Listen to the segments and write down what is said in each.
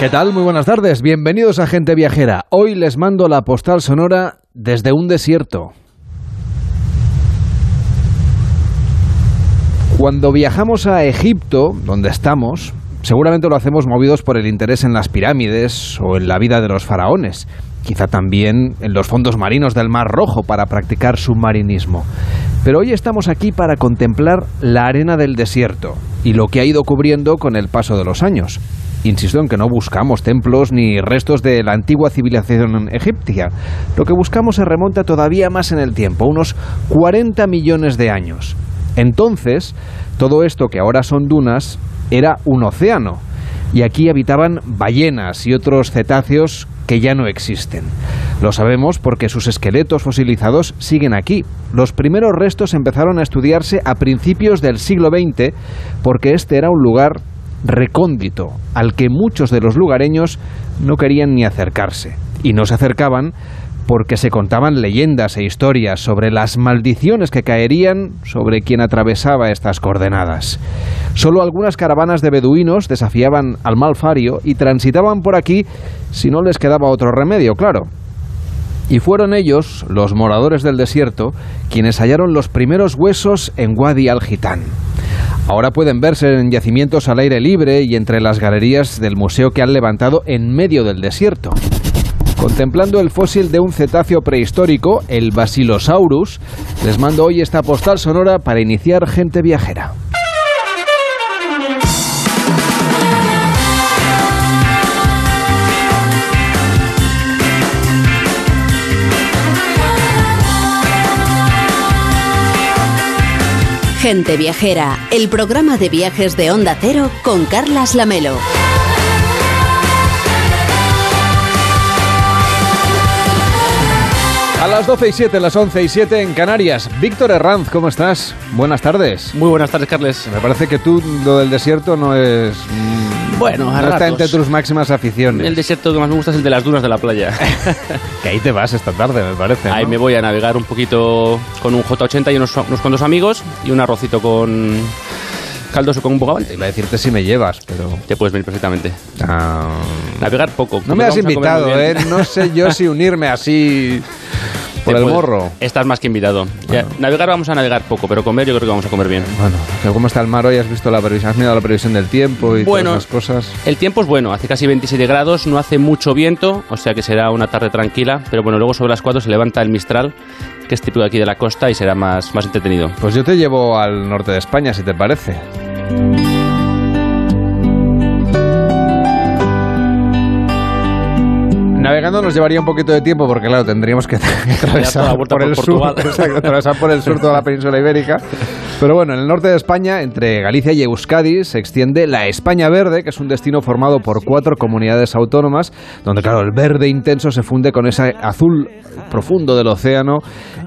¿Qué tal? Muy buenas tardes. Bienvenidos a Gente Viajera. Hoy les mando la postal sonora desde un desierto. Cuando viajamos a Egipto, donde estamos, seguramente lo hacemos movidos por el interés en las pirámides o en la vida de los faraones, quizá también en los fondos marinos del Mar Rojo para practicar submarinismo. Pero hoy estamos aquí para contemplar la arena del desierto y lo que ha ido cubriendo con el paso de los años. Insisto en que no buscamos templos ni restos de la antigua civilización egipcia. Lo que buscamos se remonta todavía más en el tiempo, unos 40 millones de años. Entonces, todo esto que ahora son dunas era un océano, y aquí habitaban ballenas y otros cetáceos que ya no existen. Lo sabemos porque sus esqueletos fosilizados siguen aquí. Los primeros restos empezaron a estudiarse a principios del siglo XX porque este era un lugar recóndito al que muchos de los lugareños no querían ni acercarse. Y no se acercaban porque se contaban leyendas e historias sobre las maldiciones que caerían sobre quien atravesaba estas coordenadas. Solo algunas caravanas de beduinos desafiaban al malfario y transitaban por aquí si no les quedaba otro remedio, claro. Y fueron ellos, los moradores del desierto, quienes hallaron los primeros huesos en Wadi al-Gitán. Ahora pueden verse en yacimientos al aire libre y entre las galerías del museo que han levantado en medio del desierto. Contemplando el fósil de un cetáceo prehistórico, el Basilosaurus, les mando hoy esta postal sonora para iniciar gente viajera. Gente Viajera, el programa de viajes de Onda Cero con Carlas Lamelo. A las 12 y 7, las 11 y 7 en Canarias. Víctor Herranz, ¿cómo estás? Buenas tardes. Muy buenas tardes, Carles. Me parece que tú lo del desierto no es... mm, Bueno, a no está entre tus máximas aficiones. El desierto que más me gusta es el de las dunas de la playa. Que ahí te vas esta tarde, me parece. Ahí me voy a navegar un poquito con un J80 y unos, unos cuantos amigos y un arrocito con caldoso con un bogavante. Iba a decirte si me llevas, pero... Te puedes venir perfectamente. ah, Navegar poco. No me has invitado, ¿eh? No sé yo si unirme así por el morro. Estás más que invitado. Ya, navegar vamos a navegar poco, pero comer yo creo que vamos a comer bien. Bueno, ¿cómo está el mar hoy? ¿Has visto la previsión? ¿Has mirado la previsión del tiempo y Bueno. todas esas cosas? El tiempo es bueno, hace casi 27 grados, no hace mucho viento, o sea que será una tarde tranquila, pero bueno, luego sobre las 4 se levanta el Mistral, que es típico de aquí de la costa y será más, más entretenido. Pues yo te llevo al norte de España, si te parece. Navegando nos llevaría un poquito de tiempo porque, claro, tendríamos que atravesar vuelta por el por sur, exacto, atravesar por el sur toda la península ibérica. Pero bueno, en el norte de España, entre Galicia y Euskadi, se extiende la España Verde, que es un destino formado por cuatro comunidades autónomas, donde, claro, el verde intenso se funde con ese azul profundo del océano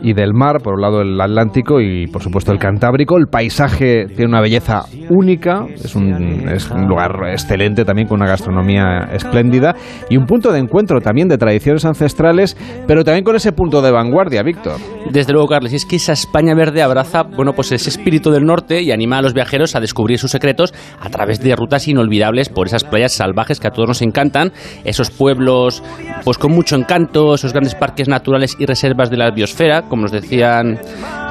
y del mar, por un lado el Atlántico y, por supuesto, el Cantábrico. El paisaje tiene una belleza única, es un, es un lugar excelente también con una gastronomía espléndida y un punto de encuentro también de tradiciones ancestrales, pero también con ese punto de vanguardia, Víctor. Desde luego, Carles, y es que esa España verde abraza, bueno, pues ese espíritu del norte y anima a los viajeros a descubrir sus secretos a través de rutas inolvidables por esas playas salvajes que a todos nos encantan, esos pueblos, pues con mucho encanto, esos grandes parques naturales y reservas de la biosfera, como nos decían,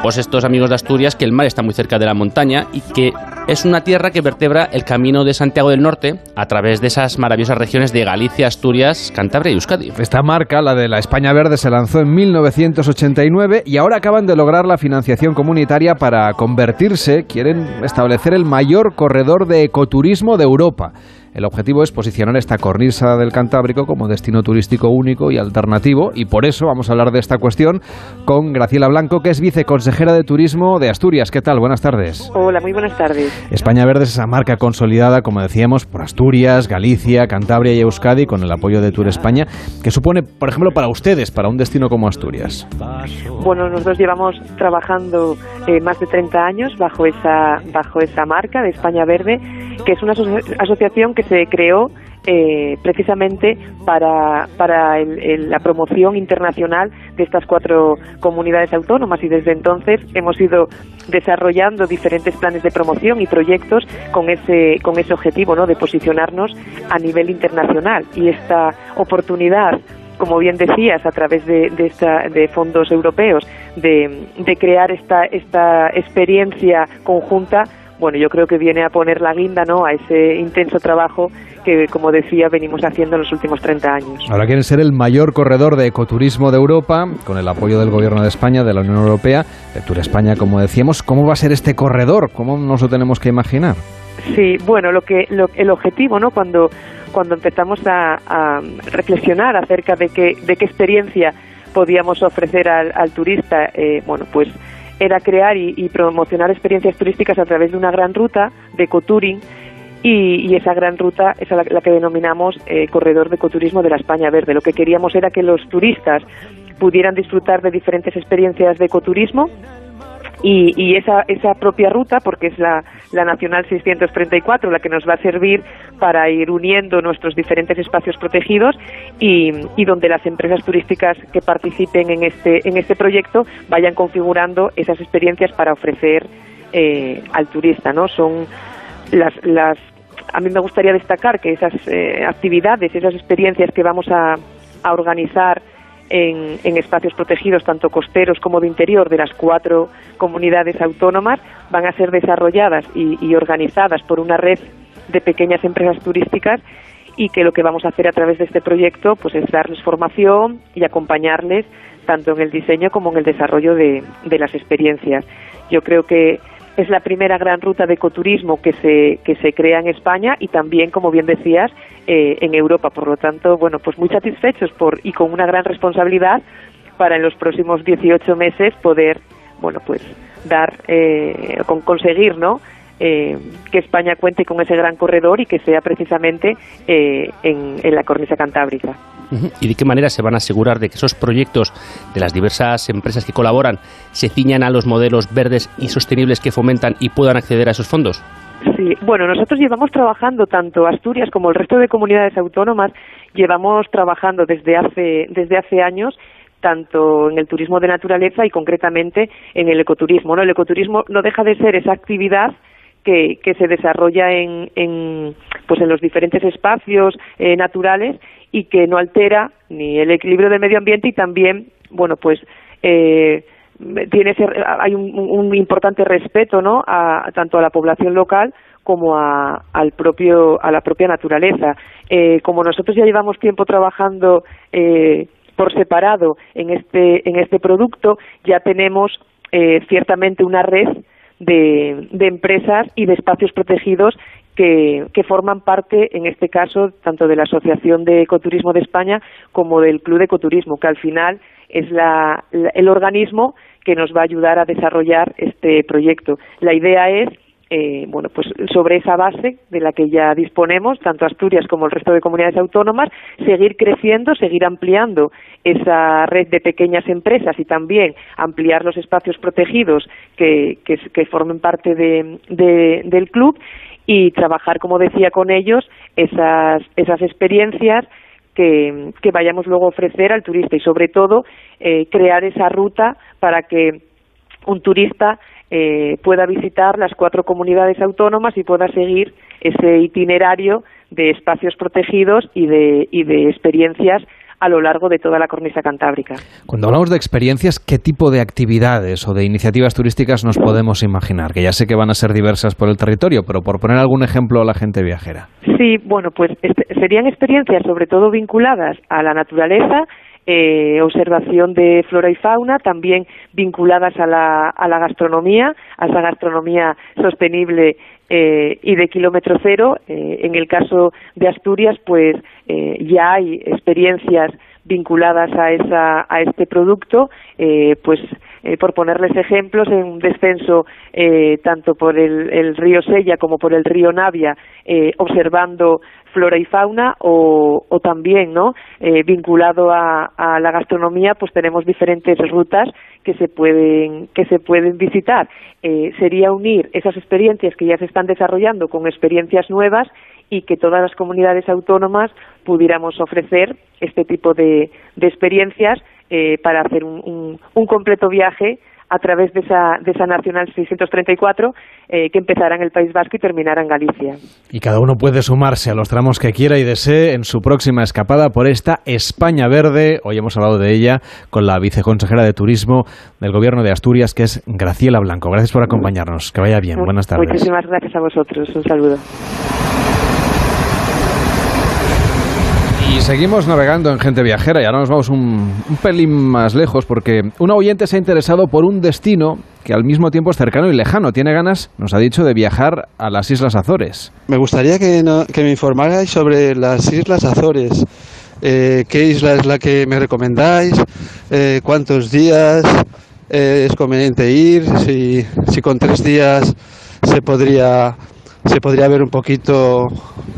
pues estos amigos de Asturias, que el mar está muy cerca de la montaña y que es una tierra que vertebra el camino de Santiago del Norte a través de esas maravillosas regiones de Galicia, Asturias, Cantabria y Euskadi. Esta marca, la de la España Verde, se lanzó en 1989 y ahora acaban de lograr la financiación comunitaria para convertirse, quieren establecer el mayor corredor de ecoturismo de Europa. El objetivo es posicionar esta cornisa del Cantábrico como destino turístico único y alternativo y por eso vamos a hablar de esta cuestión con Graciela Blanco, que es viceconsejera de Turismo de Asturias. ¿Qué tal? Buenas tardes. Hola, muy buenas tardes. España Verde es esa marca consolidada, como decíamos, por Asturias, Galicia, Cantabria y Euskadi, con el apoyo de Tour España, que supone, por ejemplo, para ustedes, para un destino como Asturias. Bueno, nosotros llevamos trabajando eh, más de 30 años bajo esa, bajo esa marca de España Verde, que es una aso- asociación que se creó eh, precisamente para, para la promoción internacional de estas cuatro comunidades autónomas y desde entonces hemos ido desarrollando diferentes planes de promoción y proyectos con ese, con ese objetivo ¿no? de posicionarnos a nivel internacional y esta oportunidad como bien decías, a través de, de, fondos europeos, de, de, crear esta, esta experiencia conjunta, bueno, yo creo que viene a poner la guinda ¿no? a ese intenso trabajo que, como decía, venimos haciendo en los últimos 30 años. Ahora quieren ser el mayor corredor de ecoturismo de Europa, con el apoyo del Gobierno de España, de la Unión Europea, de Tour España, como decíamos. ¿Cómo va a ser este corredor? ¿Cómo nos lo tenemos que imaginar? Sí, bueno, lo que el objetivo, ¿no? Cuando cuando empezamos a, reflexionar acerca de qué de qué experiencia podíamos ofrecer al, turista, eh, bueno, pues era crear y, promocionar experiencias turísticas a través de una gran ruta de ecotouring y, esa gran ruta es la, que denominamos eh, Corredor de Ecoturismo de la España Verde. Lo que queríamos era que los turistas pudieran disfrutar de diferentes experiencias de ecoturismo y, esa, esa propia ruta, porque es la, la Nacional 634 la que nos va a servir para ir uniendo nuestros diferentes espacios protegidos y, y donde las empresas turísticas que participen en este, en este proyecto vayan configurando esas experiencias para ofrecer eh, al turista, ¿no? Son las, las a mí me gustaría destacar que esas eh, actividades, esas experiencias que vamos a, a organizar en, espacios protegidos, tanto costeros como de interior, de las cuatro comunidades autónomas, van a ser desarrolladas y, organizadas por una red de pequeñas empresas turísticas y que lo que vamos a hacer a través de este proyecto pues es darles formación y acompañarles tanto en el diseño como en el desarrollo de las experiencias. Yo creo que es la primera gran ruta de ecoturismo que se, que se crea en España y también, como bien decías, eh, en Europa. Por lo tanto, bueno, pues muy satisfechos por, y con una gran responsabilidad para en los próximos 18 meses poder, bueno, pues dar, eh, con conseguir, ¿no? Eh, que España cuente con ese gran corredor y que sea precisamente en, en la cornisa cantábrica. ¿Y de qué manera se van a asegurar de que esos proyectos de las diversas empresas que colaboran se ciñan a los modelos verdes y sostenibles que fomentan y puedan acceder a esos fondos? Sí, bueno, nosotros llevamos trabajando tanto Asturias como el resto de comunidades autónomas, llevamos trabajando desde hace desde hace años tanto en el turismo de naturaleza y concretamente en el ecoturismo. ¿no? El ecoturismo no deja de ser esa actividad que, se desarrolla en, en, pues en los diferentes espacios eh, naturales y que no altera ni el equilibrio del medio ambiente y también, bueno, pues eh, tiene hay un, importante respeto, ¿no? A, tanto a la población local como a, al propio a la propia naturaleza. Eh, como nosotros ya llevamos tiempo trabajando eh, por separado en este en este producto, ya tenemos eh, ciertamente una red de, de, empresas y de espacios protegidos que, forman parte, en este caso, tanto de la Asociación de Ecoturismo de España como del Club de Ecoturismo, que al final es el organismo que nos va a ayudar a desarrollar este proyecto. La idea es eh, bueno, pues sobre esa base de la que ya disponemos, tanto Asturias como el resto de comunidades autónomas, seguir creciendo, seguir ampliando esa red de pequeñas empresas y también ampliar los espacios protegidos que, que, formen parte del club y trabajar, como decía, con ellos esas, esas experiencias que, que vayamos luego a ofrecer al turista y, sobre todo, eh, crear esa ruta para que un turista eh, pueda visitar las cuatro comunidades autónomas y pueda seguir ese itinerario de espacios protegidos y de, y de experiencias a lo largo de toda la cornisa cantábrica. Cuando hablamos de experiencias, ¿qué tipo de actividades o de iniciativas turísticas nos podemos imaginar? Que ya sé que van a ser diversas por el territorio, pero por poner algún ejemplo a la gente viajera. Sí, bueno, pues este, serían experiencias sobre todo vinculadas a la naturaleza eh, observación de flora y fauna, también vinculadas a la, a la gastronomía, a esa gastronomía sostenible eh, y de kilómetro cero. Eh, en el caso de Asturias, pues eh, ya hay experiencias vinculadas a, esa, a este producto, pues por ponerles ejemplos, en un descenso tanto por el, río Sella como por el río Navia, observando flora y fauna o, también no vinculado a, a, la gastronomía pues tenemos diferentes rutas que se pueden que se pueden visitar. Sería unir esas experiencias que ya se están desarrollando con experiencias nuevas y que todas las comunidades autónomas pudiéramos ofrecer este tipo de, experiencias eh, para hacer un, completo viaje a través de esa, de esa Nacional 634 eh, que empezará en el País Vasco y terminará en Galicia. Y cada uno puede sumarse a los tramos que quiera y desee en su próxima escapada por esta España Verde. Hoy hemos hablado de ella con la viceconsejera de Turismo del Gobierno de Asturias, que es Graciela Blanco. Gracias por acompañarnos. Que vaya bien. Buenas tardes. Muchísimas gracias a vosotros. Un saludo. Y seguimos navegando en Gente Viajera y ahora nos vamos un, pelín más lejos porque un oyente se ha interesado por un destino que al mismo tiempo es cercano y lejano. Tiene ganas, nos ha dicho, de viajar a las Islas Azores. Me gustaría que, me informarais sobre las Islas Azores. Eh, ¿Qué isla es la que me recomendáis? Eh, ¿Cuántos días eh, es conveniente ir? Si, si con tres días se podría se podría ver un poquito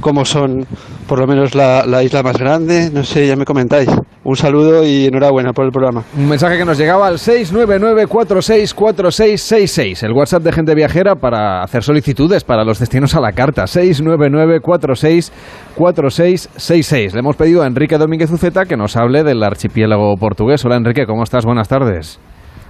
cómo son, por lo menos la, isla más grande. No sé, ya me comentáis. Un saludo y enhorabuena por el programa. Un mensaje que nos llegaba al 699-464666, el WhatsApp de gente viajera para hacer solicitudes para los destinos a la carta. 699-464666. Le hemos pedido a Enrique Domínguez Uceta que nos hable del archipiélago portugués. Hola Enrique, ¿cómo estás? Buenas tardes.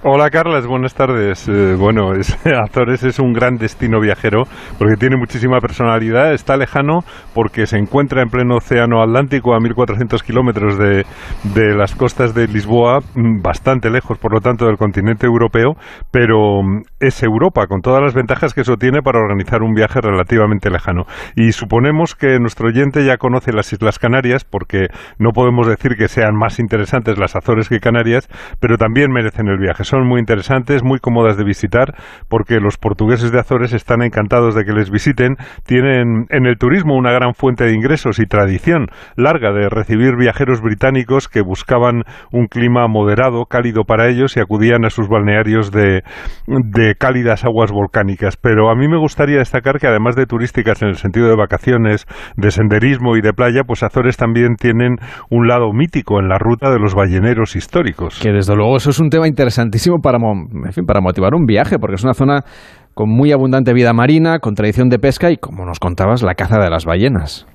Hola Carlas, buenas tardes. Eh, bueno, Azores es un gran destino viajero porque tiene muchísima personalidad, está lejano porque se encuentra en pleno océano Atlántico a 1400 kilómetros de, de las costas de Lisboa, mm, bastante lejos por lo tanto del continente europeo, pero mm, es Europa con todas las ventajas que eso tiene para organizar un viaje relativamente lejano. Y suponemos que nuestro oyente ya conoce las Islas Canarias porque no podemos decir que sean más interesantes las Azores que Canarias, pero también merecen el viaje muy interesantes, muy cómodas de visitar, porque los portugueses de Azores están encantados de que les visiten. Tienen en el turismo una gran fuente de ingresos y tradición larga de recibir viajeros británicos que buscaban un clima moderado, cálido para ellos y acudían a sus balnearios de, de cálidas aguas volcánicas. Pero a mí me gustaría destacar que además de turísticas en el sentido de vacaciones, de senderismo y de playa, pues Azores también tienen un lado mítico en la ruta de los balleneros históricos. Que desde luego eso es un tema interesantísimo para, para motivar un viaje, porque es una zona con muy abundante vida marina, con tradición de pesca y, como nos contabas, la caza de las ballenas.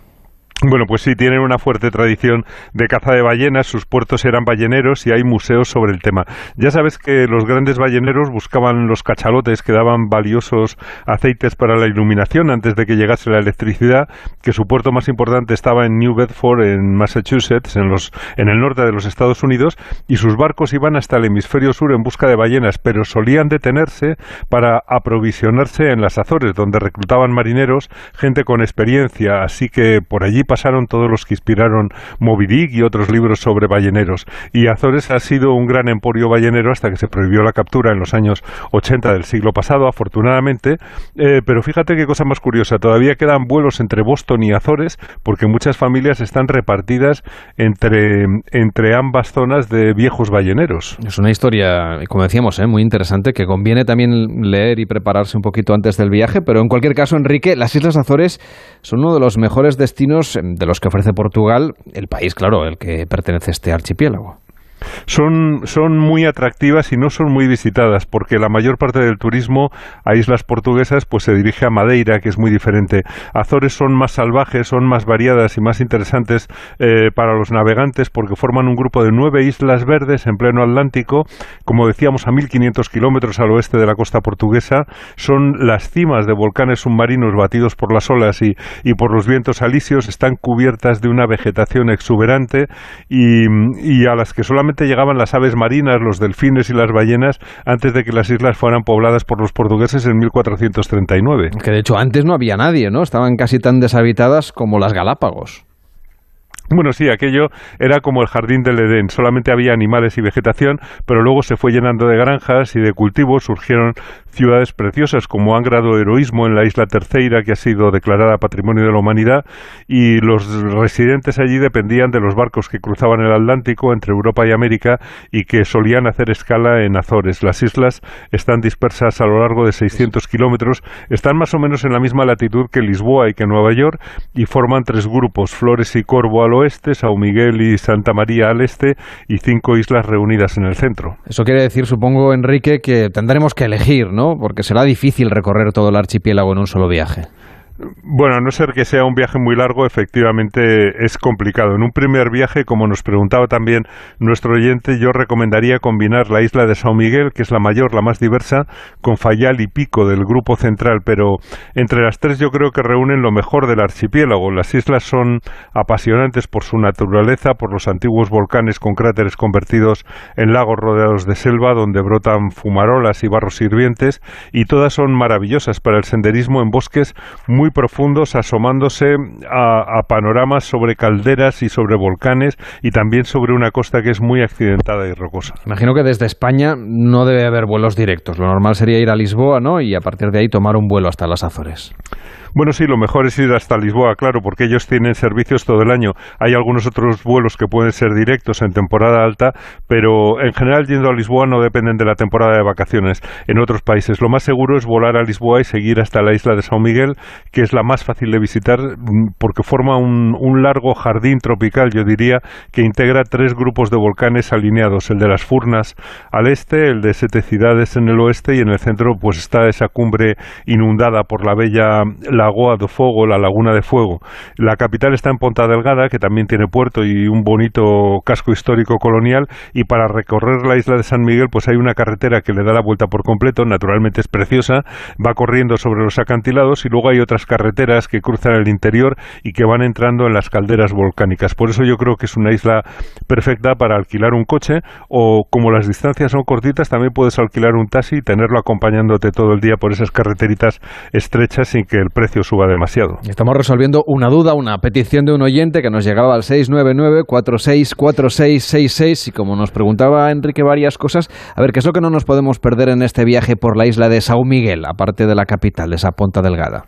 Bueno, pues sí, tienen una fuerte tradición de caza de ballenas, sus puertos eran balleneros y hay museos sobre el tema. Ya sabes que los grandes balleneros buscaban los cachalotes que daban valiosos aceites para la iluminación antes de que llegase la electricidad, que su puerto más importante estaba en New Bedford, en Massachusetts, en, los, en el norte de los Estados Unidos, y sus barcos iban hasta el hemisferio sur en busca de ballenas, pero solían detenerse para aprovisionarse en las Azores, donde reclutaban marineros, gente con experiencia, así que por allí pasaron todos los que inspiraron Moby Dick y otros libros sobre balleneros. Y Azores ha sido un gran emporio ballenero hasta que se prohibió la captura en los años 80 del siglo pasado, afortunadamente. Eh, pero fíjate qué cosa más curiosa, todavía quedan vuelos entre Boston y Azores porque muchas familias están repartidas entre, entre ambas zonas de viejos balleneros. Es una historia, como decíamos, ¿eh? muy interesante que conviene también leer y prepararse un poquito antes del viaje, pero en cualquier caso, Enrique, las Islas Azores son uno de los mejores destinos de los que ofrece Portugal, el país, claro, el que pertenece este archipiélago son, son muy atractivas y no son muy visitadas porque la mayor parte del turismo a islas portuguesas pues se dirige a Madeira, que es muy diferente. Azores son más salvajes, son más variadas y más interesantes eh, para los navegantes porque forman un grupo de nueve islas verdes en pleno Atlántico, como decíamos a 1500 kilómetros al oeste de la costa portuguesa. Son las cimas de volcanes submarinos batidos por las olas y, y por los vientos alisios, están cubiertas de una vegetación exuberante y, y a las que solamente llegaban las aves marinas, los delfines y las ballenas antes de que las islas fueran pobladas por los portugueses en 1439. Que de hecho antes no había nadie, ¿no? Estaban casi tan deshabitadas como las Galápagos. Bueno, sí, aquello era como el jardín del Edén, solamente había animales y vegetación, pero luego se fue llenando de granjas y de cultivos, surgieron ciudades preciosas como Angra do Heroísmo en la isla Terceira, que ha sido declarada Patrimonio de la Humanidad, y los residentes allí dependían de los barcos que cruzaban el Atlántico entre Europa y América y que solían hacer escala en Azores. Las islas están dispersas a lo largo de 600 kilómetros, están más o menos en la misma latitud que Lisboa y que Nueva York y forman tres grupos, Flores y Corvo al oeste, Sao Miguel y Santa María al este y cinco islas reunidas en el centro. Eso quiere decir, supongo, Enrique, que tendremos que elegir, ¿no? Porque será difícil recorrer todo el archipiélago en un solo viaje. Bueno, a no ser que sea un viaje muy largo, efectivamente es complicado. En un primer viaje, como nos preguntaba también nuestro oyente, yo recomendaría combinar la isla de São Miguel, que es la mayor, la más diversa, con Fayal y Pico del grupo central, pero entre las tres yo creo que reúnen lo mejor del archipiélago. Las islas son apasionantes por su naturaleza, por los antiguos volcanes con cráteres convertidos en lagos rodeados de selva, donde brotan fumarolas y barros hirvientes, y todas son maravillosas para el senderismo en bosques muy profundos asomándose a, panoramas sobre calderas y sobre volcanes y también sobre una costa que es muy accidentada y rocosa. Imagino que desde España no debe haber vuelos directos. Lo normal sería ir a Lisboa, ¿no? Y a partir de ahí tomar un vuelo hasta las Azores. Bueno, sí, lo mejor es ir hasta Lisboa, claro, porque ellos tienen servicios todo el año. Hay algunos otros vuelos que pueden ser directos en temporada alta, pero en general yendo a Lisboa no dependen de la temporada de vacaciones en otros países. Lo más seguro es volar a Lisboa y seguir hasta la isla de São Miguel, que es la más fácil de visitar mm, porque forma un, un largo jardín tropical, yo diría, que integra tres grupos de volcanes alineados, el de las Furnas al este, el de Sete Ciudades en el oeste y en el centro pues está esa cumbre inundada por la bella Lagoa do Fogo, la Laguna de Fuego. La capital está en Ponta Delgada, que también tiene puerto y un bonito casco histórico colonial, y para recorrer la isla de San Miguel, pues hay una carretera que le da la vuelta por completo, naturalmente es preciosa, va corriendo sobre los acantilados y luego hay otras carreteras que cruzan el interior y que van entrando en las calderas volcánicas. Por eso yo creo que es una isla perfecta para alquilar un coche o como las distancias son cortitas, también puedes alquilar un taxi y tenerlo acompañándote todo el día por esas carreteritas estrechas sin que el precio suba demasiado. Estamos resolviendo una duda, una petición de un oyente que nos llegaba al 699-464666 y como nos preguntaba Enrique varias cosas, a ver, ¿qué es lo que no nos podemos perder en este viaje por la isla de São Miguel, aparte de la capital, esa Ponta Delgada?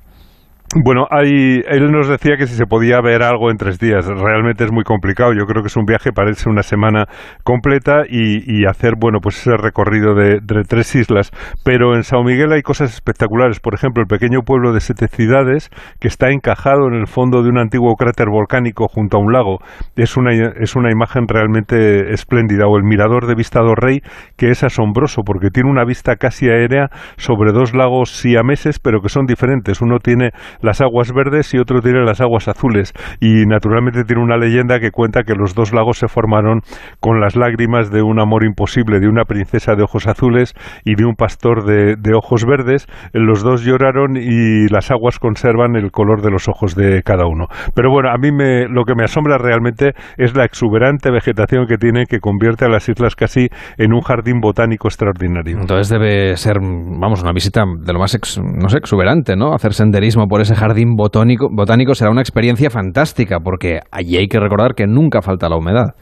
Bueno, él nos decía que si se podía ver algo en tres días. Realmente es muy complicado. Yo creo que es un viaje para irse una semana completa y, hacer, bueno, pues ese recorrido de, tres islas. Pero en Sao Miguel hay cosas espectaculares. Por ejemplo, el pequeño pueblo de Sete Ciudades, que está encajado en el fondo de un antiguo cráter volcánico junto a un lago. Es una, es una imagen realmente espléndida. O el mirador de Vista do Rey, que es asombroso porque tiene una vista casi aérea sobre dos lagos siameses, pero que son diferentes. Uno tiene las aguas verdes y otro tiene las aguas azules. Y naturalmente tiene una leyenda que cuenta que los dos lagos se formaron con las lágrimas de un amor imposible, de una princesa de ojos azules y de un pastor de, ojos verdes. Los dos lloraron y las aguas conservan el color de los ojos de cada uno. Pero bueno, a mí me, lo que me asombra realmente es la exuberante vegetación que tiene que convierte a las islas casi en un jardín botánico extraordinario. Entonces debe ser, vamos, una visita de lo más, no sé, exuberante, ¿no? Hacer senderismo por ese jardín botánico, botánico será una experiencia fantástica, porque allí hay que recordar que nunca falta la humedad.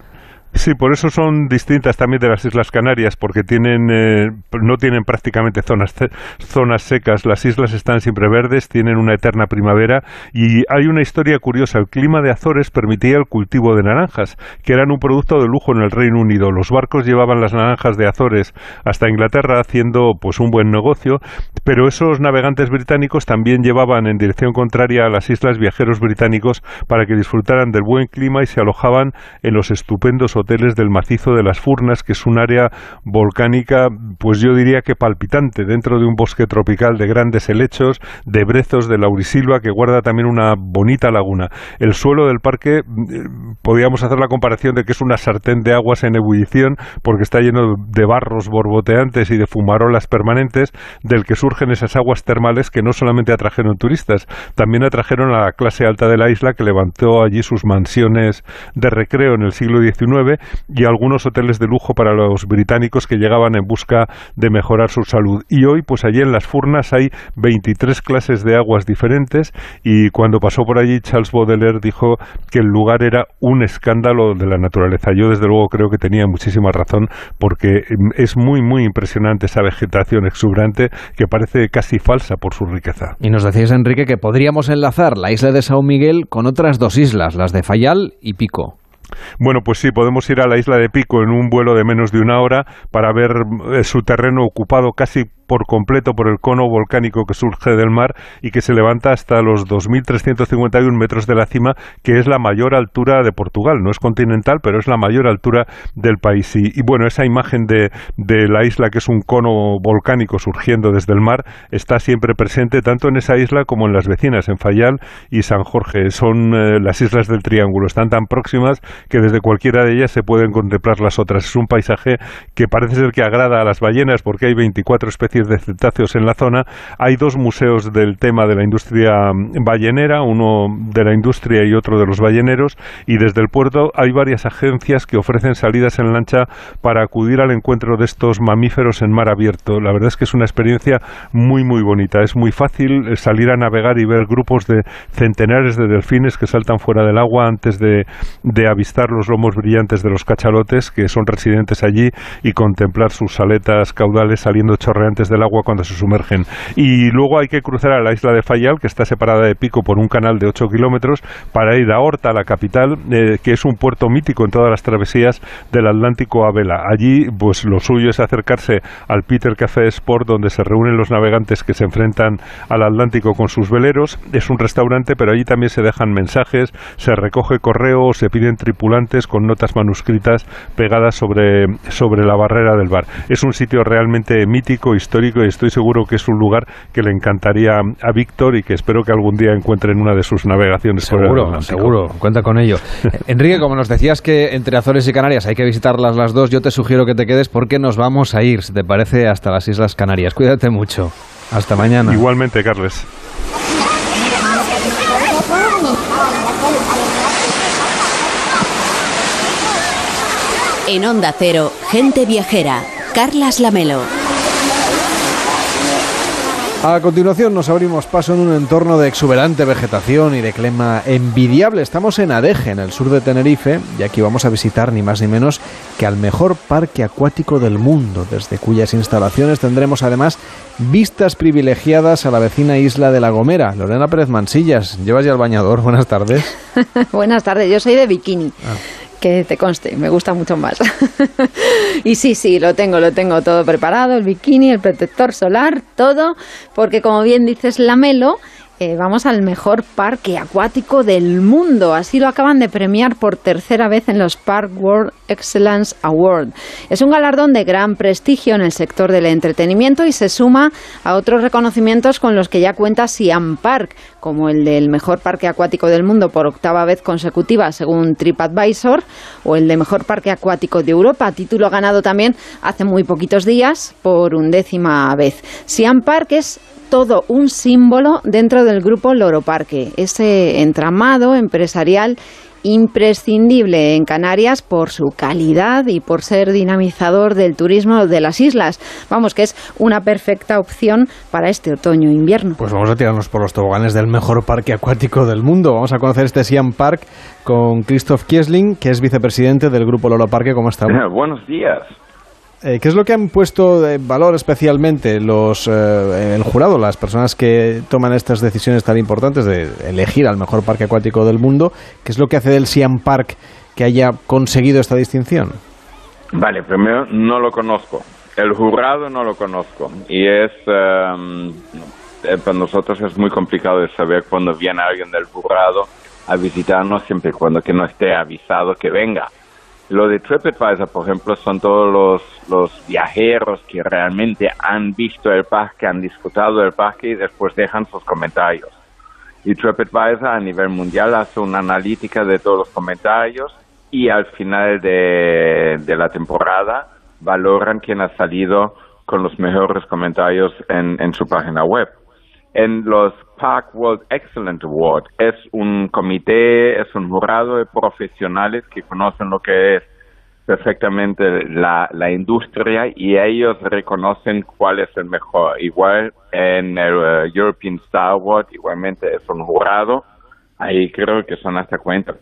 Sí, por eso son distintas también de las Islas Canarias, porque tienen, eh, no tienen prácticamente zonas, zonas secas. Las islas están siempre verdes, tienen una eterna primavera y hay una historia curiosa. El clima de Azores permitía el cultivo de naranjas, que eran un producto de lujo en el Reino Unido. Los barcos llevaban las naranjas de Azores hasta Inglaterra haciendo pues un buen negocio, pero esos navegantes británicos también llevaban en dirección contraria a las islas viajeros británicos para que disfrutaran del buen clima y se alojaban en los estupendos hoteles del macizo de las Furnas, que es un área volcánica, pues yo diría que palpitante, dentro de un bosque tropical de grandes helechos, de brezos de laurisilva, que guarda también una bonita laguna. El suelo del parque, mm, podríamos hacer la comparación de que es una sartén de aguas en ebullición, porque está lleno de barros borboteantes y de fumarolas permanentes, del que surgen esas aguas termales que no solamente atrajeron turistas, también atrajeron a la clase alta de la isla que levantó allí sus mansiones de recreo en el siglo XIX y algunos hoteles de lujo para los británicos que llegaban en busca de mejorar su salud. Y hoy, pues allí en las Furnas hay 23 clases de aguas diferentes y cuando pasó por allí Charles Baudelaire dijo que el lugar era un escándalo de la naturaleza. Yo desde luego creo que tenía muchísima razón porque mm, es muy muy impresionante esa vegetación exuberante que parece casi falsa por su riqueza. Y nos decías Enrique que podríamos enlazar la isla de Sao Miguel con otras dos islas, las de Fayal y Pico. Bueno, pues sí, podemos ir a la isla de Pico en un vuelo de menos de una hora para ver eh, su terreno ocupado casi por completo por el cono volcánico que surge del mar y que se levanta hasta los 2.351 metros de la cima, que es la mayor altura de Portugal. No es continental, pero es la mayor altura del país. Y, bueno, esa imagen de, de, la isla, que es un cono volcánico surgiendo desde el mar, está siempre presente tanto en esa isla como en las vecinas, en Fayal y San Jorge. Son eh, las islas del Triángulo. Están tan próximas que desde cualquiera de ellas se pueden contemplar las otras. Es un paisaje que parece ser que agrada a las ballenas porque hay 24 especies de cetáceos en la zona. Hay dos museos del tema de la industria ballenera, uno de la industria y otro de los balleneros, y desde el puerto hay varias agencias que ofrecen salidas en lancha para acudir al encuentro de estos mamíferos en mar abierto. La verdad es que es una experiencia muy, muy bonita. Es muy fácil salir a navegar y ver grupos de centenares de delfines que saltan fuera del agua antes de, de avistar los lomos brillantes de los cachalotes que son residentes allí y contemplar sus aletas caudales saliendo chorreantes del agua cuando se sumergen. Y luego hay que cruzar a la isla de Fayal, que está separada de Pico por un canal de 8 kilómetros, para ir a Horta, la capital, eh, que es un puerto mítico en todas las travesías del Atlántico a vela. Allí, pues lo suyo es acercarse al Peter Café Sport, donde se reúnen los navegantes que se enfrentan al Atlántico con sus veleros. Es un restaurante, pero allí también se dejan mensajes, se recoge correo, se piden tripulantes con notas manuscritas pegadas sobre, sobre la barrera del bar. Es un sitio realmente mítico, histórico y estoy seguro que es un lugar que le encantaría a Víctor y que espero que algún día encuentre en una de sus navegaciones. Seguro, seguro, cuenta con ello. Enrique, como nos decías que entre Azores y Canarias hay que visitarlas las dos, yo te sugiero que te quedes porque nos vamos a ir, si te parece, hasta las Islas Canarias. Cuídate mucho. Hasta mañana. Igualmente, Carles. En Onda Cero, gente viajera. Carlas Lamelo. A continuación nos abrimos paso en un entorno de exuberante vegetación y de clima envidiable. Estamos en Adeje, en el sur de Tenerife, y aquí vamos a visitar ni más ni menos que al mejor parque acuático del mundo, desde cuyas instalaciones tendremos además vistas privilegiadas a la vecina isla de La Gomera. Lorena Pérez Mansillas, llevas ya el bañador. Buenas tardes. Buenas tardes, yo soy de bikini. Ah que te conste, me gusta mucho más. y sí, sí, lo tengo, lo tengo todo preparado, el bikini, el protector solar, todo, porque como bien dices, la Melo eh, vamos al mejor parque acuático del mundo. Así lo acaban de premiar por tercera vez en los Park World Excellence Award. Es un galardón de gran prestigio en el sector del entretenimiento y se suma a otros reconocimientos con los que ya cuenta Siam Park, como el del mejor parque acuático del mundo por octava vez consecutiva según TripAdvisor, o el de mejor parque acuático de Europa, título ganado también hace muy poquitos días por undécima vez. Siam Park es todo un símbolo dentro del grupo Loro Parque, ese entramado empresarial imprescindible en Canarias por su calidad y por ser dinamizador del turismo de las islas. Vamos, que es una perfecta opción para este otoño-invierno. Pues vamos a tirarnos por los toboganes del mejor parque acuático del mundo. Vamos a conocer este Siam Park con Christoph Kiesling, que es vicepresidente del grupo Loro Parque. ¿Cómo está? Buenos días. Eh, ¿Qué es lo que han puesto de valor especialmente los eh, el jurado, las personas que toman estas decisiones tan importantes de elegir al mejor parque acuático del mundo? ¿Qué es lo que hace del Siam Park que haya conseguido esta distinción? Vale, primero no lo conozco. El jurado no lo conozco. Y es. Eh, para nosotros es muy complicado de saber cuando viene alguien del jurado a visitarnos, siempre y cuando que no esté avisado que venga. Lo de TripAdvisor, por ejemplo, son todos los, los viajeros que realmente han visto el parque, han disfrutado del parque y después dejan sus comentarios. Y TripAdvisor a nivel mundial hace una analítica de todos los comentarios y al final de, de la temporada valoran quién ha salido con los mejores comentarios en, en su página web en los Park World Excellent Award. Es un comité, es un jurado de profesionales que conocen lo que es perfectamente la, la industria y ellos reconocen cuál es el mejor. Igual en el uh, European Star Award, igualmente es un jurado. Ahí creo que son hasta cuentas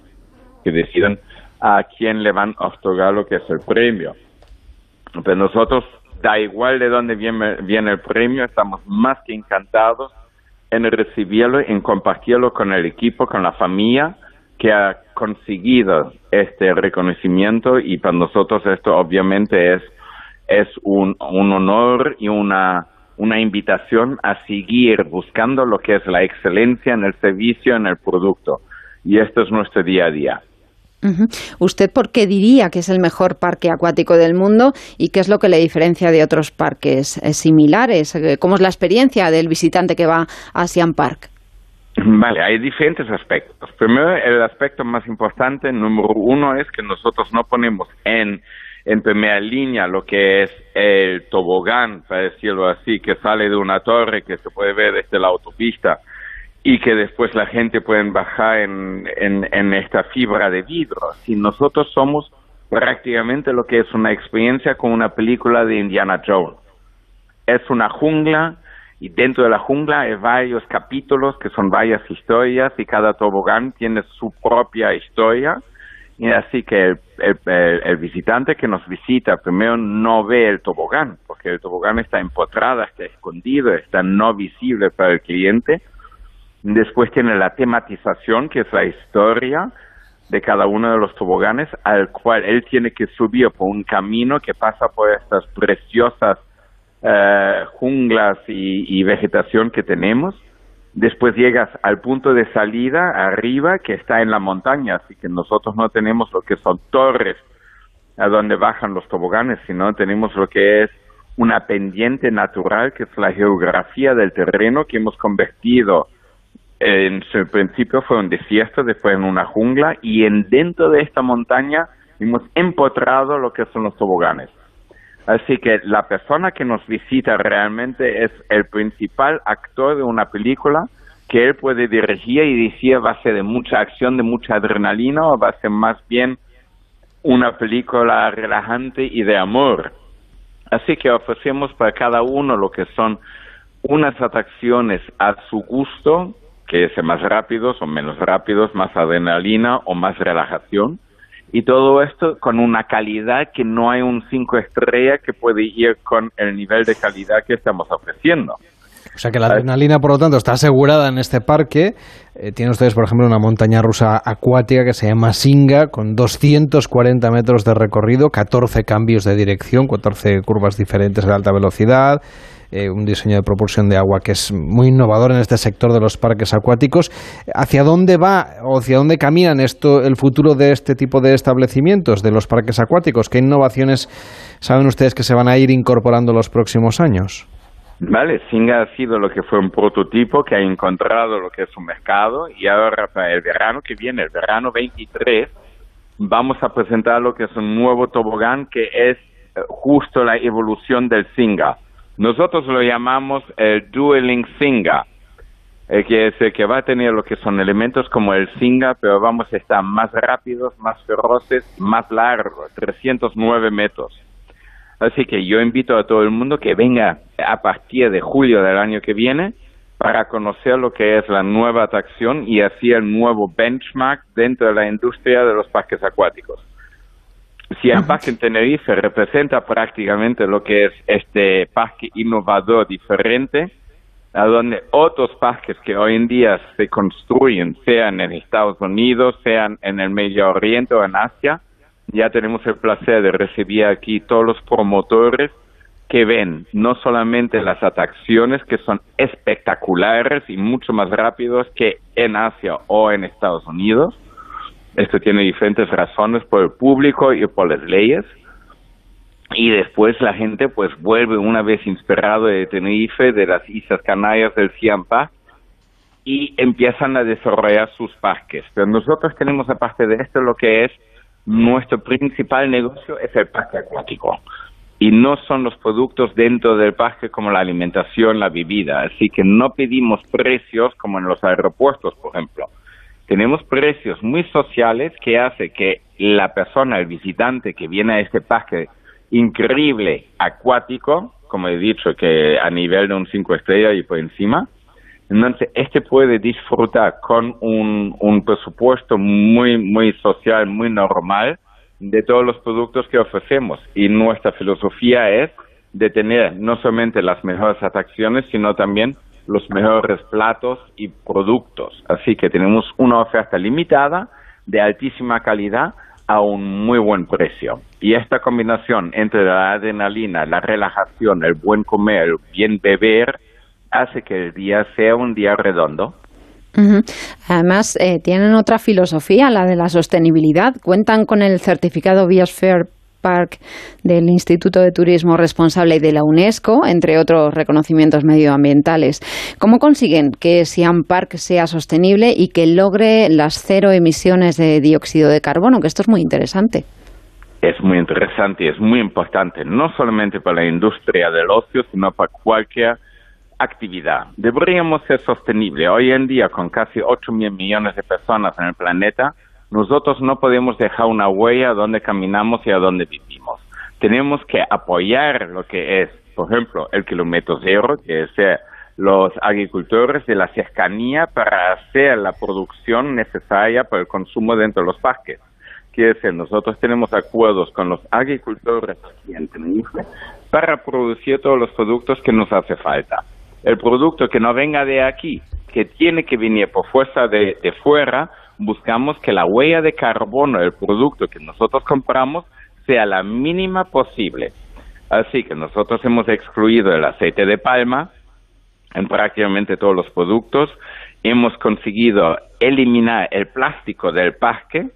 que deciden a quién le van a otorgar lo que es el premio. Pero nosotros da igual de dónde viene, viene el premio, estamos más que encantados en recibirlo, en compartirlo con el equipo, con la familia, que ha conseguido este reconocimiento y para nosotros esto obviamente es, es un, un honor y una, una invitación a seguir buscando lo que es la excelencia en el servicio, en el producto. Y esto es nuestro día a día. ¿Usted por qué diría que es el mejor parque acuático del mundo y qué es lo que le diferencia de otros parques eh, similares? Eh, ¿Cómo es la experiencia del visitante que va a Siam Park? Vale, hay diferentes aspectos. Primero, el aspecto más importante, número uno, es que nosotros no ponemos en, en primera línea lo que es el tobogán, para decirlo así, que sale de una torre que se puede ver desde la autopista y que después la gente puede bajar en, en, esta fibra de vidrio. Si nosotros somos prácticamente lo que es una experiencia con una película de Indiana Jones. Es una jungla y dentro de la jungla hay varios capítulos que son varias historias y cada tobogán tiene su propia historia. Y así que el, el, visitante que nos visita primero no ve el tobogán, porque el tobogán está empotrado, está escondido, está no visible para el cliente Después tiene la tematización, que es la historia de cada uno de los toboganes, al cual él tiene que subir por un camino que pasa por estas preciosas eh, junglas y, vegetación que tenemos. Después llegas al punto de salida arriba, que está en la montaña, así que nosotros no tenemos lo que son torres a donde bajan los toboganes, sino tenemos lo que es una pendiente natural, que es la geografía del terreno que hemos convertido en su principio fue un desierto, después en una jungla y en dentro de esta montaña hemos empotrado lo que son los toboganes. Así que la persona que nos visita realmente es el principal actor de una película que él puede dirigir y decir va a ser de mucha acción, de mucha adrenalina o va a ser más bien una película relajante y de amor. Así que ofrecemos para cada uno lo que son unas atracciones a su gusto que sea más rápidos o menos rápidos, más adrenalina o más relajación. Y todo esto con una calidad que no hay un 5 estrellas que puede ir con el nivel de calidad que estamos ofreciendo. O sea que la adrenalina, por lo tanto, está asegurada en este parque. Eh, tienen ustedes, por ejemplo, una montaña rusa acuática que se llama Singa, con 240 metros de recorrido, 14 cambios de dirección, 14 curvas diferentes de alta velocidad, eh, un diseño de propulsión de agua que es muy innovador en este sector de los parques acuáticos. ¿Hacia dónde va o hacia dónde caminan esto, el futuro de este tipo de establecimientos, de los parques acuáticos? ¿Qué innovaciones saben ustedes que se van a ir incorporando los próximos años? Vale, Singa ha sido lo que fue un prototipo que ha encontrado lo que es un mercado y ahora el verano que viene, el verano 23, vamos a presentar lo que es un nuevo tobogán que es eh, justo la evolución del Singa. Nosotros lo llamamos el Dueling Singa, eh, que es el que va a tener lo que son elementos como el Singa, pero vamos a estar más rápidos, más feroces, más largos, 309 metros. Así que yo invito a todo el mundo que venga a partir de julio del año que viene para conocer lo que es la nueva atracción y así el nuevo benchmark dentro de la industria de los parques acuáticos si el parque en Tenerife representa prácticamente lo que es este parque innovador diferente, a donde otros parques que hoy en día se construyen, sean en Estados Unidos, sean en el Medio Oriente o en Asia, ya tenemos el placer de recibir aquí todos los promotores que ven no solamente las atracciones que son espectaculares y mucho más rápidos que en Asia o en Estados Unidos, esto tiene diferentes razones por el público y por las leyes. Y después la gente pues vuelve una vez inspirado de Tenerife, de las Islas Canarias, del Ciampa, y empiezan a desarrollar sus parques. Pero nosotros tenemos aparte de esto lo que es nuestro principal negocio es el parque acuático y no son los productos dentro del parque como la alimentación, la bebida. Así que no pedimos precios como en los aeropuertos, por ejemplo tenemos precios muy sociales que hace que la persona, el visitante que viene a este parque increíble acuático, como he dicho, que a nivel de un cinco estrellas y por encima, entonces este puede disfrutar con un, un presupuesto muy, muy social, muy normal de todos los productos que ofrecemos. Y nuestra filosofía es de tener no solamente las mejores atracciones, sino también los mejores platos y productos. Así que tenemos una oferta limitada, de altísima calidad a un muy buen precio. Y esta combinación entre la adrenalina, la relajación, el buen comer, el bien beber, hace que el día sea un día redondo. Además, eh, tienen otra filosofía, la de la sostenibilidad. Cuentan con el certificado Biosphere Park del Instituto de Turismo Responsable de la UNESCO, entre otros reconocimientos medioambientales. ¿Cómo consiguen que Siam Park sea sostenible y que logre las cero emisiones de dióxido de carbono? Que esto es muy interesante. Es muy interesante y es muy importante, no solamente para la industria del ocio, sino para cualquier actividad. Deberíamos ser sostenibles. Hoy en día, con casi 8 mil millones de personas en el planeta, nosotros no podemos dejar una huella donde caminamos y a donde vivimos. Tenemos que apoyar lo que es, por ejemplo, el kilómetro cero, que es los agricultores de la cercanía para hacer la producción necesaria para el consumo dentro de los parques. Quiere decir, nosotros tenemos acuerdos con los agricultores aquí en para producir todos los productos que nos hace falta. El producto que no venga de aquí, que tiene que venir por fuerza de fuera, buscamos que la huella de carbono del producto que nosotros compramos sea la mínima posible. Así que nosotros hemos excluido el aceite de palma en prácticamente todos los productos. Hemos conseguido eliminar el plástico del parque.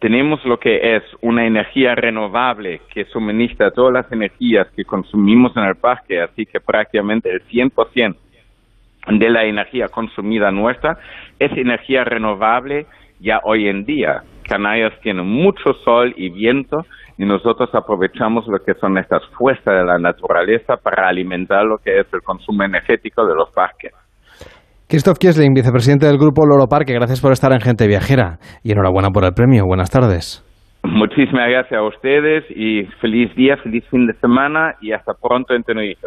Tenemos lo que es una energía renovable que suministra todas las energías que consumimos en el parque, así que prácticamente el 100% de la energía consumida nuestra es energía renovable ya hoy en día. Canarias tiene mucho sol y viento y nosotros aprovechamos lo que son estas fuerzas de la naturaleza para alimentar lo que es el consumo energético de los parques. Christoph Kiesling, vicepresidente del grupo Loro Parque, gracias por estar en Gente Viajera y enhorabuena por el premio. Buenas tardes. Muchísimas gracias a ustedes y feliz día, feliz fin de semana y hasta pronto en Tenerife.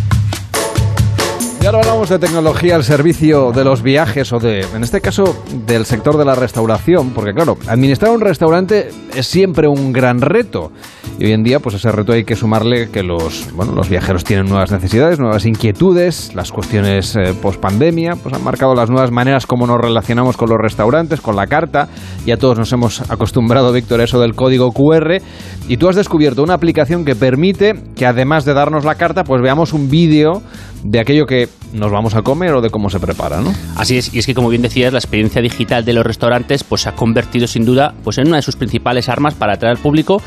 Y ahora hablamos de tecnología al servicio de los viajes o de, en este caso, del sector de la restauración, porque claro, administrar un restaurante es siempre un gran reto. Y hoy en día, pues ese reto hay que sumarle que los, bueno, los viajeros tienen nuevas necesidades, nuevas inquietudes, las cuestiones eh, post pandemia, pues han marcado las nuevas maneras como nos relacionamos con los restaurantes, con la carta. Ya todos nos hemos acostumbrado, Víctor, a eso del código QR. Y tú has descubierto una aplicación que permite que además de darnos la carta, pues veamos un vídeo de aquello que nos vamos a comer o de cómo se prepara, ¿no? Así es, y es que como bien decías, la experiencia digital de los restaurantes pues se ha convertido sin duda pues en una de sus principales armas para atraer al público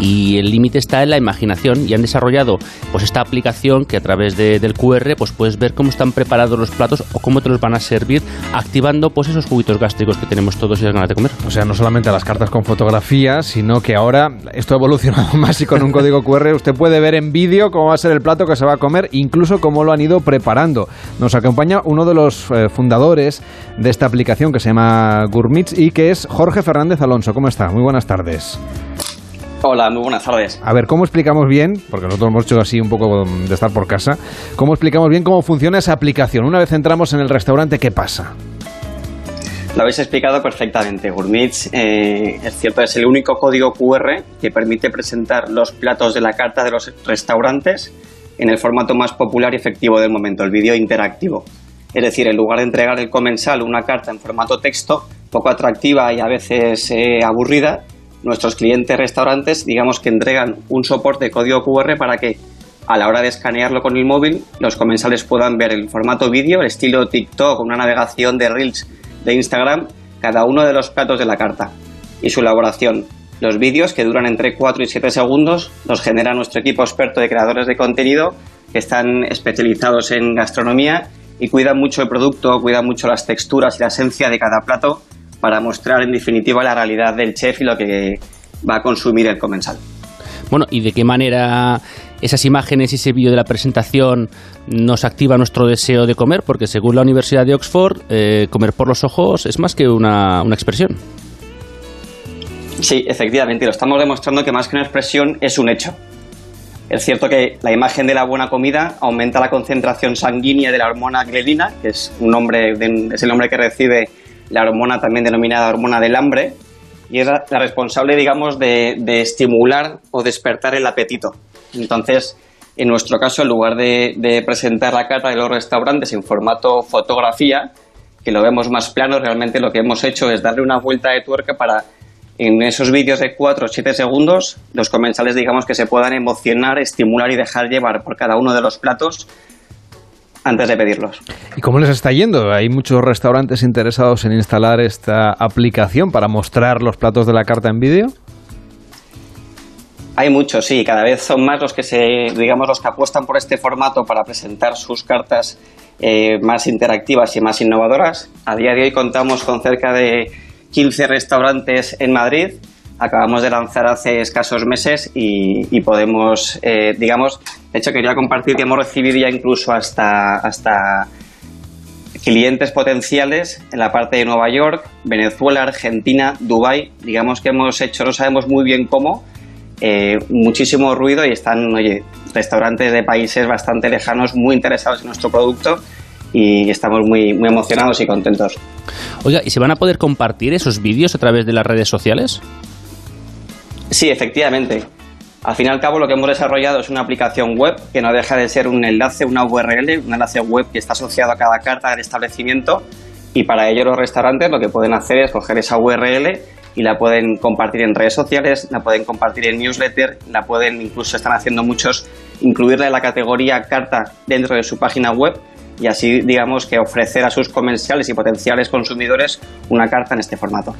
y el límite está en la imaginación y han desarrollado pues esta aplicación que a través de, del QR pues puedes ver cómo están preparados los platos o cómo te los van a servir activando pues esos juguitos gástricos que tenemos todos y las ganas de comer. O sea, no solamente las cartas con fotografía, sino que ahora esto ha evolucionado más y con un código QR usted puede ver en vídeo cómo va a ser el plato que se va a comer, incluso cómo lo han ido preparando. Nos acompaña uno de los eh, fundadores de esta aplicación que se llama Gourmits y que es Jorge Fernández Alonso. ¿Cómo está? Muy buenas tardes. Hola, muy buenas tardes. A ver, ¿cómo explicamos bien? Porque nosotros hemos hecho así un poco de estar por casa. ¿Cómo explicamos bien cómo funciona esa aplicación? Una vez entramos en el restaurante, ¿qué pasa? Lo habéis explicado perfectamente. Gourmits, eh, es cierto, es el único código QR que permite presentar los platos de la carta de los restaurantes en el formato más popular y efectivo del momento, el vídeo interactivo. Es decir, en lugar de entregar el comensal una carta en formato texto, poco atractiva y a veces eh, aburrida, nuestros clientes restaurantes, digamos que entregan un soporte de código QR para que a la hora de escanearlo con el móvil, los comensales puedan ver el formato vídeo, el estilo TikTok, una navegación de Reels de Instagram, cada uno de los platos de la carta y su elaboración. Los vídeos, que duran entre 4 y 7 segundos, los genera nuestro equipo experto de creadores de contenido que están especializados en gastronomía y cuidan mucho el producto, cuidan mucho las texturas y la esencia de cada plato para mostrar en definitiva la realidad del chef y lo que va a consumir el comensal. Bueno, ¿y de qué manera esas imágenes y ese vídeo de la presentación nos activa nuestro deseo de comer? Porque según la Universidad de Oxford, eh, comer por los ojos es más que una, una expresión. Sí, efectivamente, lo estamos demostrando que más que una expresión es un hecho. Es cierto que la imagen de la buena comida aumenta la concentración sanguínea de la hormona grelina, que es, el nombre que recibe la hormona también denominada hormona del hambre, y es la responsable, digamos, de, de estimular o despertar el apetito. Entonces, En nuestro caso, en lugar de, presentar la carta de los restaurantes en formato fotografía, que lo vemos más plano, realmente lo que hemos hecho es darle una vuelta de tuerca para en esos vídeos de 4 o 7 segundos, los comensales, digamos, que se puedan emocionar, estimular y dejar llevar por cada uno de los platos antes de pedirlos. ¿Y cómo les está yendo? Hay muchos restaurantes interesados en instalar esta aplicación para mostrar los platos de la carta en vídeo. Hay muchos, sí, cada vez son más los que se, digamos, los que apuestan por este formato para presentar sus cartas eh, más interactivas y más innovadoras. A día de hoy contamos con cerca de 15 restaurantes en Madrid. Acabamos de lanzar hace escasos meses y, podemos, eh, digamos, de hecho quería compartir que hemos recibido ya incluso hasta, hasta clientes potenciales en la parte de Nueva York, Venezuela, Argentina, Dubái. Digamos que hemos hecho, no sabemos muy bien cómo, eh, muchísimo ruido y están, oye, restaurantes de países bastante lejanos muy interesados en nuestro producto y estamos muy, muy emocionados y contentos. Oiga, ¿y se van a poder compartir esos vídeos a través de las redes sociales? Sí, efectivamente. Al fin y al cabo lo que hemos desarrollado es una aplicación web que no deja de ser un enlace, una URL, un enlace web que está asociado a cada carta del establecimiento y para ello los restaurantes lo que pueden hacer es coger esa URL y la pueden compartir en redes sociales, la pueden compartir en newsletter, la pueden incluso están haciendo muchos incluirla en la categoría carta dentro de su página web y así digamos que ofrecer a sus comerciales y potenciales consumidores una carta en este formato.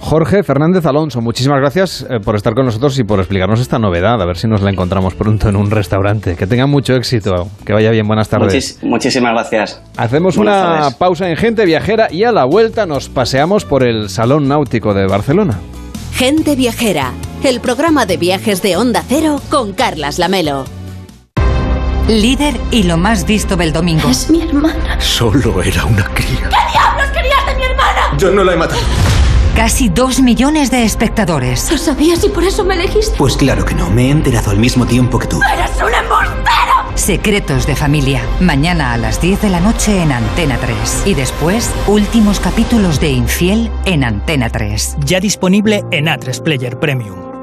Jorge Fernández Alonso, muchísimas gracias eh, por estar con nosotros y por explicarnos esta novedad. A ver si nos la encontramos pronto en un restaurante. Que tenga mucho éxito, que vaya bien. Buenas tardes. muchísimas gracias. Hacemos una pausa en Gente Viajera y a la vuelta nos paseamos por el Salón Náutico de Barcelona. Gente Viajera, el programa de viajes de Onda Cero con Carlas Lamelo. Líder y lo más visto del domingo. Es mi hermana. Solo era una cría. ¿Qué diablos querías de mi hermana? Yo no la he matado. Casi dos millones de espectadores. ¿Lo sabías y por eso me elegiste? Pues claro que no, me he enterado al mismo tiempo que tú. ¡Eres un embustero! Secretos de familia. Mañana a las 10 de la noche en Antena 3. Y después, últimos capítulos de Infiel en Antena 3. Ya disponible en A3 Player Premium.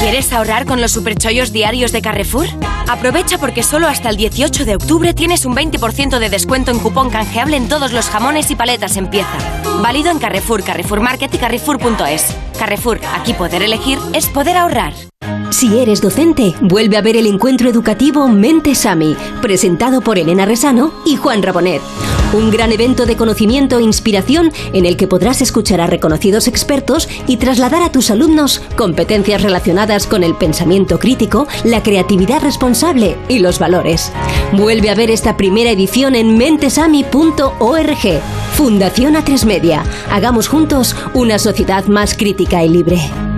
¿Quieres ahorrar con los superchollos diarios de Carrefour? Aprovecha porque solo hasta el 18 de octubre tienes un 20% de descuento en cupón canjeable en todos los jamones y paletas en pieza. Válido en Carrefour, Carrefour Market y Carrefour.es. Carrefour, aquí poder elegir es poder ahorrar. Si eres docente, vuelve a ver el encuentro educativo Mente Sami, presentado por Elena Resano y Juan Rabonet. Un gran evento de conocimiento e inspiración en el que podrás escuchar a reconocidos expertos y trasladar a tus alumnos competencias relacionadas con el pensamiento crítico, la creatividad responsable y los valores. Vuelve a ver esta primera edición en mentesami.org. Fundación A3 Media. Hagamos juntos una sociedad más crítica y libre.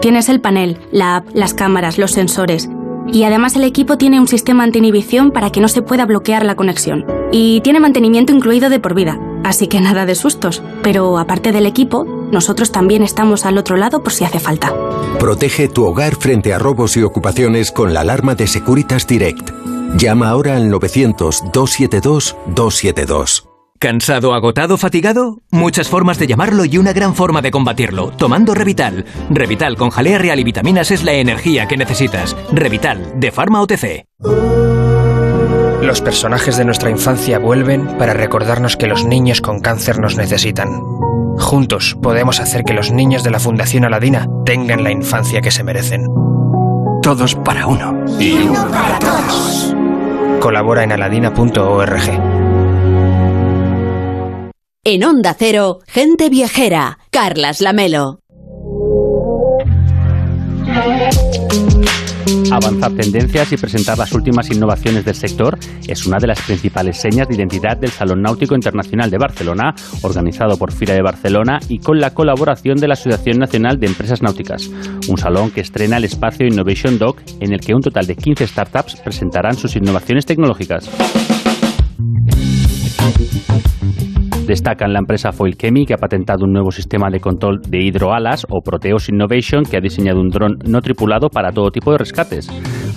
Tienes el panel, la app, las cámaras, los sensores. Y además el equipo tiene un sistema anti-inhibición para que no se pueda bloquear la conexión. Y tiene mantenimiento incluido de por vida, así que nada de sustos. Pero aparte del equipo, nosotros también estamos al otro lado por si hace falta. Protege tu hogar frente a robos y ocupaciones con la alarma de Securitas Direct. Llama ahora al 900-272-272. ¿Cansado, agotado, fatigado? Muchas formas de llamarlo y una gran forma de combatirlo. Tomando Revital. Revital con jalea real y vitaminas es la energía que necesitas. Revital, de Pharma OTC. Los personajes de nuestra infancia vuelven para recordarnos que los niños con cáncer nos necesitan. Juntos podemos hacer que los niños de la Fundación Aladina tengan la infancia que se merecen. Todos para uno. Y uno para todos. Colabora en aladina.org. En Onda Cero, Gente Viajera, Carlas Lamelo. Avanzar tendencias y presentar las últimas innovaciones del sector es una de las principales señas de identidad del Salón Náutico Internacional de Barcelona, organizado por FIRA de Barcelona y con la colaboración de la Asociación Nacional de Empresas Náuticas. Un salón que estrena el espacio Innovation Dock, en el que un total de 15 startups presentarán sus innovaciones tecnológicas. Destacan la empresa Foil Chemi, que ha patentado un nuevo sistema de control de hidroalas, o Proteus Innovation, que ha diseñado un dron no tripulado para todo tipo de rescates.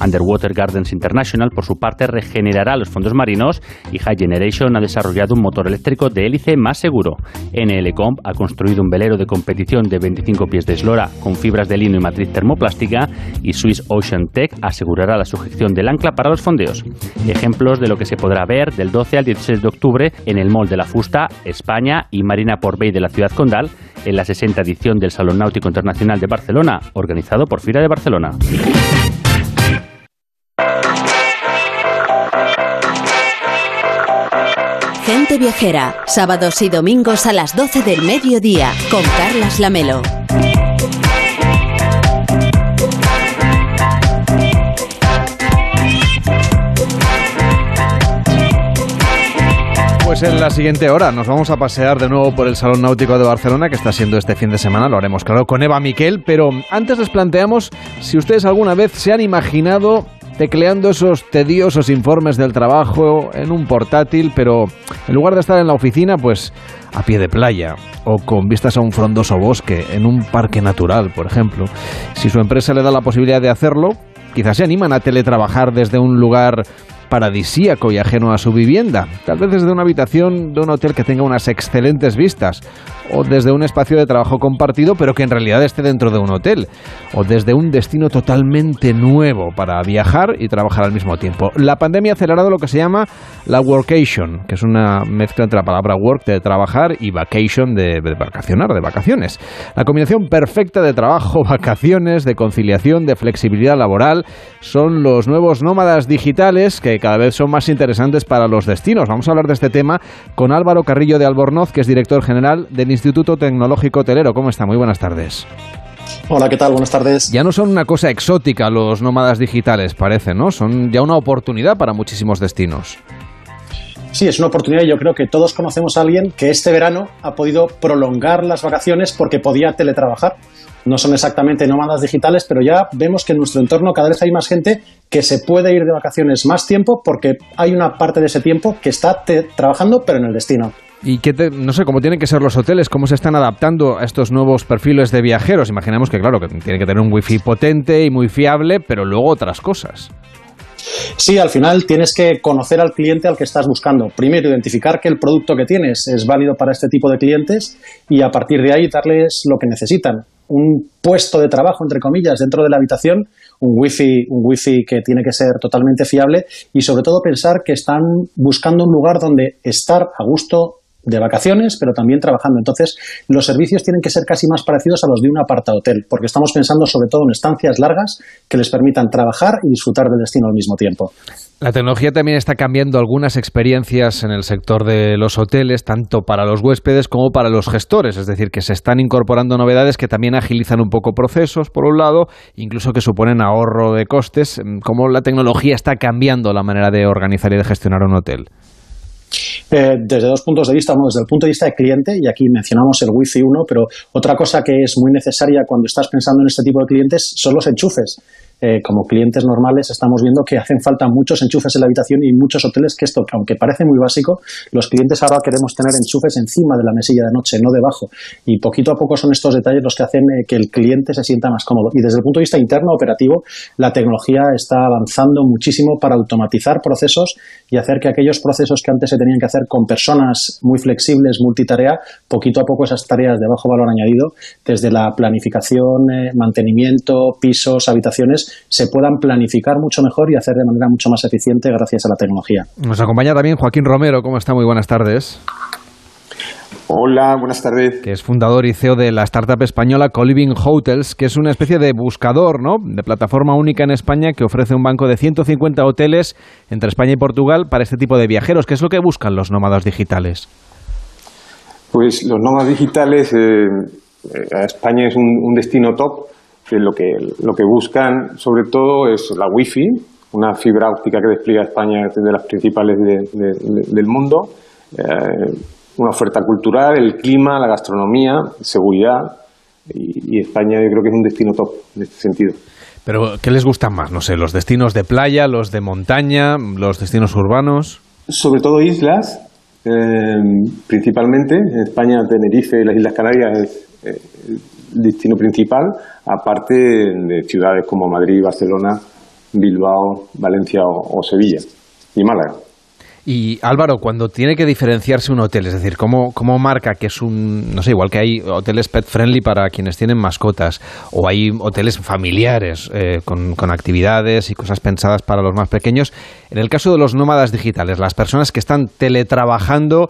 Underwater Gardens International, por su parte, regenerará los fondos marinos y High Generation ha desarrollado un motor eléctrico de hélice más seguro. NL Comp ha construido un velero de competición de 25 pies de eslora con fibras de lino y matriz termoplástica y Swiss Ocean Tech asegurará la sujeción del ancla para los fondeos. Ejemplos de lo que se podrá ver del 12 al 16 de octubre en el Mall de la Fusta, España y Marina Port Bay de la ciudad condal en la 60 edición del Salón Náutico Internacional de Barcelona, organizado por FIRA de Barcelona. Viajera, sábados y domingos a las 12 del mediodía, con Carlas Lamelo. Pues en la siguiente hora nos vamos a pasear de nuevo por el Salón Náutico de Barcelona, que está siendo este fin de semana, lo haremos claro con Eva Miquel, pero antes les planteamos si ustedes alguna vez se han imaginado tecleando esos tediosos informes del trabajo en un portátil, pero en lugar de estar en la oficina, pues a pie de playa o con vistas a un frondoso bosque, en un parque natural, por ejemplo. Si su empresa le da la posibilidad de hacerlo, quizás se animan a teletrabajar desde un lugar paradisíaco y ajeno a su vivienda, tal vez desde una habitación de un hotel que tenga unas excelentes vistas, o desde un espacio de trabajo compartido pero que en realidad esté dentro de un hotel, o desde un destino totalmente nuevo para viajar y trabajar al mismo tiempo. La pandemia ha acelerado lo que se llama la workation, que es una mezcla entre la palabra work de trabajar y vacation de, de vacacionar, de vacaciones. La combinación perfecta de trabajo, vacaciones, de conciliación, de flexibilidad laboral son los nuevos nómadas digitales que cada vez son más interesantes para los destinos. Vamos a hablar de este tema con Álvaro Carrillo de Albornoz, que es director general del Instituto Tecnológico Hotelero. ¿Cómo está? Muy buenas tardes. Hola, ¿qué tal? Buenas tardes. Ya no son una cosa exótica los nómadas digitales, parece, ¿no? Son ya una oportunidad para muchísimos destinos. Sí, es una oportunidad y yo creo que todos conocemos a alguien que este verano ha podido prolongar las vacaciones porque podía teletrabajar. No son exactamente nómadas digitales, pero ya vemos que en nuestro entorno cada vez hay más gente que se puede ir de vacaciones más tiempo porque hay una parte de ese tiempo que está trabajando pero en el destino. ¿Y qué te, no sé cómo tienen que ser los hoteles? ¿Cómo se están adaptando a estos nuevos perfiles de viajeros? Imaginamos que, claro, que tiene que tener un wifi potente y muy fiable, pero luego otras cosas. Sí, al final tienes que conocer al cliente al que estás buscando. Primero, identificar que el producto que tienes es válido para este tipo de clientes y a partir de ahí darles lo que necesitan. Un puesto de trabajo, entre comillas, dentro de la habitación, un wifi, un wifi que tiene que ser totalmente fiable y sobre todo pensar que están buscando un lugar donde estar a gusto, de vacaciones, pero también trabajando. Entonces, los servicios tienen que ser casi más parecidos a los de un aparta hotel, porque estamos pensando sobre todo en estancias largas que les permitan trabajar y disfrutar del destino al mismo tiempo. La tecnología también está cambiando algunas experiencias en el sector de los hoteles, tanto para los huéspedes como para los gestores, es decir, que se están incorporando novedades que también agilizan un poco procesos, por un lado, incluso que suponen ahorro de costes, cómo la tecnología está cambiando la manera de organizar y de gestionar un hotel. Eh, desde dos puntos de vista. Uno, desde el punto de vista de cliente, y aquí mencionamos el Wi-Fi 1, pero otra cosa que es muy necesaria cuando estás pensando en este tipo de clientes son los enchufes. Eh, como clientes normales estamos viendo que hacen falta muchos enchufes en la habitación y muchos hoteles que esto, aunque parece muy básico, los clientes ahora queremos tener enchufes encima de la mesilla de noche, no debajo. Y poquito a poco son estos detalles los que hacen eh, que el cliente se sienta más cómodo. Y desde el punto de vista interno operativo, la tecnología está avanzando muchísimo para automatizar procesos y hacer que aquellos procesos que antes se tenían que hacer con personas muy flexibles, multitarea, poquito a poco esas tareas de bajo valor añadido, desde la planificación, eh, mantenimiento, pisos, habitaciones, se puedan planificar mucho mejor y hacer de manera mucho más eficiente gracias a la tecnología. Nos acompaña también Joaquín Romero. ¿Cómo está? Muy buenas tardes. Hola, buenas tardes. Que es fundador y CEO de la startup española Coliving Hotels, que es una especie de buscador, ¿no? De plataforma única en España que ofrece un banco de 150 hoteles entre España y Portugal para este tipo de viajeros. ¿Qué es lo que buscan los nómadas digitales? Pues los nómadas digitales, eh, España es un, un destino top que lo que lo que buscan sobre todo es la wifi una fibra óptica que despliega España es de las principales del mundo eh, una oferta cultural el clima la gastronomía seguridad y, y España yo creo que es un destino top en este sentido pero ¿qué les gustan más? No sé, los destinos de playa, los de montaña, los destinos urbanos. Sobre todo islas, eh, principalmente. En España, Tenerife y las Islas Canarias es eh, destino principal, aparte de ciudades como Madrid, Barcelona, Bilbao, Valencia o Sevilla y Málaga. Y Álvaro, cuando tiene que diferenciarse un hotel, es decir, ¿cómo, ¿cómo, marca que es un, no sé, igual que hay hoteles pet friendly para quienes tienen mascotas, o hay hoteles familiares eh, con, con, actividades y cosas pensadas para los más pequeños? En el caso de los nómadas digitales, las personas que están teletrabajando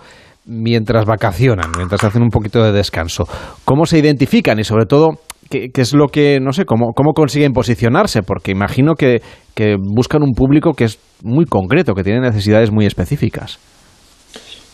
mientras vacacionan, mientras hacen un poquito de descanso, ¿cómo se identifican y sobre todo ¿Qué, es lo que, no sé, cómo, cómo consiguen posicionarse? Porque imagino que, que buscan un público que es muy concreto, que tiene necesidades muy específicas.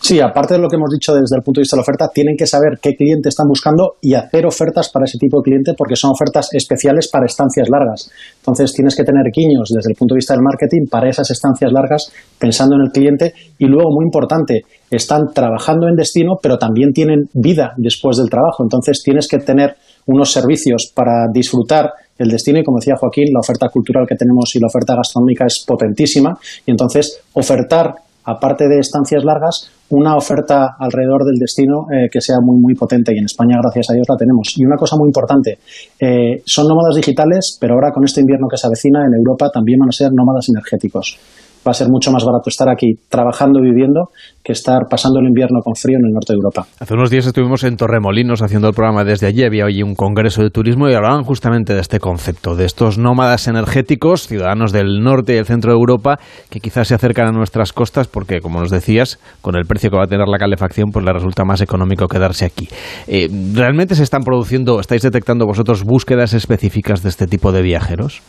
Sí, aparte de lo que hemos dicho desde el punto de vista de la oferta, tienen que saber qué cliente están buscando y hacer ofertas para ese tipo de cliente porque son ofertas especiales para estancias largas. Entonces tienes que tener guiños desde el punto de vista del marketing para esas estancias largas pensando en el cliente y luego, muy importante, están trabajando en destino pero también tienen vida después del trabajo. Entonces tienes que tener unos servicios para disfrutar el destino y como decía Joaquín, la oferta cultural que tenemos y la oferta gastronómica es potentísima y entonces ofertar aparte de estancias largas, una oferta alrededor del destino eh, que sea muy, muy potente y en España, gracias a Dios, la tenemos. Y una cosa muy importante, eh, son nómadas digitales, pero ahora con este invierno que se avecina en Europa también van a ser nómadas energéticos va a ser mucho más barato estar aquí trabajando viviendo que estar pasando el invierno con frío en el norte de Europa. Hace unos días estuvimos en Torremolinos haciendo el programa desde allí, había hoy un congreso de turismo y hablaban justamente de este concepto, de estos nómadas energéticos, ciudadanos del norte y el centro de Europa, que quizás se acercan a nuestras costas porque, como nos decías, con el precio que va a tener la calefacción, pues le resulta más económico quedarse aquí. Eh, ¿Realmente se están produciendo, estáis detectando vosotros búsquedas específicas de este tipo de viajeros?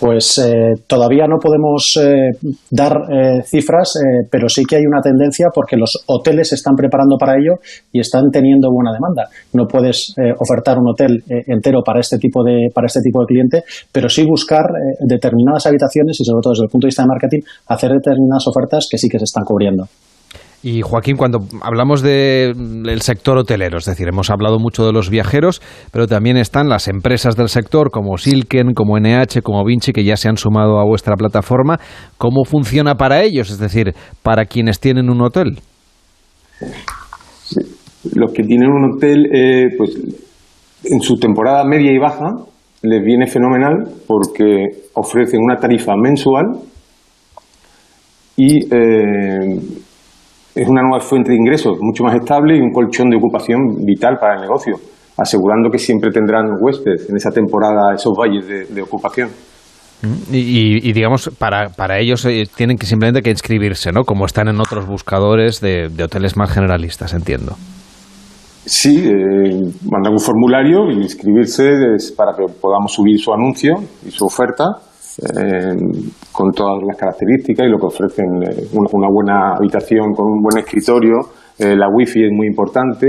Pues eh, todavía no podemos eh, dar eh, cifras, pero sí que hay una tendencia porque los hoteles se están preparando para ello y están teniendo buena demanda. No puedes ofertar un hotel entero para este tipo de para este tipo de cliente, pero sí buscar determinadas habitaciones y sobre todo desde el punto de vista de marketing hacer determinadas ofertas que sí que se están cubriendo. Y Joaquín, cuando hablamos del sector hotelero, es decir, hemos hablado mucho de los viajeros, pero también están las empresas del sector como Silken, como NH, como Vinci, que ya se han sumado a vuestra plataforma. ¿Cómo funciona para ellos? Es decir, para quienes tienen un hotel. Los que tienen un hotel, eh, pues en su temporada media y baja, les viene fenomenal porque ofrecen una tarifa mensual y eh, es una nueva fuente de ingresos mucho más estable y un colchón de ocupación vital para el negocio, asegurando que siempre tendrán huéspedes en esa temporada, esos valles de, ocupación. Mm, y, digamos, para, para ellos eh, tienen que simplemente que inscribirse, ¿no? Como están en otros buscadores de, hoteles más generalistas, entiendo. Sí, eh, mandan un formulario y inscribirse es para que podamos subir su anuncio y su oferta eh, con todas las características y lo que ofrecen eh, una, buena habitación con un buen escritorio, eh, la wifi es muy importante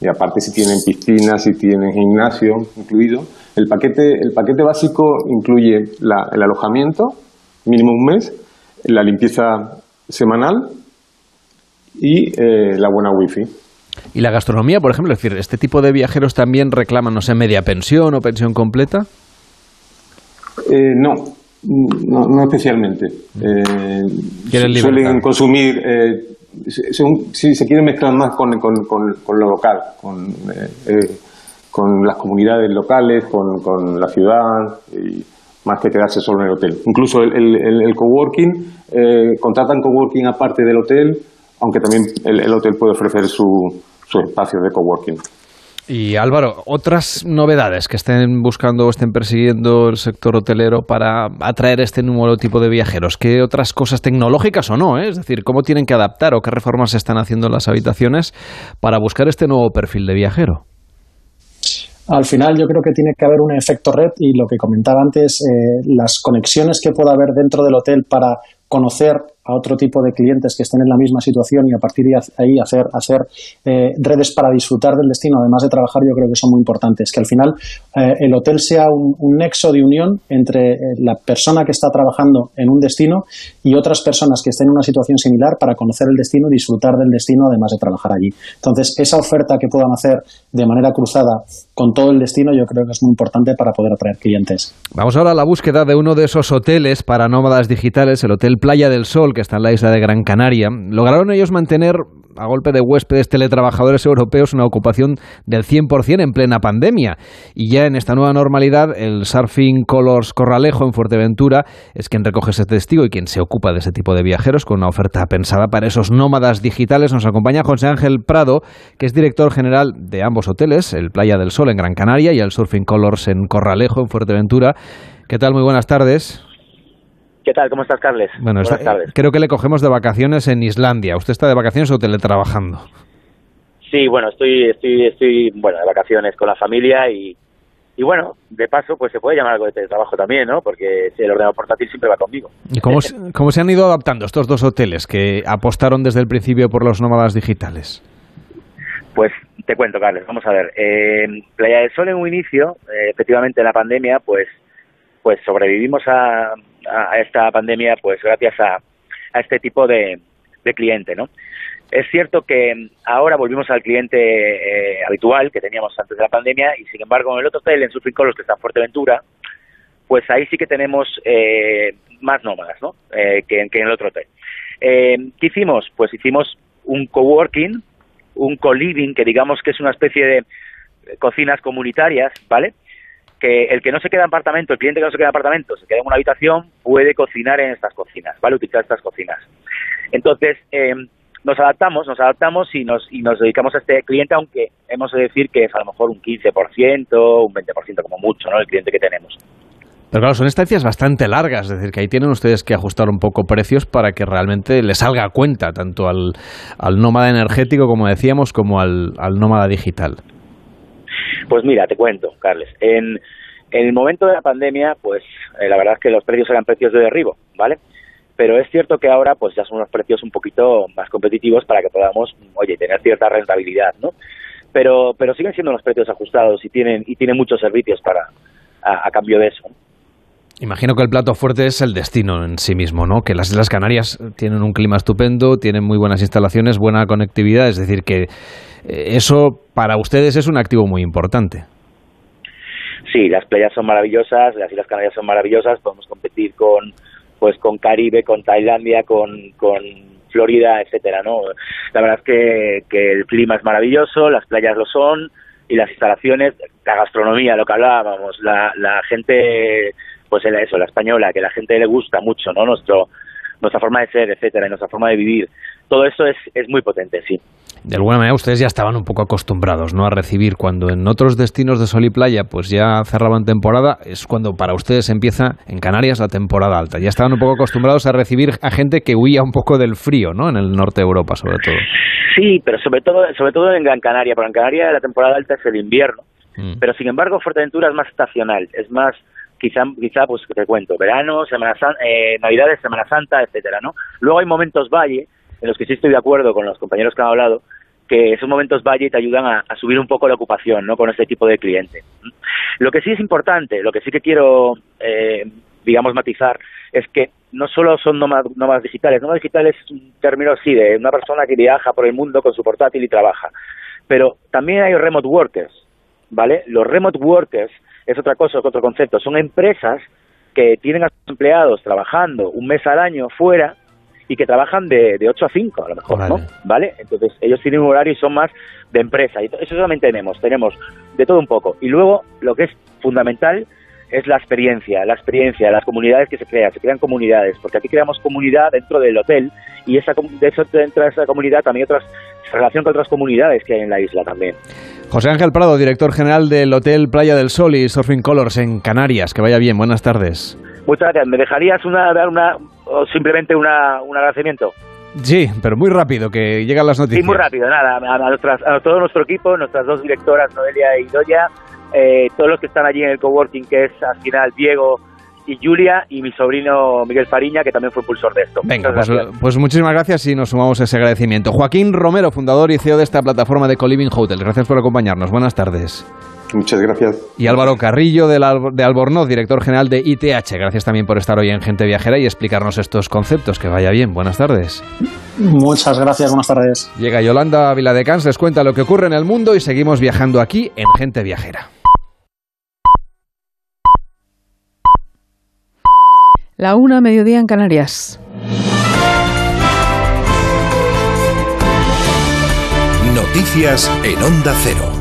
y aparte si tienen piscina, si tienen gimnasio incluido. El paquete, el paquete básico incluye el alojamiento, mínimo un mes, la limpieza semanal y la buena wifi. ¿Y la gastronomía, por ejemplo? Es decir, ¿este tipo de viajeros también reclaman, no sé, media pensión o pensión completa? no, no, no especialmente. Eh, suelen consumir, eh, si se quieren mezclar más con, con, con, lo local, con, eh, con las comunidades locales, con, la ciudad, y más que quedarse solo en el hotel. Incluso el, el, el coworking, contratan coworking aparte del hotel, aunque también el, hotel puede ofrecer su, su espacio de coworking. Y Álvaro, otras novedades que estén buscando o estén persiguiendo el sector hotelero para atraer este nuevo tipo de viajeros. ¿Qué otras cosas tecnológicas o no? Eh? Es decir, ¿cómo tienen que adaptar o qué reformas se están haciendo en las habitaciones para buscar este nuevo perfil de viajero? Al final yo creo que tiene que haber un efecto red y lo que comentaba antes, eh, las conexiones que pueda haber dentro del hotel para conocer a otro tipo de clientes que estén en la misma situación y a partir de ahí hacer, hacer eh, redes para disfrutar del destino, además de trabajar, yo creo que son muy importantes. Que al final eh, el hotel sea un, nexo de unión entre eh, la persona que está trabajando en un destino y otras personas que estén en una situación similar para conocer el destino y disfrutar del destino además de trabajar allí. Entonces, esa oferta que puedan hacer de manera cruzada con todo el destino, yo creo que es muy importante para poder atraer clientes. Vamos ahora a la búsqueda de uno de esos hoteles para nómadas digitales, el Hotel Playa del Sol, que está en la isla de Gran Canaria. Lograron ellos mantener a golpe de huéspedes teletrabajadores europeos una ocupación del 100% en plena pandemia. Y ya en esta nueva normalidad, el Surfing Colors Corralejo en Fuerteventura es quien recoge ese testigo y quien se ocupa de ese tipo de viajeros con una oferta pensada para esos nómadas digitales. Nos acompaña José Ángel Prado, que es director general de ambos hoteles, el Playa del Sol en Gran Canaria y el Surfing Colors en Corralejo en Fuerteventura. ¿Qué tal? Muy buenas tardes. ¿Qué tal? ¿Cómo estás, Carles? Bueno, creo que le cogemos de vacaciones en Islandia. ¿Usted está de vacaciones o teletrabajando? Sí, bueno, estoy, estoy, estoy, bueno, de vacaciones con la familia y, y bueno, de paso, pues se puede llamar algo de teletrabajo también, ¿no? Porque el ordenador portátil siempre va conmigo. ¿Y cómo, cómo se han ido adaptando estos dos hoteles que apostaron desde el principio por los nómadas digitales? Pues te cuento, Carles. Vamos a ver. Eh, Playa del Sol en un inicio, eh, efectivamente en la pandemia, pues, pues sobrevivimos a, a esta pandemia pues gracias a, a este tipo de, de cliente, ¿no? Es cierto que ahora volvimos al cliente eh, habitual que teníamos antes de la pandemia y sin embargo en el otro hotel, en Surfing que está en Fuerteventura, pues ahí sí que tenemos eh, más nómadas, ¿no? Eh, que, que, en el otro hotel. Eh, ¿Qué hicimos? Pues hicimos un coworking, un co-living, que digamos que es una especie de cocinas comunitarias, ¿vale? Que el que no se queda en apartamento, el cliente que no se queda en apartamento, se queda en una habitación, puede cocinar en estas cocinas, ¿vale? Utilizar estas cocinas. Entonces, eh, nos adaptamos, nos adaptamos y nos, y nos dedicamos a este cliente, aunque hemos de decir que es a lo mejor un 15%, un 20% como mucho, ¿no? El cliente que tenemos. Pero claro, son estancias bastante largas, es decir, que ahí tienen ustedes que ajustar un poco precios para que realmente les salga a cuenta, tanto al, al nómada energético, como decíamos, como al, al nómada digital. Pues mira, te cuento, Carles. En, el momento de la pandemia, pues eh, la verdad es que los precios eran precios de derribo, ¿vale? Pero es cierto que ahora pues ya son unos precios un poquito más competitivos para que podamos, oye, tener cierta rentabilidad, ¿no? Pero, pero siguen siendo unos precios ajustados y tienen, y tienen muchos servicios para, a, a cambio de eso. Imagino que el plato fuerte es el destino en sí mismo, ¿no? Que las Islas Canarias tienen un clima estupendo, tienen muy buenas instalaciones, buena conectividad, es decir, que eh, eso para ustedes es un activo muy importante. Sí, las playas son maravillosas, las Islas Canarias son maravillosas, podemos competir con pues con Caribe, con Tailandia, con, con Florida, etcétera, ¿no? La verdad es que, el clima es maravilloso, las playas lo son y las instalaciones, la gastronomía, lo que hablábamos, la, la gente, pues eso, la española, que la gente le gusta mucho, ¿no? Nuestro, nuestra forma de ser, etcétera, y nuestra forma de vivir. Todo eso es, es muy potente, sí de alguna manera ustedes ya estaban un poco acostumbrados ¿no? a recibir cuando en otros destinos de sol y playa pues ya cerraban temporada, es cuando para ustedes empieza en Canarias la temporada alta. Ya estaban un poco acostumbrados a recibir a gente que huía un poco del frío, ¿no? En el norte de Europa, sobre todo. Sí, pero sobre todo, sobre todo en Gran Canaria. Porque en Canaria la temporada alta es el invierno. Mm. Pero sin embargo, Fuerteventura es más estacional, es más quizá, quizá pues te cuento, verano, Semana Santa, eh, Navidades, Semana Santa, etcétera, ¿no? Luego hay momentos valle en los que sí estoy de acuerdo con los compañeros que han hablado, que esos momentos valle te ayudan a, subir un poco la ocupación ¿no? con este tipo de cliente. Lo que sí es importante, lo que sí que quiero, eh, digamos, matizar, es que no solo son nómadas, digitales, nómadas digitales es un término así de una persona que viaja por el mundo con su portátil y trabaja, pero también hay remote workers, ¿vale? Los remote workers es otra cosa, es otro concepto, son empresas que tienen a sus empleados trabajando un mes al año fuera y que trabajan de, de 8 a 5 a lo mejor, ¿no? ¿Vale? Entonces ellos tienen un horario y son más de empresa. Y eso también tenemos, tenemos de todo un poco. Y luego lo que es fundamental es la experiencia, la experiencia, las comunidades que se crean, se crean comunidades, porque aquí creamos comunidad dentro del hotel y esa, de eso dentro de esa comunidad también otras relación con otras comunidades que hay en la isla también. José Ángel Prado, director general del Hotel Playa del Sol y Surfing Colors en Canarias. Que vaya bien, buenas tardes. Muchas gracias. ¿Me dejarías una, dar una, o simplemente una, un agradecimiento? Sí, pero muy rápido, que llegan las noticias. Sí, muy rápido, nada. A, todo nuestro equipo, nuestras dos directoras, Noelia y Doya, eh, todos los que están allí en el coworking, que es al final Diego y Julia y mi sobrino Miguel Fariña, que también fue impulsor de esto. Venga, pues, pues, muchísimas gracias y nos sumamos a ese agradecimiento. Joaquín Romero, fundador y CEO de esta plataforma de Coliving Hotel. Gracias por acompañarnos. Buenas tardes. Muchas gracias. Y Álvaro Carrillo de, de Albornoz, director general de ITH. Gracias también por estar hoy en Gente Viajera y explicarnos estos conceptos. Que vaya bien. Buenas tardes. Muchas gracias. Buenas tardes. Llega Yolanda Viladecans, les cuenta lo que ocurre en el mundo y seguimos viajando aquí en Gente Viajera. La una, mediodía en Canarias. Noticias en Onda Cero.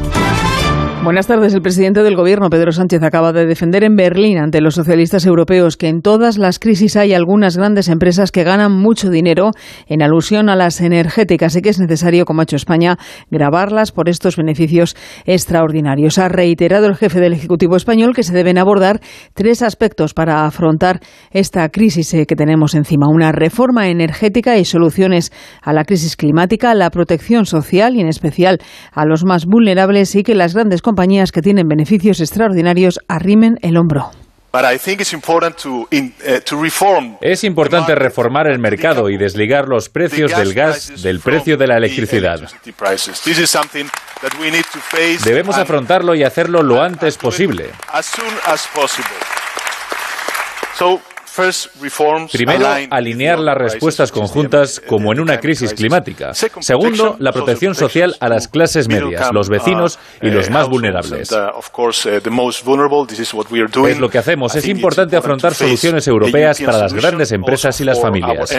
Buenas tardes. El presidente del Gobierno, Pedro Sánchez, acaba de defender en Berlín ante los socialistas europeos que en todas las crisis hay algunas grandes empresas que ganan mucho dinero en alusión a las energéticas y que es necesario, como ha hecho España, grabarlas por estos beneficios extraordinarios. Ha reiterado el jefe del Ejecutivo español que se deben abordar tres aspectos para afrontar esta crisis eh, que tenemos encima. Una reforma energética y soluciones a la crisis climática, la protección social y en especial a los más vulnerables y que las grandes que tienen beneficios extraordinarios arrimen el hombro. Es importante reformar el mercado y desligar los precios del gas del precio de la electricidad. Debemos afrontarlo y hacerlo lo antes posible. Primero, alinear las respuestas conjuntas como en una crisis climática. Segundo, la protección social a las clases medias, los vecinos y los más vulnerables. Es lo que hacemos. Es importante afrontar soluciones europeas para las grandes empresas y las familias.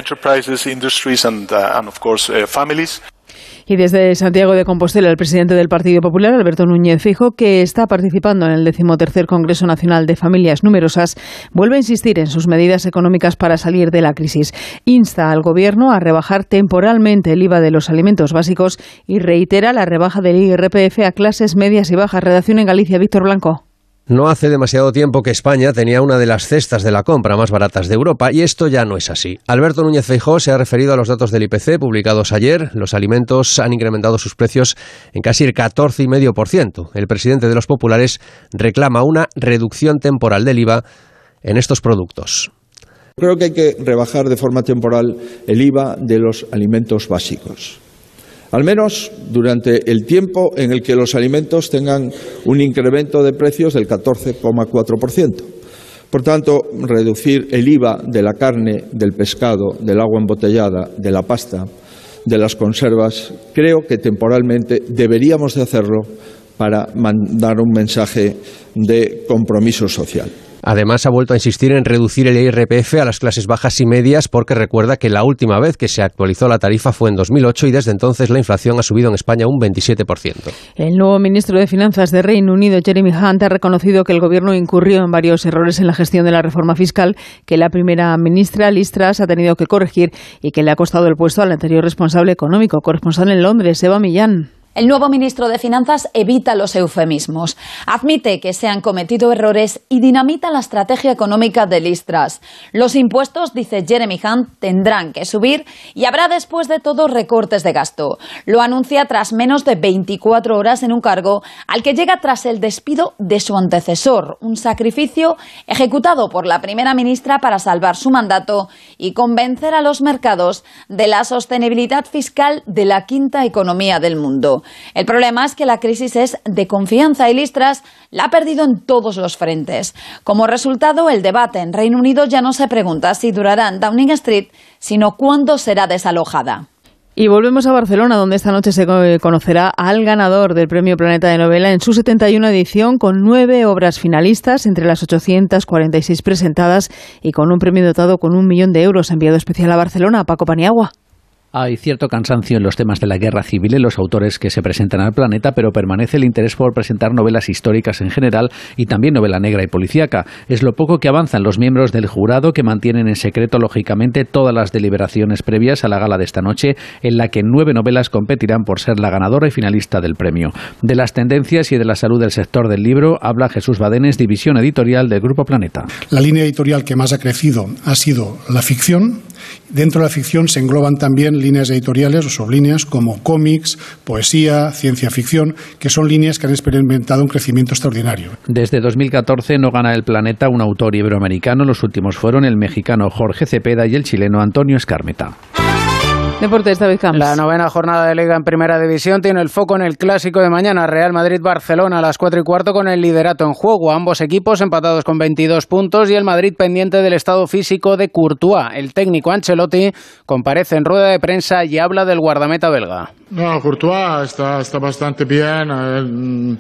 Y desde Santiago de Compostela, el presidente del Partido Popular, Alberto Núñez Fijo, que está participando en el decimotercer Congreso Nacional de Familias Numerosas, vuelve a insistir en sus medidas económicas para salir de la crisis. Insta al Gobierno a rebajar temporalmente el IVA de los alimentos básicos y reitera la rebaja del IRPF a clases medias y bajas. Redacción en Galicia, Víctor Blanco. No hace demasiado tiempo que España tenía una de las cestas de la compra más baratas de Europa y esto ya no es así. Alberto Núñez Feijó se ha referido a los datos del IPC publicados ayer. Los alimentos han incrementado sus precios en casi el 14,5%. El presidente de los populares reclama una reducción temporal del IVA en estos productos. Creo que hay que rebajar de forma temporal el IVA de los alimentos básicos al menos durante el tiempo en el que los alimentos tengan un incremento de precios del 14,4%. Por tanto, reducir el IVA de la carne, del pescado, del agua embotellada, de la pasta, de las conservas, creo que temporalmente deberíamos de hacerlo para mandar un mensaje de compromiso social. Además, ha vuelto a insistir en reducir el IRPF a las clases bajas y medias porque recuerda que la última vez que se actualizó la tarifa fue en 2008 y desde entonces la inflación ha subido en España un 27%. El nuevo ministro de Finanzas de Reino Unido, Jeremy Hunt, ha reconocido que el gobierno incurrió en varios errores en la gestión de la reforma fiscal que la primera ministra, Liz Truss, ha tenido que corregir y que le ha costado el puesto al anterior responsable económico, corresponsal en Londres, Eva Millán. El nuevo ministro de Finanzas evita los eufemismos, admite que se han cometido errores y dinamita la estrategia económica de Listras. Los impuestos, dice Jeremy Hunt, tendrán que subir y habrá después de todo recortes de gasto. Lo anuncia tras menos de 24 horas en un cargo al que llega tras el despido de su antecesor, un sacrificio ejecutado por la primera ministra para salvar su mandato y convencer a los mercados de la sostenibilidad fiscal de la quinta economía del mundo. El problema es que la crisis es de confianza y Listras la ha perdido en todos los frentes. Como resultado, el debate en Reino Unido ya no se pregunta si durará en Downing Street, sino cuándo será desalojada. Y volvemos a Barcelona, donde esta noche se conocerá al ganador del Premio Planeta de Novela en su 71 edición, con nueve obras finalistas entre las 846 presentadas y con un premio dotado con un millón de euros enviado especial a Barcelona, Paco Paniagua. Hay cierto cansancio en los temas de la guerra civil en los autores que se presentan al planeta, pero permanece el interés por presentar novelas históricas en general y también novela negra y policíaca. Es lo poco que avanzan los miembros del jurado que mantienen en secreto, lógicamente, todas las deliberaciones previas a la gala de esta noche, en la que nueve novelas competirán por ser la ganadora y finalista del premio. De las tendencias y de la salud del sector del libro habla Jesús Badenes, división editorial del Grupo Planeta. La línea editorial que más ha crecido ha sido la ficción Dentro de la ficción se engloban también líneas editoriales o sublíneas como cómics, poesía, ciencia ficción, que son líneas que han experimentado un crecimiento extraordinario. Desde 2014 no gana el planeta un autor iberoamericano. Los últimos fueron el mexicano Jorge Cepeda y el chileno Antonio Escarmeta. Deportes, David Camps. La novena jornada de Liga en Primera División tiene el foco en el clásico de mañana, Real Madrid-Barcelona a las 4 y cuarto con el liderato en juego. Ambos equipos empatados con 22 puntos y el Madrid pendiente del estado físico de Courtois. El técnico Ancelotti comparece en rueda de prensa y habla del guardameta belga. No, Courtois está, está bastante bien. mm,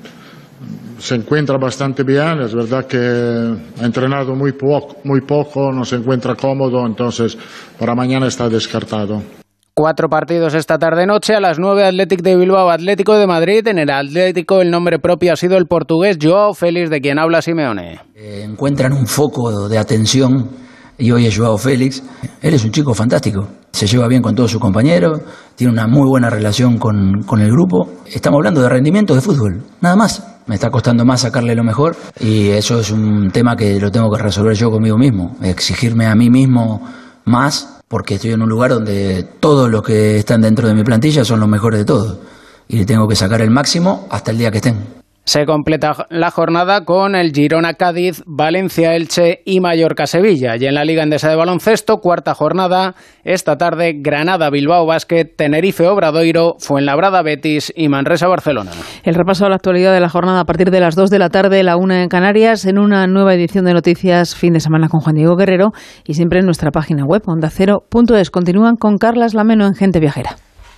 se encuentra bastante bien, es verdad que ha entrenado muy poco, muy poco, no se encuentra cómodo, entonces para mañana está descartado. Cuatro partidos esta tarde-noche. A las nueve, Athletic de Bilbao, Atlético de Madrid. En el Atlético, el nombre propio ha sido el portugués Joao Félix, de quien habla Simeone. Eh, encuentran un foco de atención y hoy es Joao Félix. Él es un chico fantástico. Se lleva bien con todos sus compañeros, tiene una muy buena relación con, con el grupo. Estamos hablando de rendimiento de fútbol, nada más. Me está costando más sacarle lo mejor y eso es un tema que lo tengo que resolver yo conmigo mismo. Exigirme a mí mismo más porque estoy en un lugar donde todos los que están dentro de mi plantilla son los mejores de todos y le tengo que sacar el máximo hasta el día que estén. Se completa la jornada con el Girona Cádiz, Valencia Elche y Mallorca Sevilla. Y en la Liga Endesa de Baloncesto, cuarta jornada, esta tarde Granada Bilbao Basket, Tenerife Obradoiro, Fuenlabrada Betis y Manresa Barcelona. El repaso a la actualidad de la jornada a partir de las 2 de la tarde, la 1 en Canarias, en una nueva edición de Noticias Fin de Semana con Juan Diego Guerrero y siempre en nuestra página web ondacero.es. Continúan con Carlas Lameno en Gente Viajera.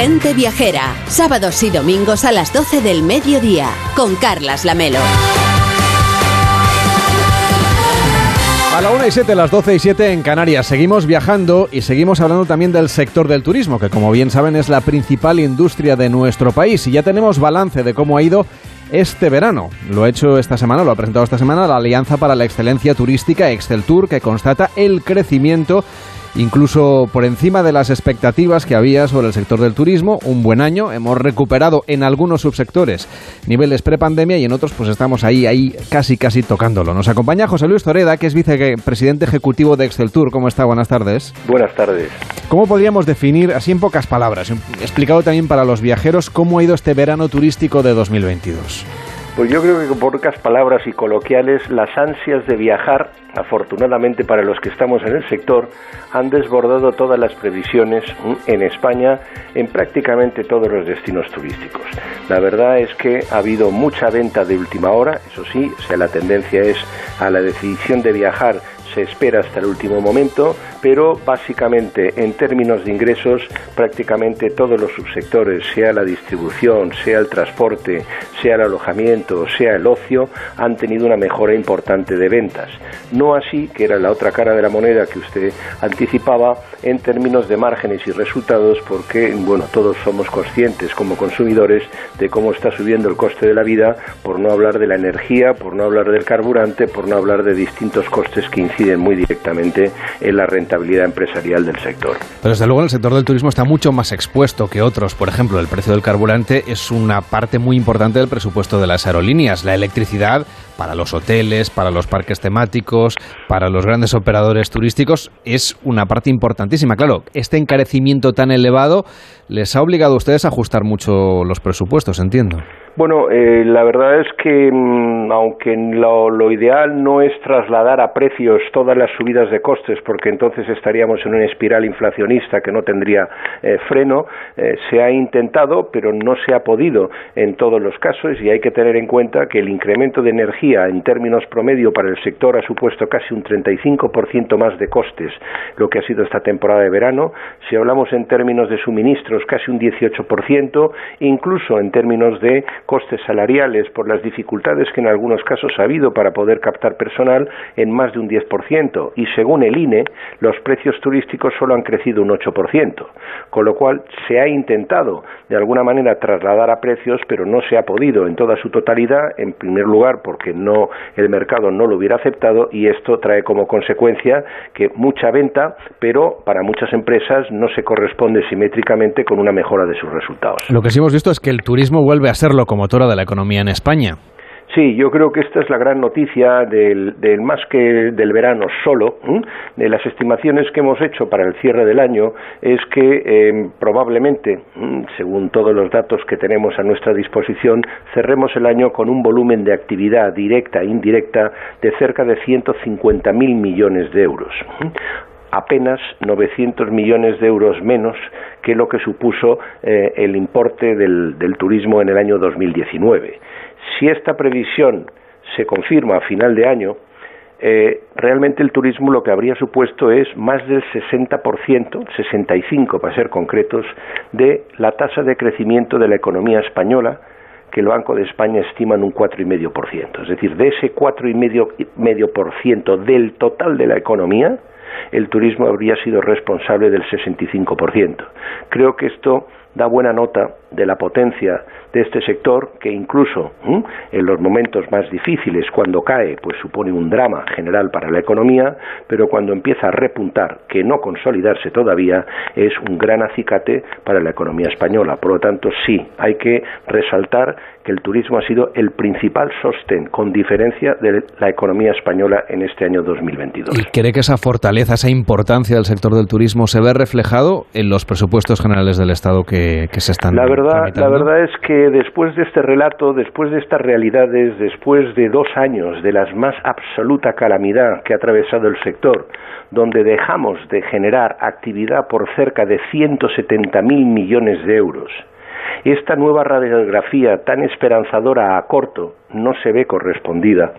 Gente Viajera, sábados y domingos a las 12 del mediodía, con Carlas Lamelo. A la 1 y 7, las 12 y 7 en Canarias. Seguimos viajando y seguimos hablando también del sector del turismo, que como bien saben es la principal industria de nuestro país. Y ya tenemos balance de cómo ha ido este verano. Lo ha hecho esta semana, lo ha presentado esta semana la Alianza para la Excelencia Turística Exceltour, que constata el crecimiento incluso por encima de las expectativas que había sobre el sector del turismo. Un buen año, hemos recuperado en algunos subsectores niveles prepandemia y en otros pues estamos ahí, ahí casi, casi tocándolo. Nos acompaña José Luis Toreda, que es vicepresidente ejecutivo de Exceltour. ¿Cómo está? Buenas tardes. Buenas tardes. ¿Cómo podríamos definir, así en pocas palabras, explicado también para los viajeros, cómo ha ido este verano turístico de 2022? Pues yo creo que con pocas palabras y coloquiales, las ansias de viajar, afortunadamente para los que estamos en el sector, han desbordado todas las previsiones en España en prácticamente todos los destinos turísticos. La verdad es que ha habido mucha venta de última hora, eso sí, o sea, la tendencia es a la decisión de viajar se espera hasta el último momento, pero básicamente en términos de ingresos prácticamente todos los subsectores, sea la distribución, sea el transporte, sea el alojamiento, sea el ocio, han tenido una mejora importante de ventas. No así, que era la otra cara de la moneda que usted anticipaba, en términos de márgenes y resultados, porque bueno, todos somos conscientes como consumidores de cómo está subiendo el coste de la vida, por no hablar de la energía, por no hablar del carburante, por no hablar de distintos costes que inciden muy directamente en la rentabilidad empresarial del sector. Pero desde luego el sector del turismo está mucho más expuesto que otros. Por ejemplo, el precio del carburante es una parte muy importante del presupuesto de las aerolíneas. La electricidad para los hoteles, para los parques temáticos, para los grandes operadores turísticos es una parte importantísima. Claro, este encarecimiento tan elevado les ha obligado a ustedes a ajustar mucho los presupuestos, entiendo. Bueno, eh, la verdad es que mm, aunque lo, ideal no es trasladar a precios todas las subidas de costes, porque entonces estaríamos en una espiral inflacionista que no tendría eh, freno, eh, se ha intentado, pero no se ha podido en todos los casos y hay que tener en cuenta que el incremento de energía en términos promedio para el sector ha supuesto casi un 35% más de costes lo que ha sido esta temporada de verano. Si hablamos en términos de suministros, casi un 18%, incluso en términos de costes salariales por las dificultades que en algunos casos ha habido para poder captar personal en más de un 10%. Y según el INE, los precios turísticos solo han crecido un 8%. Con lo cual se ha intentado de alguna manera trasladar a precios, pero no se ha podido en toda su totalidad, en primer lugar porque no el mercado no lo hubiera aceptado y esto trae como consecuencia que mucha venta, pero para muchas empresas no se corresponde simétricamente con una mejora de sus resultados. Lo que sí hemos visto es que el turismo vuelve a ser como motora de la economía en España. Sí, yo creo que esta es la gran noticia del, más que del verano solo. De las estimaciones que hemos hecho para el cierre del año es que eh, probablemente, según todos los datos que tenemos a nuestra disposición, cerremos el año con un volumen de actividad directa e indirecta de cerca de 150.000 millones de euros apenas 900 millones de euros menos que lo que supuso eh, el importe del, turismo en el año 2019. Si esta previsión se confirma a final de año, eh, realmente el turismo lo que habría supuesto es más del 60%, 65% para ser concretos, de la tasa de crecimiento de la economía española, que el Banco de España estima en un 4,5%. Es decir, de ese 4,5% del total de la economía, el turismo habría sido responsable del 65%. Creo que esto da buena nota de la potencia de este sector que incluso en los momentos más difíciles cuando cae pues supone un drama general para la economía pero cuando empieza a repuntar que no consolidarse todavía es un gran acicate para la economía española por lo tanto sí hay que resaltar que el turismo ha sido el principal sostén con diferencia de la economía española en este año 2022 ¿Y cree que esa fortaleza esa importancia del sector del turismo se ve reflejado en los presupuestos generales del Estado que, se están la verdad la verdad es que después de este relato, después de estas realidades, después de dos años de la más absoluta calamidad que ha atravesado el sector, donde dejamos de generar actividad por cerca de 170.000 millones de euros, esta nueva radiografía tan esperanzadora a corto no se ve correspondida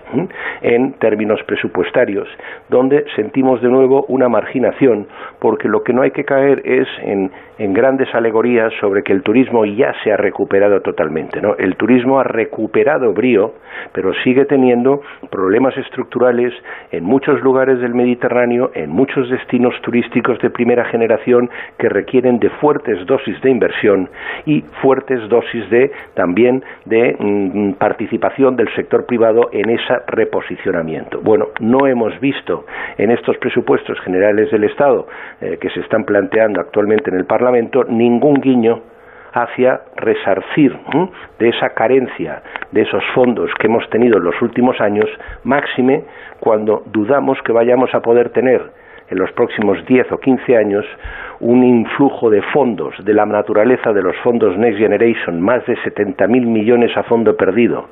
en términos presupuestarios, donde sentimos de nuevo una marginación, porque lo que no hay que caer es en, grandes alegorías sobre que el turismo ya se ha recuperado totalmente. El turismo ha recuperado brío, pero sigue teniendo problemas estructurales en muchos lugares del Mediterráneo, en muchos destinos turísticos de primera generación que requieren de fuertes dosis de inversión y fuertes dosis de también de mm, participación del sector privado en ese reposicionamiento. Bueno, no hemos visto en estos presupuestos generales del Estado eh, que se están planteando actualmente en el Parlamento ningún guiño hacia resarcir de esa carencia de esos fondos que hemos tenido en los últimos años, máxime cuando dudamos que vayamos a poder tener en los próximos 10 o 15 años un influjo de fondos de la naturaleza de los fondos Next Generation, más de 70.000 millones a fondo perdido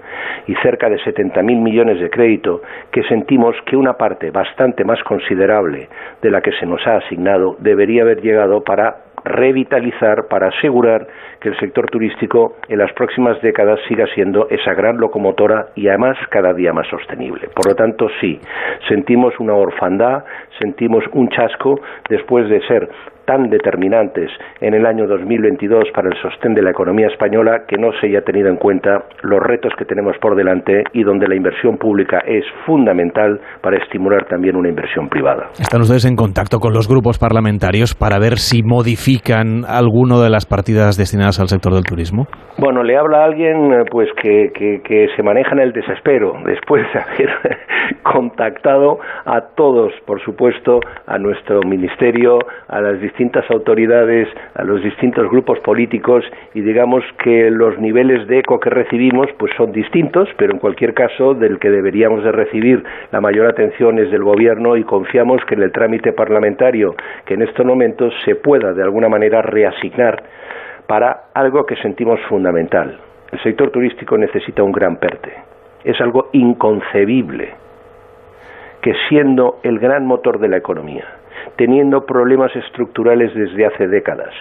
y cerca de 70.000 millones de crédito, que sentimos que una parte bastante más considerable de la que se nos ha asignado debería haber llegado para revitalizar, para asegurar que el sector turístico en las próximas décadas siga siendo esa gran locomotora y además cada día más sostenible. Por lo tanto, sí, sentimos una orfandad, sentimos un chasco después de ser tan determinantes en el año 2022 para el sostén de la economía española que no se haya tenido en cuenta los retos que tenemos por delante y donde la inversión pública es fundamental para estimular también una inversión privada. ¿Están ustedes en contacto con los grupos parlamentarios para ver si modifican alguno de las partidas destinadas al sector del turismo? Bueno, le habla a alguien eh, pues que, que se maneja en el desespero después de haber contactado a todos, por supuesto, a nuestro ministerio, a las distintas autoridades, a los distintos grupos políticos y digamos que los niveles de eco que recibimos pues son distintos, pero en cualquier caso del que deberíamos de recibir la mayor atención es del gobierno y confiamos que en el trámite parlamentario que en estos momentos se pueda de alguna manera reasignar para algo que sentimos fundamental, el sector turístico necesita un gran PERTE. Es algo inconcebible que siendo el gran motor de la economía, teniendo problemas estructurales desde hace décadas,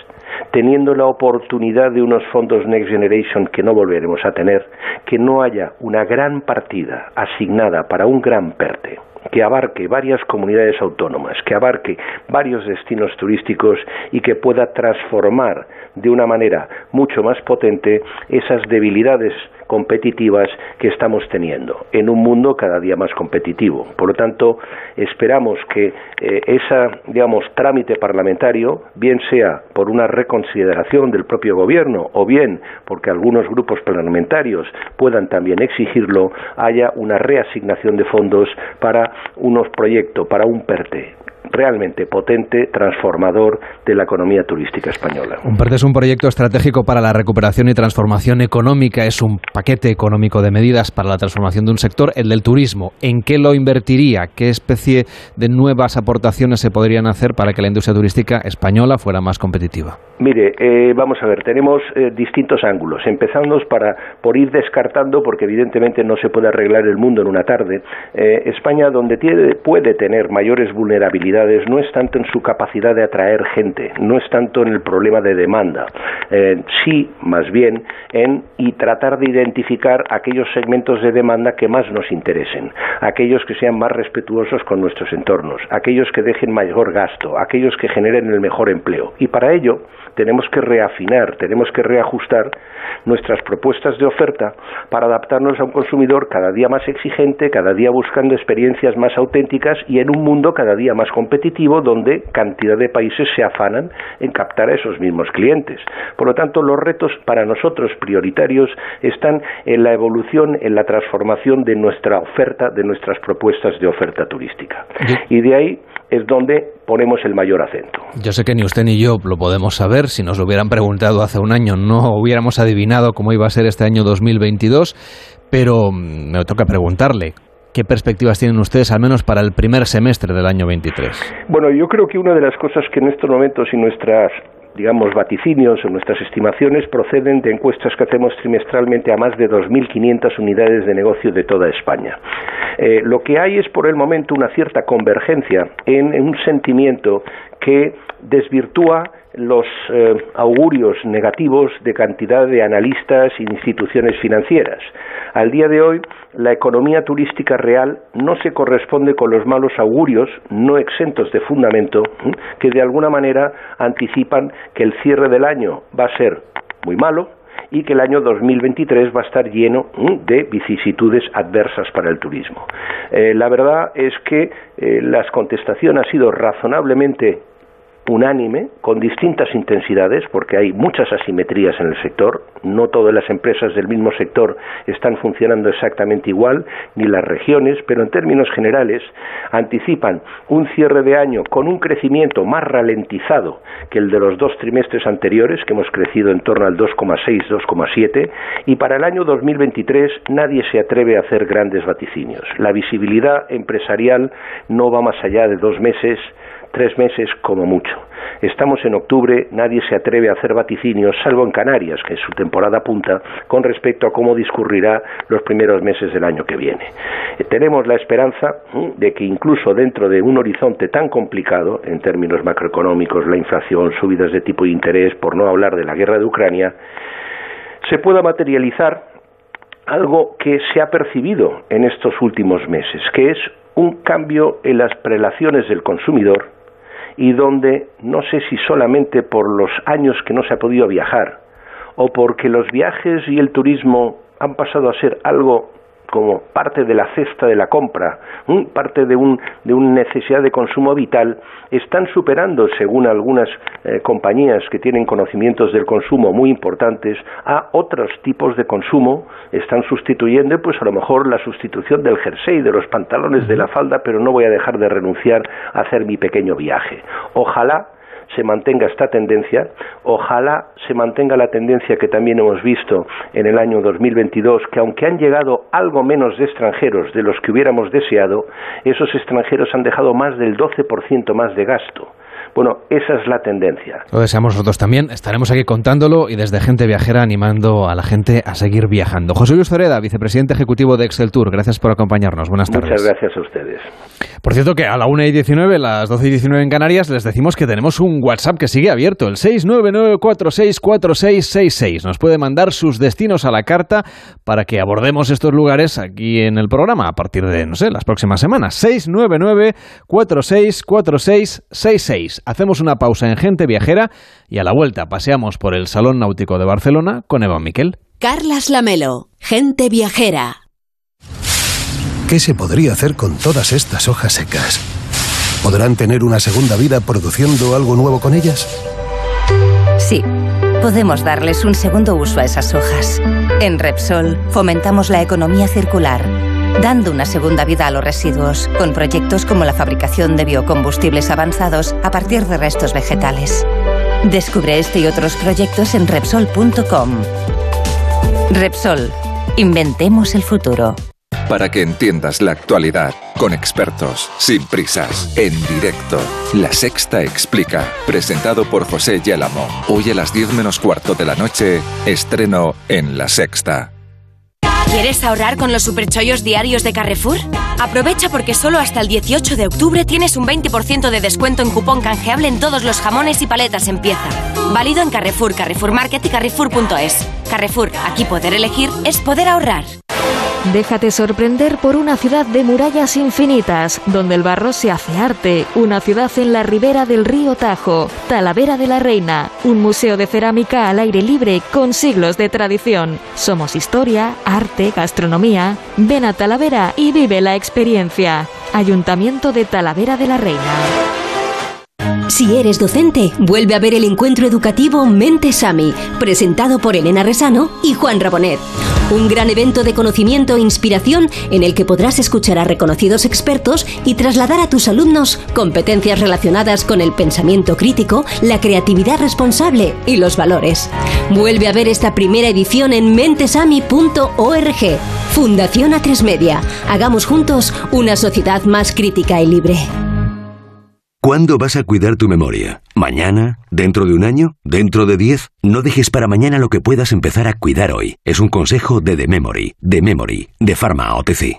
teniendo la oportunidad de unos fondos Next Generation que no volveremos a tener, que no haya una gran partida asignada para un gran PERTE que abarque varias comunidades autónomas, que abarque varios destinos turísticos y que pueda transformar de una manera mucho más potente esas debilidades competitivas que estamos teniendo en un mundo cada día más competitivo. Por lo tanto, esperamos que eh, ese, digamos, trámite parlamentario, bien sea por una reconsideración del propio gobierno o bien porque algunos grupos parlamentarios puedan también exigirlo, haya una reasignación de fondos para unos proyectos, para un PERTE realmente potente, transformador de la economía turística española. Un es un proyecto estratégico para la recuperación y transformación económica, es un paquete económico de medidas para la transformación de un sector, el del turismo. ¿En qué lo invertiría? ¿Qué especie de nuevas aportaciones se podrían hacer para que la industria turística española fuera más competitiva? Mire, eh, vamos a ver, tenemos eh, distintos ángulos. Empezamos para, por ir descartando, porque evidentemente no se puede arreglar el mundo en una tarde. Eh, España, donde tiene, puede tener mayores vulnerabilidades, no es tanto en su capacidad de atraer gente, no es tanto en el problema de demanda, eh, sí más bien en y tratar de identificar aquellos segmentos de demanda que más nos interesen, aquellos que sean más respetuosos con nuestros entornos, aquellos que dejen mayor gasto, aquellos que generen el mejor empleo. Y para ello tenemos que reafinar, tenemos que reajustar nuestras propuestas de oferta para adaptarnos a un consumidor cada día más exigente, cada día buscando experiencias más auténticas y en un mundo cada día más competitivo donde cantidad de países se afanan en captar a esos mismos clientes. Por lo tanto, los retos para nosotros prioritarios están en la evolución, en la transformación de nuestra oferta, de nuestras propuestas de oferta turística. Y de ahí es donde ponemos el mayor acento. Yo sé que ni usted ni yo lo podemos saber. Si nos lo hubieran preguntado hace un año, no hubiéramos adivinado cómo iba a ser este año 2022. Pero mm, me toca preguntarle, ¿Qué perspectivas tienen ustedes, al menos para el primer semestre del año 23? Bueno, yo creo que una de las cosas que en estos momentos y nuestras digamos, vaticinios o nuestras estimaciones proceden de encuestas que hacemos trimestralmente a más de 2.500 unidades de negocio de toda España. Eh, lo que hay es por el momento una cierta convergencia en un sentimiento que desvirtúa los eh, augurios negativos de cantidad de analistas e instituciones financieras. Al día de hoy, la economía turística real no se corresponde con los malos augurios, no exentos de fundamento, que de alguna manera anticipan que el cierre del año va a ser muy malo, y que el año 2023 va a estar lleno de vicisitudes adversas para el turismo. Eh, la verdad es que eh, las contestaciones han sido razonablemente unánime, con distintas intensidades, porque hay muchas asimetrías en el sector, no todas las empresas del mismo sector están funcionando exactamente igual, ni las regiones, pero en términos generales anticipan un cierre de año con un crecimiento más ralentizado que el de los dos trimestres anteriores, que hemos crecido en torno al 2,6, 2,7, y para el año 2023 nadie se atreve a hacer grandes vaticinios. La visibilidad empresarial no va más allá de dos meses, tres meses como mucho. Estamos en octubre, nadie se atreve a hacer vaticinios, salvo en Canarias, que es su temporada punta, con respecto a cómo discurrirá los primeros meses del año que viene. Eh, tenemos la esperanza de que incluso dentro de un horizonte tan complicado, en términos macroeconómicos, la inflación, subidas de tipo de interés, por no hablar de la guerra de Ucrania, se pueda materializar algo que se ha percibido en estos últimos meses, que es un cambio en las prelaciones del consumidor y donde no sé si solamente por los años que no se ha podido viajar o porque los viajes y el turismo han pasado a ser algo como parte de la cesta de la compra, parte de, un, de una necesidad de consumo vital, están superando, según algunas eh, compañías que tienen conocimientos del consumo muy importantes, a otros tipos de consumo, están sustituyendo, pues a lo mejor la sustitución del jersey, de los pantalones, de la falda, pero no voy a dejar de renunciar a hacer mi pequeño viaje. Ojalá se mantenga esta tendencia. Ojalá se mantenga la tendencia que también hemos visto en el año 2022, que aunque han llegado algo menos de extranjeros de los que hubiéramos deseado, esos extranjeros han dejado más del 12% más de gasto Bueno, esa es la tendencia. Lo deseamos nosotros también. Estaremos aquí contándolo y desde Gente Viajera animando a la gente a seguir viajando. José Luis Zoreda, vicepresidente ejecutivo de Excel Tour, gracias por acompañarnos. Buenas tardes. Muchas gracias a ustedes. Por cierto que a la 1 y 19, las 12 y 19 en Canarias, les decimos que tenemos un WhatsApp que sigue abierto, el 699464666. Nos puede mandar sus destinos a la carta para que abordemos estos lugares aquí en el programa a partir de, no sé, las próximas semanas. 699464666. Hacemos una pausa en Gente Viajera y a la vuelta paseamos por el Salón Náutico de Barcelona con Eva Miquel. Carlas Lamelo, Gente Viajera. ¿Qué se podría hacer con todas estas hojas secas? ¿Podrán tener una segunda vida produciendo algo nuevo con ellas? Sí, podemos darles un segundo uso a esas hojas. En Repsol fomentamos la economía circular, dando una segunda vida a los residuos, con proyectos como la fabricación de biocombustibles avanzados a partir de restos vegetales. Descubre este y otros proyectos en Repsol.com. Repsol, inventemos el futuro para que entiendas la actualidad con expertos, sin prisas, en directo. La Sexta Explica, presentado por José Yélamo. Hoy a las 10 menos cuarto de la noche, estreno en La Sexta. ¿Quieres ahorrar con los superchollos diarios de Carrefour? Aprovecha porque solo hasta el 18 de octubre tienes un 20% de descuento en cupón canjeable en todos los jamones y paletas en pieza. Válido en Carrefour, Carrefour Market y Carrefour.es. Carrefour, aquí poder elegir es poder ahorrar. Déjate sorprender por una ciudad de murallas infinitas, donde el barro se hace arte, una ciudad en la ribera del río Tajo, Talavera de la Reina, un museo de cerámica al aire libre con siglos de tradición. Somos historia, arte, gastronomía. Ven a Talavera y vive la experiencia. Ayuntamiento de Talavera de la Reina. Si eres docente, vuelve a ver el encuentro educativo Mente Sami, presentado por Elena Resano y Juan Rabonet. Un gran evento de conocimiento e inspiración en el que podrás escuchar a reconocidos expertos y trasladar a tus alumnos competencias relacionadas con el pensamiento crítico, la creatividad responsable y los valores. Vuelve a ver esta primera edición en mentesami.org. Fundación A3 Media. Hagamos juntos una sociedad más crítica y libre. ¿Cuándo vas a cuidar tu memoria? ¿Mañana? ¿Dentro de un año? ¿Dentro de diez? No dejes para mañana lo que puedas empezar a cuidar hoy. Es un consejo de The Memory, The Memory, de Pharma OTC.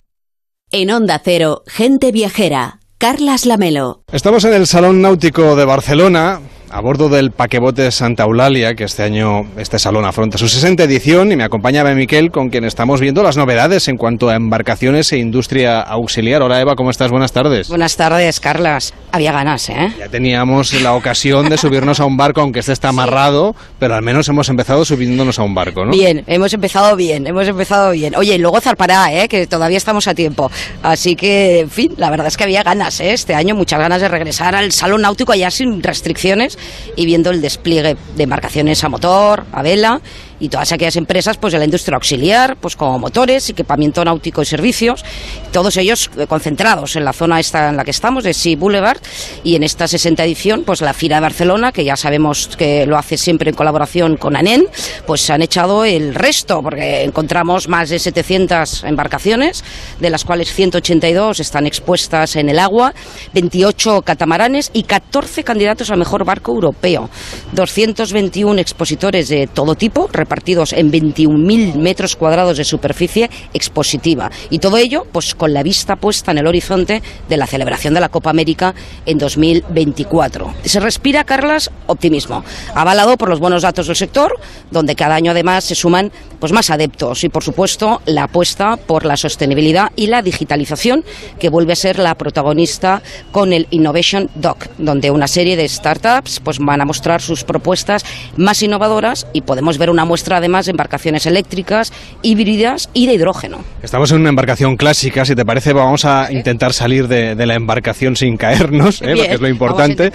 En Onda Cero, gente viajera. Carlas Lamelo. Estamos en el Salón Náutico de Barcelona, a bordo del paquebote Santa Eulalia, que este año este salón afronta su 60 edición, y me acompaña Eva Miquel, con quien estamos viendo las novedades en cuanto a embarcaciones e industria auxiliar. Hola Eva, ¿cómo estás? Buenas tardes. Buenas tardes, Carlas. Había ganas, ¿eh? Ya teníamos la ocasión de subirnos a un barco, aunque este está amarrado, pero al menos hemos empezado subiéndonos a un barco, ¿no? Bien, hemos empezado bien, hemos empezado bien. Oye, luego zarpará, ¿eh? Que todavía estamos a tiempo. Así que, en fin, la verdad es que había ganas, ¿eh? Este año muchas ganas de regresar al salón náutico allá sin restricciones y viendo el despliegue de embarcaciones a motor, a vela y todas aquellas empresas pues de la industria auxiliar, pues como motores, equipamiento náutico y servicios, todos ellos eh, concentrados en la zona esta en la que estamos, de Sea Boulevard, y en esta 60 edición, pues la Fira de Barcelona, que ya sabemos que lo hace siempre en colaboración con ANEN, pues han echado el resto, porque encontramos más de 700 embarcaciones, de las cuales 182 están expuestas en el agua, 28 catamaranes y 14 candidatos al mejor barco europeo, 221 expositores de todo tipo, repartidos en 21.000 metros cuadrados de superficie expositiva. Y todo ello, pues con la vista puesta en el horizonte de la celebración de la Copa América en 2024. Se respira, Carlas, optimismo, avalado por los buenos datos del sector, donde cada año además se suman pues más adeptos y por supuesto la apuesta por la sostenibilidad y la digitalización que vuelve a ser la protagonista con el Innovation Doc, donde una serie de startups pues van a mostrar sus propuestas más innovadoras y podemos ver una muestra además de embarcaciones eléctricas, híbridas y de hidrógeno. Estamos en una embarcación clásica, si te parece vamos a intentar salir de, la embarcación sin caernos, ¿eh? porque es lo importante.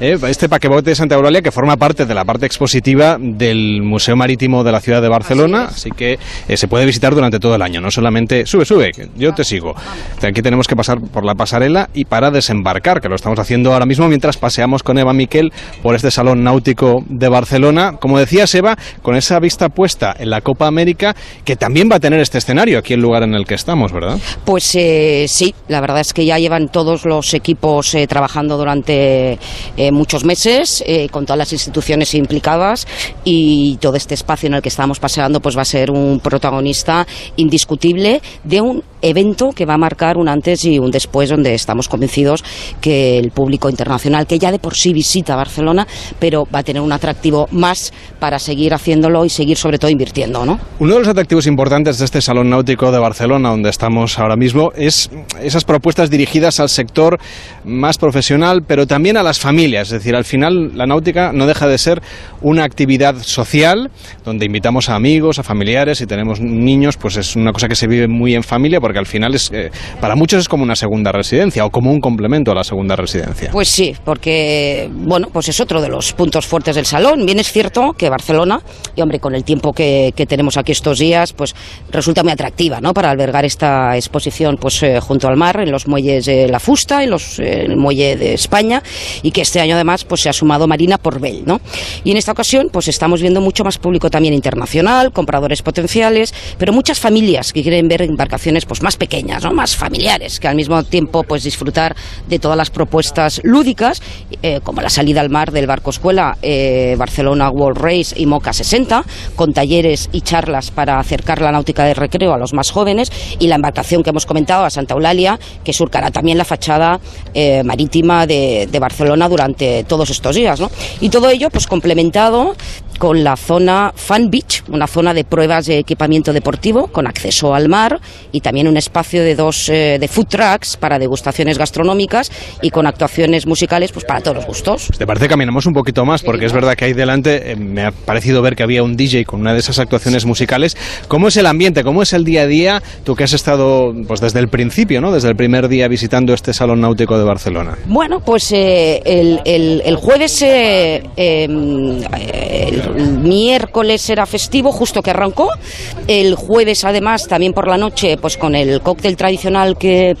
¿eh? Este paquebote de Santa Eulalia que forma parte de la parte expositiva del Museo Marítimo de la ciudad de Barcelona, así, que eh, se puede visitar durante todo el año, no solamente sube, sube, yo te sigo. Aquí tenemos que pasar por la pasarela y para desembarcar, que lo estamos haciendo ahora mismo mientras paseamos con Eva Miquel por este salón náutico de Barcelona. Como decía Eva, con esa vista puesta en la Copa América, que también va a tener este escenario aquí el lugar en el que estamos, ¿verdad? Pues eh, sí, la verdad es que ya llevan todos los equipos eh, trabajando durante eh, muchos meses, con todas las instituciones implicadas y todo este espacio en el que estamos paseando pues va a ser un protagonista indiscutible de un evento que va a marcar un antes y un después donde estamos convencidos que el público internacional, que ya de por sí visita Barcelona, pero va a tener un atractivo más para seguir haciéndolo y seguir sobre todo invirtiendo. ¿no? Uno de los atractivos importantes de este Salón Náutico de Barcelona, donde estamos ahora mismo, es esas propuestas dirigidas al sector más profesional, pero también a las familias. Es decir, al final la náutica no deja de ser una actividad social donde invitamos a amigos, a familiares y tenemos niños, pues es una cosa que se vive muy en familia porque al final es eh, para muchos es como una segunda residencia o como un complemento a la segunda residencia. Pues sí, porque bueno, pues es otro de los puntos fuertes del salón. Bien es cierto que Barcelona, y hombre, con el tiempo que, tenemos aquí estos días, pues resulta muy atractiva, ¿no? Para albergar esta exposición, pues eh, junto al mar, en los muelles de La Fusta, en los eh, el muelle de España, y que este año además, pues se ha sumado Marina Porvel, ¿no? Y en esta ocasión, pues estamos viendo mucho más público también internacional, compradores potenciales, pero muchas familias que quieren ver embarcaciones, pues más pequeñas, ¿no? Más familiares, que al mismo tiempo, pues disfrutar de todas las propuestas lúdicas, eh, como la salida al mar del barco escuela Barcelona World Race y Moca 60, con talleres y charlas para acercar la náutica de recreo a los más jóvenes, y la embarcación que hemos comentado a Santa Eulalia, que surcará también la fachada eh, marítima de, de, Barcelona durante todos estos días. ¿no? Y todo ello pues complementado con la zona Fan Beach, una zona de pruebas de equipamiento deportivo con acceso al mar y también un espacio de dos eh, de food trucks para degustaciones gastronómicas y con actuaciones musicales pues para todos los gustos. ¿Te parece caminamos un poquito más? Porque es verdad que ahí delante eh, me ha parecido ver que había un DJ con una de esas actuaciones musicales. ¿Cómo es el ambiente? ¿Cómo es el día a día? Tú que has estado pues desde el principio, ¿no? Desde el primer día visitando este Salón Náutico de Barcelona. Bueno, pues eh, el, el, jueves em, el miércoles era festivo, justo que arrancó. El jueves, además, también por la noche, pues con el cóctel tradicional que,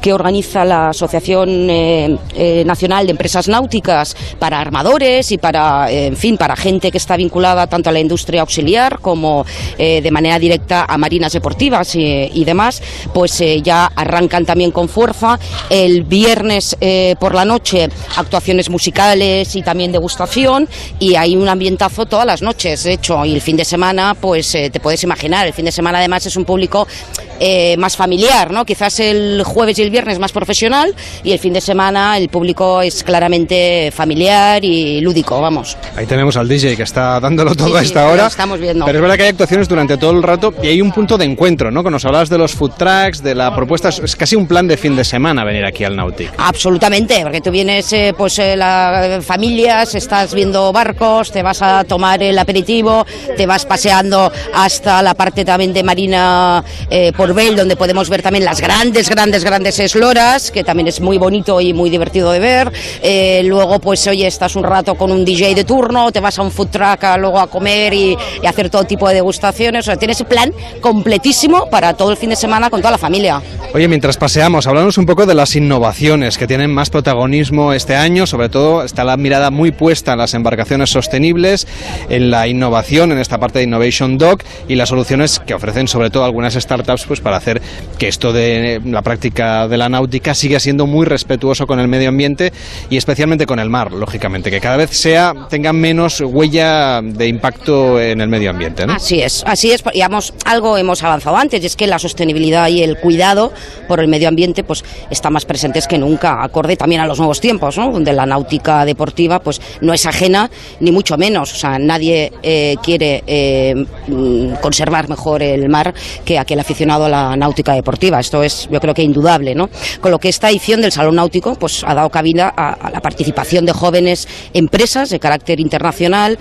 que organiza la Asociación eh, eh, Nacional de Empresas Náuticas para armadores y para, en fin, para gente que está vinculada tanto a la industria auxiliar como eh, de manera directa a marinas deportivas y, demás, pues ya arrancan también con fuerza. El viernes por la noche, actuaciones musicales y también degustación y hay un ambientazo todas las noches, de hecho, y el fin de semana, pues eh, te puedes imaginar, el fin de semana además es un público eh, más familiar, ¿no? Quizás el jueves y el viernes más profesional y el fin de semana el público es claramente familiar y lúdico, vamos. Ahí tenemos al DJ que está dándolo todo a esta hora. estamos viendo. Pero es verdad que hay actuaciones durante todo el rato y hay un punto de encuentro, ¿no? Que nos hablabas de los food trucks, de la propuesta, es casi un plan de fin de semana venir aquí al Nautic. Absolutamente, porque tú vienes, eh, pues, eh, familias, estás viendo barcos, te vas a tomar el aperitivo, te vas paseando hasta la parte también de Marina eh, donde podemos ver también las grandes, grandes, grandes esloras, que también es muy bonito y muy divertido de ver. Eh, luego, pues, oye, estás un rato con un DJ de turno, te vas a un food truck a, luego a comer y, hacer todo tipo de degustaciones. O sea, tienes plan completísimo para todo el fin de semana con toda la familia. Oye, mientras paseamos, hablamos un poco de las innovaciones que tienen más protagonismo este año. Sobre todo está la mirada muy puesta en las embarcaciones sostenibles, en la innovación, en esta parte de Innovation Dock y las soluciones que ofrecen sobre todo algunas startups pues para hacer que esto de la práctica de la náutica siga siendo muy respetuoso con el medio ambiente y especialmente con el mar, lógicamente, que cada vez sea tenga menos huella de impacto en el medio ambiente. ¿no? Así es, así es, digamos, algo hemos avanzado antes, y es que la sostenibilidad y el cuidado por el medio ambiente pues está más presentes que nunca, acorde también a los nuevos tiempos, ¿no? donde la náutica deportiva pues no es ajena ni mucho menos, o sea, nadie eh, quiere eh, mm, conservar mejor el mar que aquel aficionado a la náutica deportiva. Esto es, yo creo que indudable, ¿no? Con lo que esta edición del Salón Náutico, pues ha dado cabida a la participación de jóvenes empresas de carácter internacional,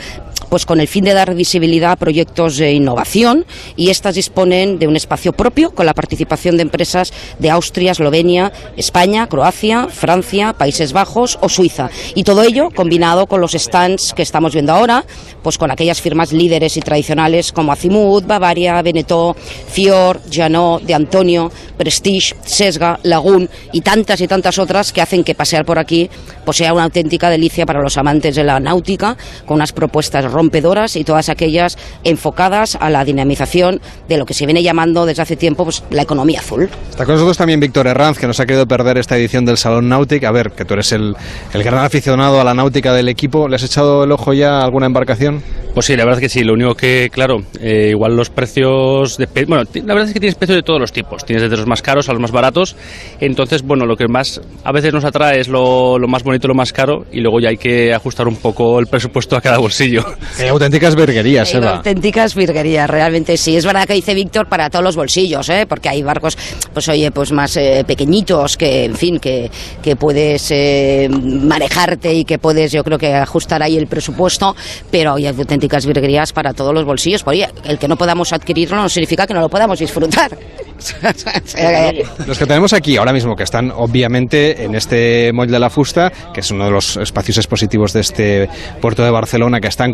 pues con el fin de dar visibilidad a proyectos de innovación y estas disponen de un espacio propio con la participación de empresas de Austria, Eslovenia, España, Croacia, Francia, Países Bajos o Suiza. Y todo ello combinado con los stands que estamos viendo ahora, pues con aquellas firmas líderes y tradicionales como Azimut, Bavaria, Beneteau, Fior, Janot, De Antonio, Prestige, Sesga, Lagoon y tantas y tantas otras que hacen que pasear por aquí pues sea una auténtica delicia para los amantes de la náutica con unas propuestas rompedoras y todas aquellas enfocadas a la dinamización de lo que se viene llamando desde hace tiempo pues, la economía azul. Está con nosotros también Víctor Herranz, que nos ha querido perder esta edición del Salón Náutic. A ver, que tú eres el, el gran aficionado a la náutica del equipo. ¿Le has echado el ojo ya a alguna embarcación? Pues sí, la verdad es que sí. Lo único que, claro, eh, igual los precios. De, bueno, la verdad es que tienes precios de todos los tipos. Tienes desde los más caros a los más baratos. Entonces, bueno, lo que más a veces nos atrae es lo, lo más bonito, lo más caro. Y luego ya hay que ajustar un poco el presupuesto a cada bolsillo. Qué auténticas virguerías, Eva. Auténticas virguerías, realmente sí. Es verdad que dice Víctor para todos los bolsillos, ¿eh? porque hay barcos, pues oye, pues más eh, pequeñitos que, en fin, que, que puedes eh, manejarte y que puedes, yo creo que ajustar ahí el presupuesto, pero hay auténticas virguerías para todos los bolsillos. Por el que no podamos adquirirlo no significa que no lo podamos disfrutar. Los que tenemos aquí ahora mismo, que están obviamente en este Moll de la Fusta, que es uno de los espacios expositivos de este puerto de Barcelona, que están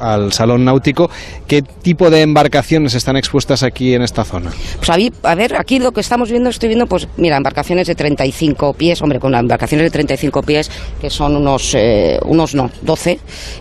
al Salón Náutico, ¿qué tipo de embarcaciones están expuestas aquí en esta zona? Pues a, ver, aquí lo que estamos viendo, estoy viendo, pues mira, embarcaciones de 35 pies, hombre, con embarcaciones de 35 pies, que son unos, eh, unos no, 12,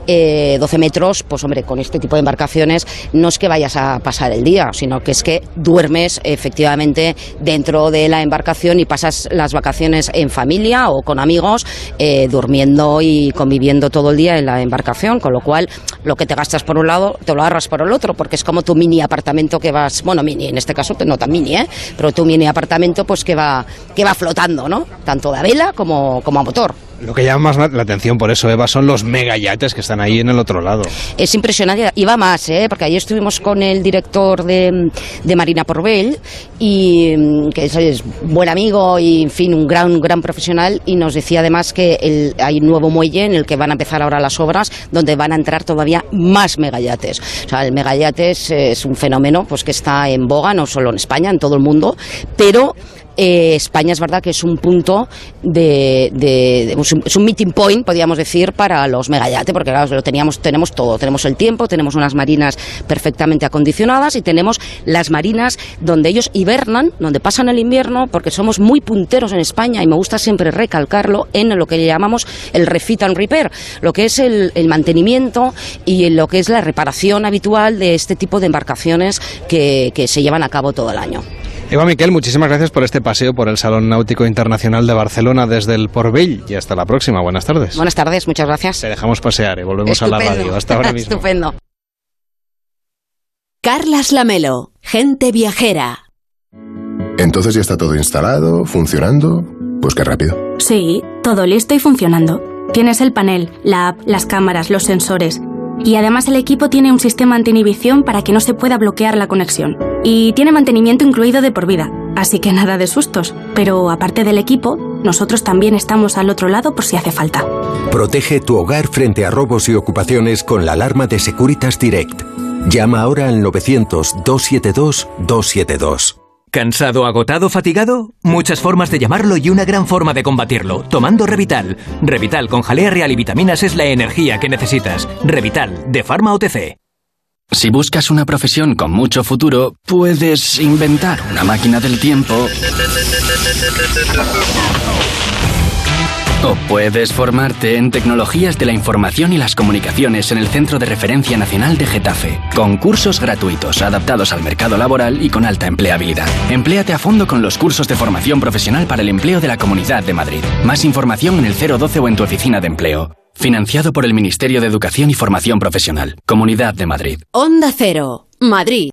eh, 12 metros, pues hombre, con este tipo de embarcaciones no es que vayas a pasar el día, sino que es que duermes efectivamente dentro de la embarcación y pasas las vacaciones en familia o con amigos, eh, durmiendo y conviviendo todo el día en la embarcación, con lo cual lo que te gastas por un lado te lo ahorras por el otro, porque es como tu mini apartamento que vas, bueno, mini, en este caso no tan mini, ¿eh? pero tu mini apartamento pues que va, que va flotando, ¿no? Tanto a vela como, como a motor. Lo que llama más la atención por eso, Eva, son los megayates que están ahí en el otro lado. Es impresionante. Y va más, ¿eh? porque ayer estuvimos con el director de, de Marina Porvell, y, mm, que es, buen amigo y, en fin, un gran, gran profesional, y nos decía además que el, hay un nuevo muelle en el que van a empezar ahora las obras, donde van a entrar todavía más megayates. O sea, el megayates es un fenómeno pues que está en boga, no solo en España, en todo el mundo, pero eh, España es verdad que es un punto de, es un meeting point, podríamos decir, para los megayates, porque claro, lo teníamos, tenemos todo, tenemos el tiempo, tenemos unas marinas perfectamente acondicionadas y tenemos las marinas donde ellos hibernan, donde pasan el invierno, porque somos muy punteros en España y me gusta siempre recalcarlo en lo que llamamos el refit and repair, lo que es el, mantenimiento y lo que es la reparación habitual de este tipo de embarcaciones que se llevan a cabo todo el año. Eva Miquel, muchísimas gracias por este paseo por el Salón Náutico Internacional de Barcelona desde el Porvell y hasta la próxima. Buenas tardes. Buenas tardes, muchas gracias. Te dejamos pasear y volvemos a la radio. Hasta ahora mismo. Estupendo. Carlas Lamelo, gente viajera. Entonces ya está todo instalado, funcionando. Pues qué rápido. Sí, todo listo y funcionando. Tienes el panel, la app, las cámaras, los sensores. Y además el equipo tiene un sistema anti-inhibición para que no se pueda bloquear la conexión. Y tiene mantenimiento incluido de por vida, así que nada de sustos. Pero aparte del equipo, nosotros también estamos al otro lado por si hace falta. Protege tu hogar frente a robos y ocupaciones con la alarma de Securitas Direct. Llama ahora al 900-272-272. ¿Cansado, agotado, fatigado? Muchas formas de llamarlo y una gran forma de combatirlo. Tomando Revital. Revital con jalea real y vitaminas es la energía que necesitas. Revital, de Pharma OTC. Si buscas una profesión con mucho futuro, puedes inventar una máquina del tiempo o puedes formarte en tecnologías de la información y las comunicaciones en el Centro de Referencia Nacional de Getafe, con cursos gratuitos adaptados al mercado laboral y con alta empleabilidad. Empléate a fondo con los cursos de formación profesional para el empleo de la Comunidad de Madrid. Más información en el 012 o en tu oficina de empleo. Financiado por el Ministerio de Educación y Formación Profesional, Comunidad de Madrid. Onda Cero, Madrid.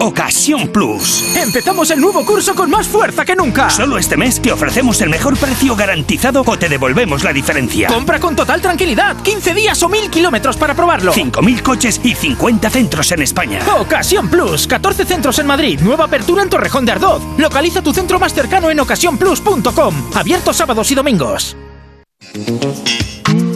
Ocasión Plus. Empezamos el nuevo curso con más fuerza que nunca. Solo este mes te ofrecemos el mejor precio garantizado o te devolvemos la diferencia. Compra con total tranquilidad. 15 días o 1000 kilómetros para probarlo. 5.000 coches y 50 centros en España. Ocasión Plus. 14 centros en Madrid. Nueva apertura en Torrejón de Ardoz. Localiza tu centro más cercano en ocasiónplus.com. Abierto sábados y domingos.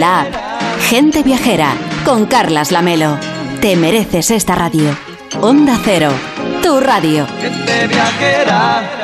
la app. Gente Viajera con Carlas Lamelo. Te mereces esta radio. Onda Cero, tu radio. Gente Viajera.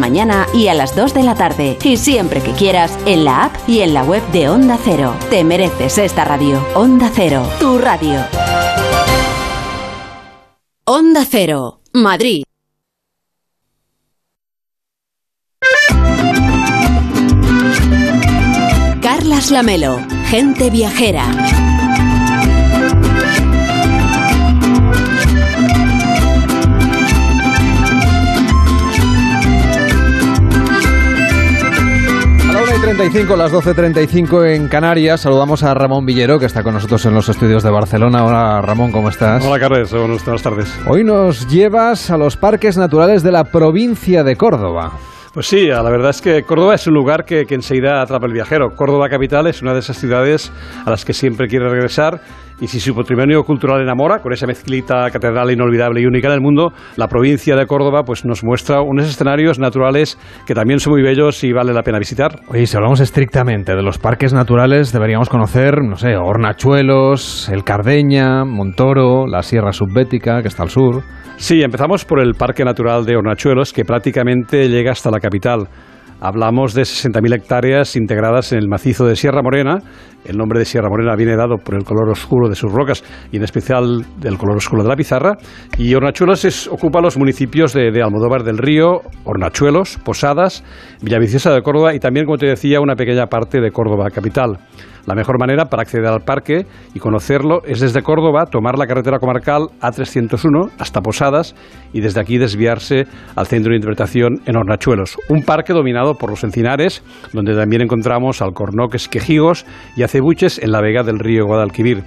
mañana y a las 2 de la tarde. Y siempre que quieras, en la app y en la web de Onda Cero. Te mereces esta radio. Onda Cero, tu radio. Onda Cero, Madrid. Carlas Lamelo, gente viajera. A la 1 y 35, las 12.35 en Canarias. Saludamos a Ramón Villero, que está con nosotros en los estudios de Barcelona. Hola Ramón, ¿cómo estás? Hola Carles, buenas tardes. Hoy nos llevas a los parques naturales de la provincia de Córdoba. Pues sí, la verdad es que Córdoba es un lugar que, que, enseguida atrapa el viajero. Córdoba capital es una de esas ciudades a las que siempre quiere regresar y si su patrimonio cultural enamora, con esa mezclita catedral inolvidable y única en el mundo, la provincia de Córdoba pues nos muestra unos escenarios naturales que también son muy bellos y vale la pena visitar. Oye, si hablamos estrictamente de los parques naturales, deberíamos conocer, no sé, Hornachuelos, el Cardeña, Montoro, la Sierra Subbética, que está al sur. Sí, empezamos por el Parque Natural de Hornachuelos, que prácticamente llega hasta la capital. Hablamos de 60.000 hectáreas integradas en el macizo de Sierra Morena. El nombre de Sierra Morena viene dado por el color oscuro de sus rocas y en especial del color oscuro de la pizarra. Y Hornachuelos ocupa los municipios de, de, Almodóvar del Río, Hornachuelos, Posadas, Villaviciosa de Córdoba y también, como te decía, una pequeña parte de Córdoba capital. La mejor manera para acceder al parque y conocerlo es desde Córdoba tomar la carretera comarcal A301 hasta Posadas y desde aquí desviarse al centro de interpretación en Hornachuelos, un parque dominado por los encinares, donde también encontramos alcornoques quejigos y acebuches en la vega del río Guadalquivir.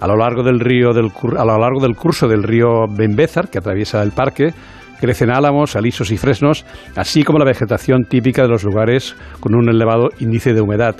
A lo largo del, río a lo largo del curso del río Benbézar, que atraviesa el parque, crecen álamos, alisos y fresnos, así como la vegetación típica de los lugares con un elevado índice de humedad.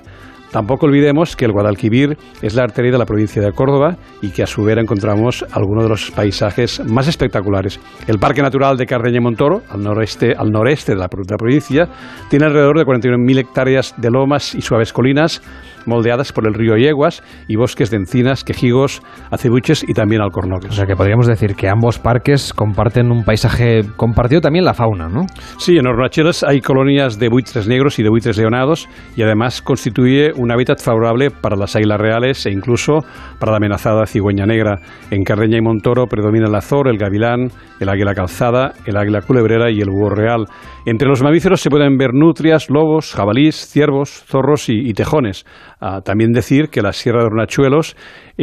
Tampoco olvidemos que el Guadalquivir es la arteria de la provincia de Córdoba y que a su vera encontramos algunos de los paisajes más espectaculares. El Parque Natural de Cardeña y Montoro, al noreste, al noreste de la, de la provincia, tiene alrededor de 41.000 hectáreas de lomas y suaves colinas moldeadas por el río Yeguas y bosques de encinas, quejigos, acebuches y también alcornoques. O sea que podríamos decir que ambos parques comparten un paisaje compartido también la fauna, ¿no? Sí, en Hornachuelos hay colonias de buitres negros y de buitres leonados y además constituye un hábitat favorable para las águilas reales e incluso para la amenazada cigüeña negra. En Cardeña y Montoro predomina el azor, el gavilán, el águila calzada, el águila culebrera y el búho real. Entre los mamíferos se pueden ver nutrias, lobos, jabalís, ciervos, zorros y, y tejones. Uh, también decir que la Sierra de Hornachuelos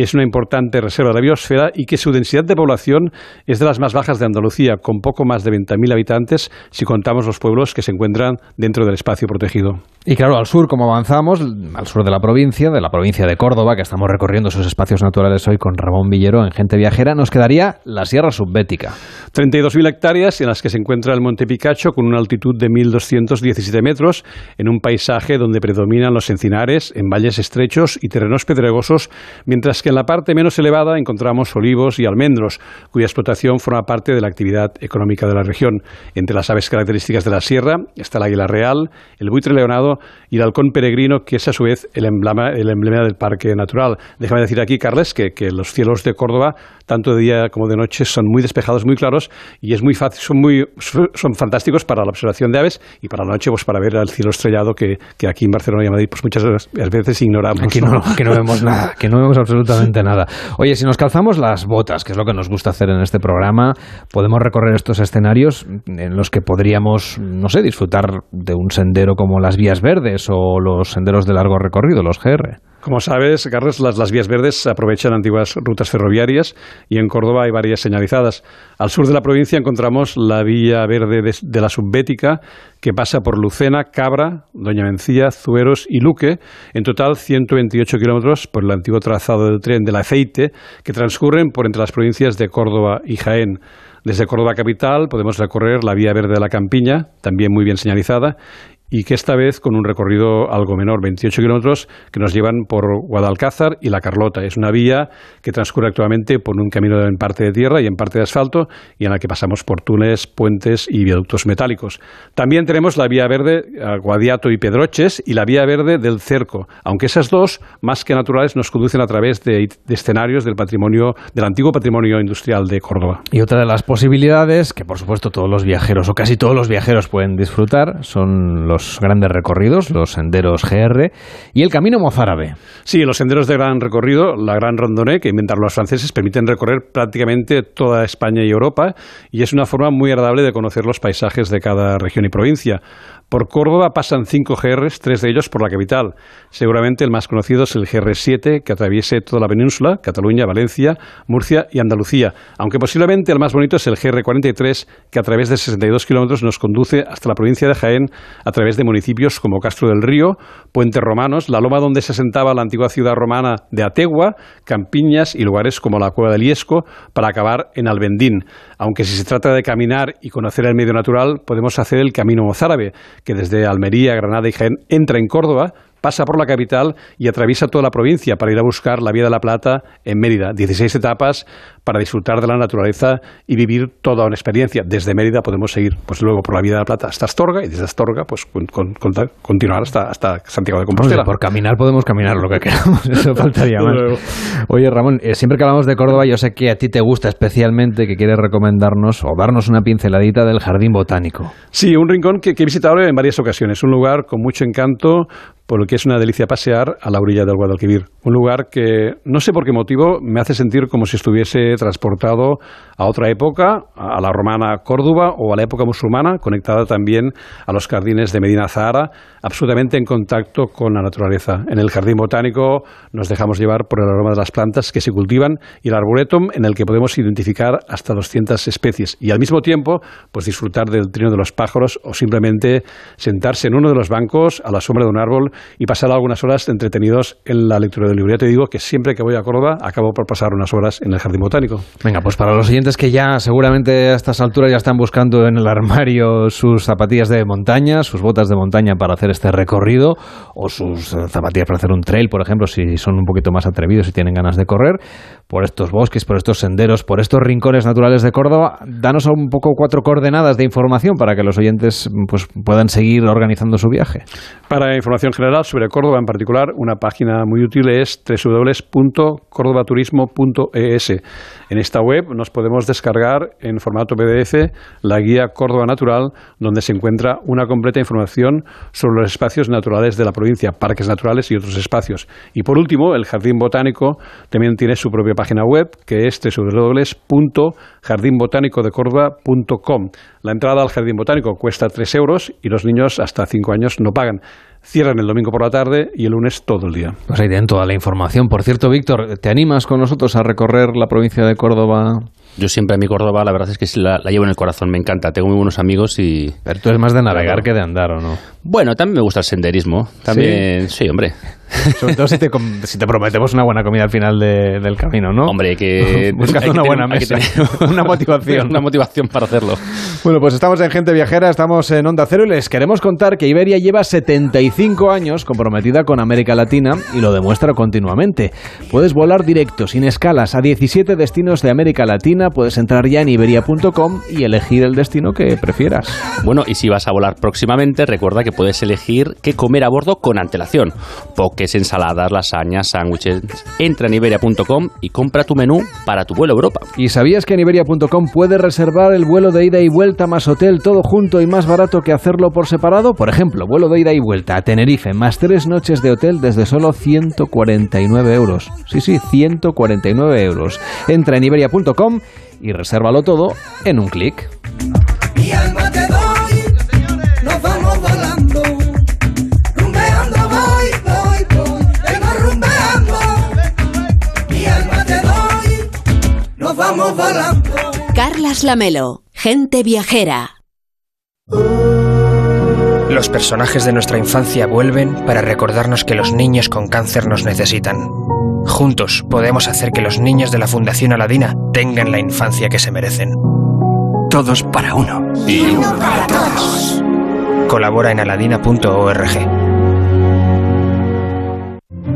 es una importante reserva de la biosfera y que su densidad de población es de las más bajas de Andalucía, con poco más de 20.000 habitantes si contamos los pueblos que se encuentran dentro del espacio protegido. Y claro, al sur, como avanzamos, al sur de la provincia, de la provincia de Córdoba, que estamos recorriendo sus espacios naturales hoy con Ramón Villero en Gente Viajera, nos quedaría la Sierra Subbética. 32.000 hectáreas en las que se encuentra el Monte Picacho con una altitud de 1.217 metros, en un paisaje donde predominan los encinares, en valles estrechos y terrenos pedregosos, mientras que en la parte menos elevada encontramos olivos y almendros, cuya explotación forma parte de la actividad económica de la región. Entre las aves características de la sierra está el águila real, el buitre leonado y el halcón peregrino, que es a su vez el emblema, el emblema del parque natural. Déjame decir aquí, Carles, que, que los cielos de Córdoba, tanto de día como de noche, son muy despejados, muy claros y es muy fácil, son, muy, son fantásticos para la observación de aves y para la noche pues para ver el cielo estrellado que, que aquí en Barcelona y Madrid pues muchas veces ignoramos. Aquí no, aquí no vemos nada, que no vemos absolutamente nada. Oye, si nos calzamos las botas, que es lo que nos gusta hacer en este programa, podemos recorrer estos escenarios en los que podríamos, no sé, disfrutar de un sendero como las vías verdes o los senderos de largo recorrido, los GR. Como sabes, Carlos, las, vías verdes aprovechan antiguas rutas ferroviarias y en Córdoba hay varias señalizadas. Al sur de la provincia encontramos la vía verde de, de la Subbética, que pasa por Lucena, Cabra, Doña Mencía, Zueros y Luque, en total 128 kilómetros por el antiguo trazado del tren del aceite, que transcurren por entre las provincias de Córdoba y Jaén. Desde Córdoba capital podemos recorrer la vía verde de la Campiña, también muy bien señalizada, y que esta vez con un recorrido algo menor, 28 kilómetros, que nos llevan por Guadalcázar y La Carlota. Es una vía que transcurre actualmente por un camino en parte de tierra y en parte de asfalto y en la que pasamos por túneles, puentes y viaductos metálicos. También tenemos la vía verde Guadiato y Pedroches y la vía verde del Cerco, aunque esas dos, más que naturales, nos conducen a través de, de escenarios del patrimonio, del antiguo patrimonio industrial de Córdoba. Y otra de las posibilidades, que por supuesto todos los viajeros o casi todos los viajeros pueden disfrutar, son los los grandes recorridos, los senderos GR y el camino mozárabe. Sí, los senderos de gran recorrido, la gran randonnée que inventaron los franceses, permiten recorrer prácticamente toda España y Europa y es una forma muy agradable de conocer los paisajes de cada región y provincia. Por Córdoba pasan cinco GRs, tres de ellos por la capital. Seguramente el más conocido es el GR7, que atraviese toda la península, Cataluña, Valencia, Murcia y Andalucía. Aunque posiblemente el más bonito es el GR43, que a través de 62 kilómetros nos conduce hasta la provincia de Jaén a través de municipios como Castro del Río, Puentes Romanos, la loma donde se asentaba la antigua ciudad romana de Ategua, Campiñas y lugares como la Cueva del Iesco, para acabar en Albendín. Aunque si se trata de caminar y conocer el medio natural, podemos hacer el camino mozárabe que desde Almería, Granada y Jaén entra en Córdoba, pasa por la capital y atraviesa toda la provincia para ir a buscar la Vía de la Plata en Mérida. 16 etapas para disfrutar de la naturaleza y vivir toda una experiencia. Desde Mérida podemos seguir pues luego por la Vía de la Plata hasta Astorga y desde Astorga pues con, con, con, continuar hasta, hasta Santiago de Compostela. Por caminar podemos caminar lo que queramos, eso faltaría más. Oye Ramón, eh, siempre que hablamos de Córdoba yo sé que a ti te gusta especialmente, que quieres recomendarnos o darnos una pinceladita del Jardín Botánico. Sí, un rincón que, que he visitado en varias ocasiones, un lugar con mucho encanto, por lo que es una delicia pasear a la orilla del Guadalquivir. Un lugar que, no sé por qué motivo, me hace sentir como si estuviese transportado a otra época, a la romana Córdoba o a la época musulmana, conectada también a los jardines de Medina Zahara, absolutamente en contacto con la naturaleza. En el jardín botánico nos dejamos llevar por el aroma de las plantas que se cultivan y el arboretum en el que podemos identificar hasta 200 especies y al mismo tiempo pues disfrutar del trino de los pájaros o simplemente sentarse en uno de los bancos a la sombra de un árbol y pasar algunas horas entretenidos en la lectura del libro. Ya te digo que siempre que voy a Córdoba acabo por pasar unas horas en el jardín botánico. Venga, pues para los oyentes que ya seguramente a estas alturas ya están buscando en el armario sus zapatillas de montaña, sus botas de montaña para hacer este recorrido o sus zapatillas para hacer un trail, por ejemplo, si son un poquito más atrevidos y tienen ganas de correr, por estos bosques, por estos senderos, por estos rincones naturales de Córdoba, danos un poco cuatro coordenadas de información para que los oyentes pues, puedan seguir organizando su viaje. Para información general sobre Córdoba en particular, una página muy útil es www.cordobaturismo.es. En esta web nos podemos descargar en formato PDF la guía Córdoba Natural, donde se encuentra una completa información sobre los espacios naturales de la provincia, parques naturales y otros espacios. Y por último, el Jardín Botánico también tiene su propia página web, que es www.jardinbotanicodecordoba.com. La entrada al Jardín Botánico cuesta 3 euros y los niños hasta 5 años no pagan. Cierran el domingo por la tarde y el lunes todo el día. Pues ahí tienen toda la información. Por cierto, Víctor, ¿te animas con nosotros a recorrer la provincia de Córdoba? Yo siempre a mi Córdoba, la verdad es que la, la, llevo en el corazón, me encanta. Tengo muy buenos amigos y. Pero tú eres más de navegar que de andar, ¿o no? Bueno, también me gusta el senderismo. También, sí, sí hombre. Sobre todo si te, si te prometemos una buena comida al final de- del camino, ¿no? Hombre, que... Buscando que una tener- buena mesa, una motivación. Una motivación para hacerlo. Bueno, pues estamos en Gente Viajera, estamos en Onda Cero y les queremos contar que Iberia lleva 75 años comprometida con América Latina y lo demuestra continuamente. Puedes volar directo, sin escalas, a 17 destinos de América Latina, puedes entrar ya en iberia.com y elegir el destino que prefieras. Bueno, y si vas a volar próximamente, recuerda que puedes elegir qué comer a bordo con antelación. Poques, ensaladas, lasañas, sándwiches. Entra en iberia.com y compra tu menú para tu vuelo a Europa. ¿Y sabías que en iberia.com puedes reservar el vuelo de ida y vuelta más hotel todo junto y más barato que hacerlo por separado? Por ejemplo, vuelo de ida y vuelta a Tenerife más tres noches de hotel desde solo 149 euros. Sí, sí, 149 euros. Entra en iberia.com y resérvalo todo en un clic. Vamos volando. Carlas Lamelo, gente viajera. Los personajes de nuestra infancia vuelven para recordarnos que los niños con cáncer nos necesitan. Juntos podemos hacer que los niños de la Fundación Aladina tengan la infancia que se merecen. Todos para uno. Y uno para todos. Colabora en aladina.org.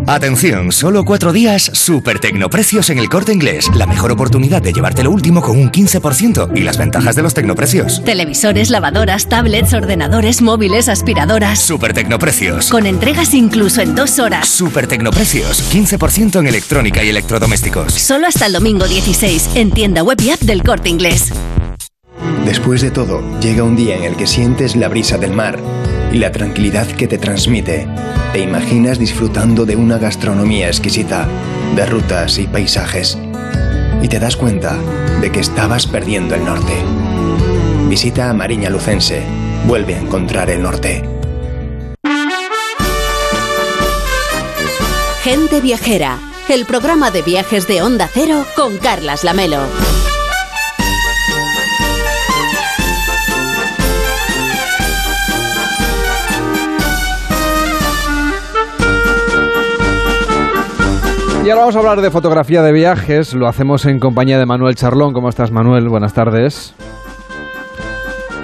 Atención, solo cuatro días, super tecnoprecios en el corte inglés. La mejor oportunidad de llevarte lo último con un 15% y las ventajas de los tecnoprecios. Televisores, lavadoras, tablets, ordenadores, móviles, aspiradoras. Super tecnoprecios. Con entregas incluso en dos horas. Super tecnoprecios. 15% en electrónica y electrodomésticos. Solo hasta el domingo 16 en tienda web y app del corte inglés. Después de todo, llega un día en el que sientes la brisa del mar y la tranquilidad que te transmite. Te imaginas disfrutando de una gastronomía exquisita, de rutas y paisajes. Y te das cuenta de que estabas perdiendo el norte. Visita a Mariña Lucense. Vuelve a encontrar el norte. Gente viajera, el programa de viajes de Onda Cero con Carlas Lamelo. Y ahora vamos a hablar de fotografía de viajes. Lo hacemos en compañía de Manuel Charlón. ¿Cómo estás, Manuel? Buenas tardes.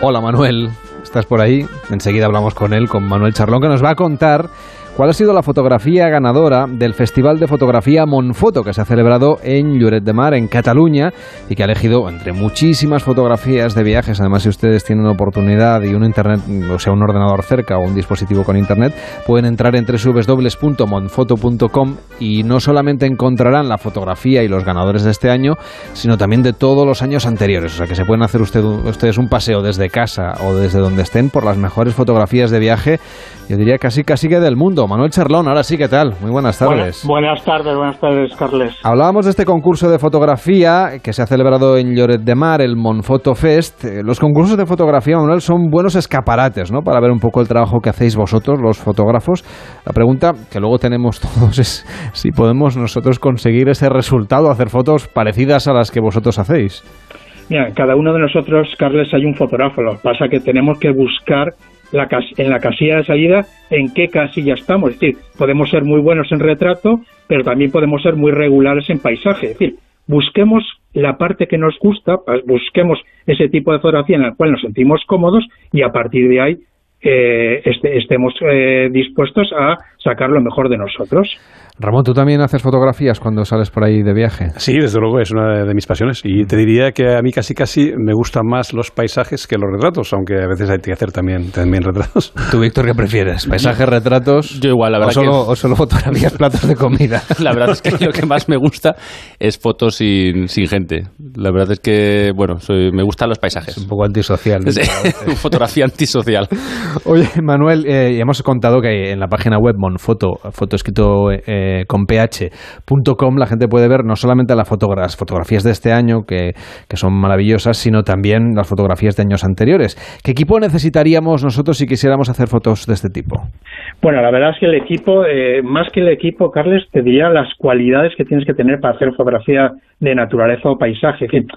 Hola, Manuel. ¿Estás por ahí? Enseguida hablamos con él, con Manuel Charlón, que nos va a contar cuál ha sido la fotografía ganadora del Festival de Fotografía Monfoto, que se ha celebrado en Lloret de Mar, en Cataluña, y que ha elegido entre muchísimas fotografías de viajes. Además, si ustedes tienen una oportunidad y un internet, o sea, un ordenador cerca o un dispositivo con internet, pueden entrar en www.monfoto.com y no solamente encontrarán la fotografía y los ganadores de este año, sino también de todos los años anteriores. O sea, que se pueden hacer usted- ustedes un paseo desde casa o desde donde estén por las mejores fotografías de viaje, yo diría casi casi que del mundo. Manuel Charlón, ahora sí, ¿qué tal? Muy buenas tardes. Buena- buenas tardes, buenas tardes, Carles. Hablábamos de este concurso de fotografía que se ha celebrado en Lloret de Mar, el Monfoto Fest. Eh, Los concursos de fotografía, Manuel, son buenos escaparates, ¿no? Para ver un poco el trabajo que hacéis vosotros, los fotógrafos. La pregunta que luego tenemos todos es si podemos nosotros conseguir ese resultado, hacer fotos parecidas a las que vosotros hacéis. Mira, cada uno de nosotros, Carles, hay un fotógrafo. Lo que pasa es que tenemos que buscar la en la casilla de salida en qué casilla estamos. Es decir, podemos ser muy buenos en retrato, pero también podemos ser muy regulares en paisaje. Es decir, busquemos la parte que nos gusta, pues, busquemos ese tipo de fotografía en la cual nos sentimos cómodos y a partir de ahí eh, este- estemos eh, dispuestos a sacar lo mejor de nosotros. Ramón, ¿tú también haces fotografías cuando sales por ahí de viaje? Sí, desde luego es una de mis pasiones y te diría que a mí casi casi me gustan más los paisajes que los retratos, aunque a veces hay que hacer también, también retratos. ¿Tú, Víctor, qué prefieres? ¿Paisajes, retratos? Yo igual, la o verdad solo, que- o solo fotografías, platos de comida. La verdad es que lo que más me gusta es fotos sin, sin gente. La verdad es que, bueno, soy, me gustan los paisajes. un poco antisocial. Sí, fotografía antisocial. Oye, Manuel, eh, hemos contado que en la página web Monfoto, foto escrito eh, con ph.com, la gente puede ver no solamente las fotografías de este año, que, que son maravillosas, sino también las fotografías de años anteriores. ¿Qué equipo necesitaríamos nosotros si quisiéramos hacer fotos de este tipo? Bueno, la verdad es que el equipo, eh, más que el equipo, Carles, te diría las cualidades que tienes que tener para hacer fotografía de naturaleza o paisaje. En fin,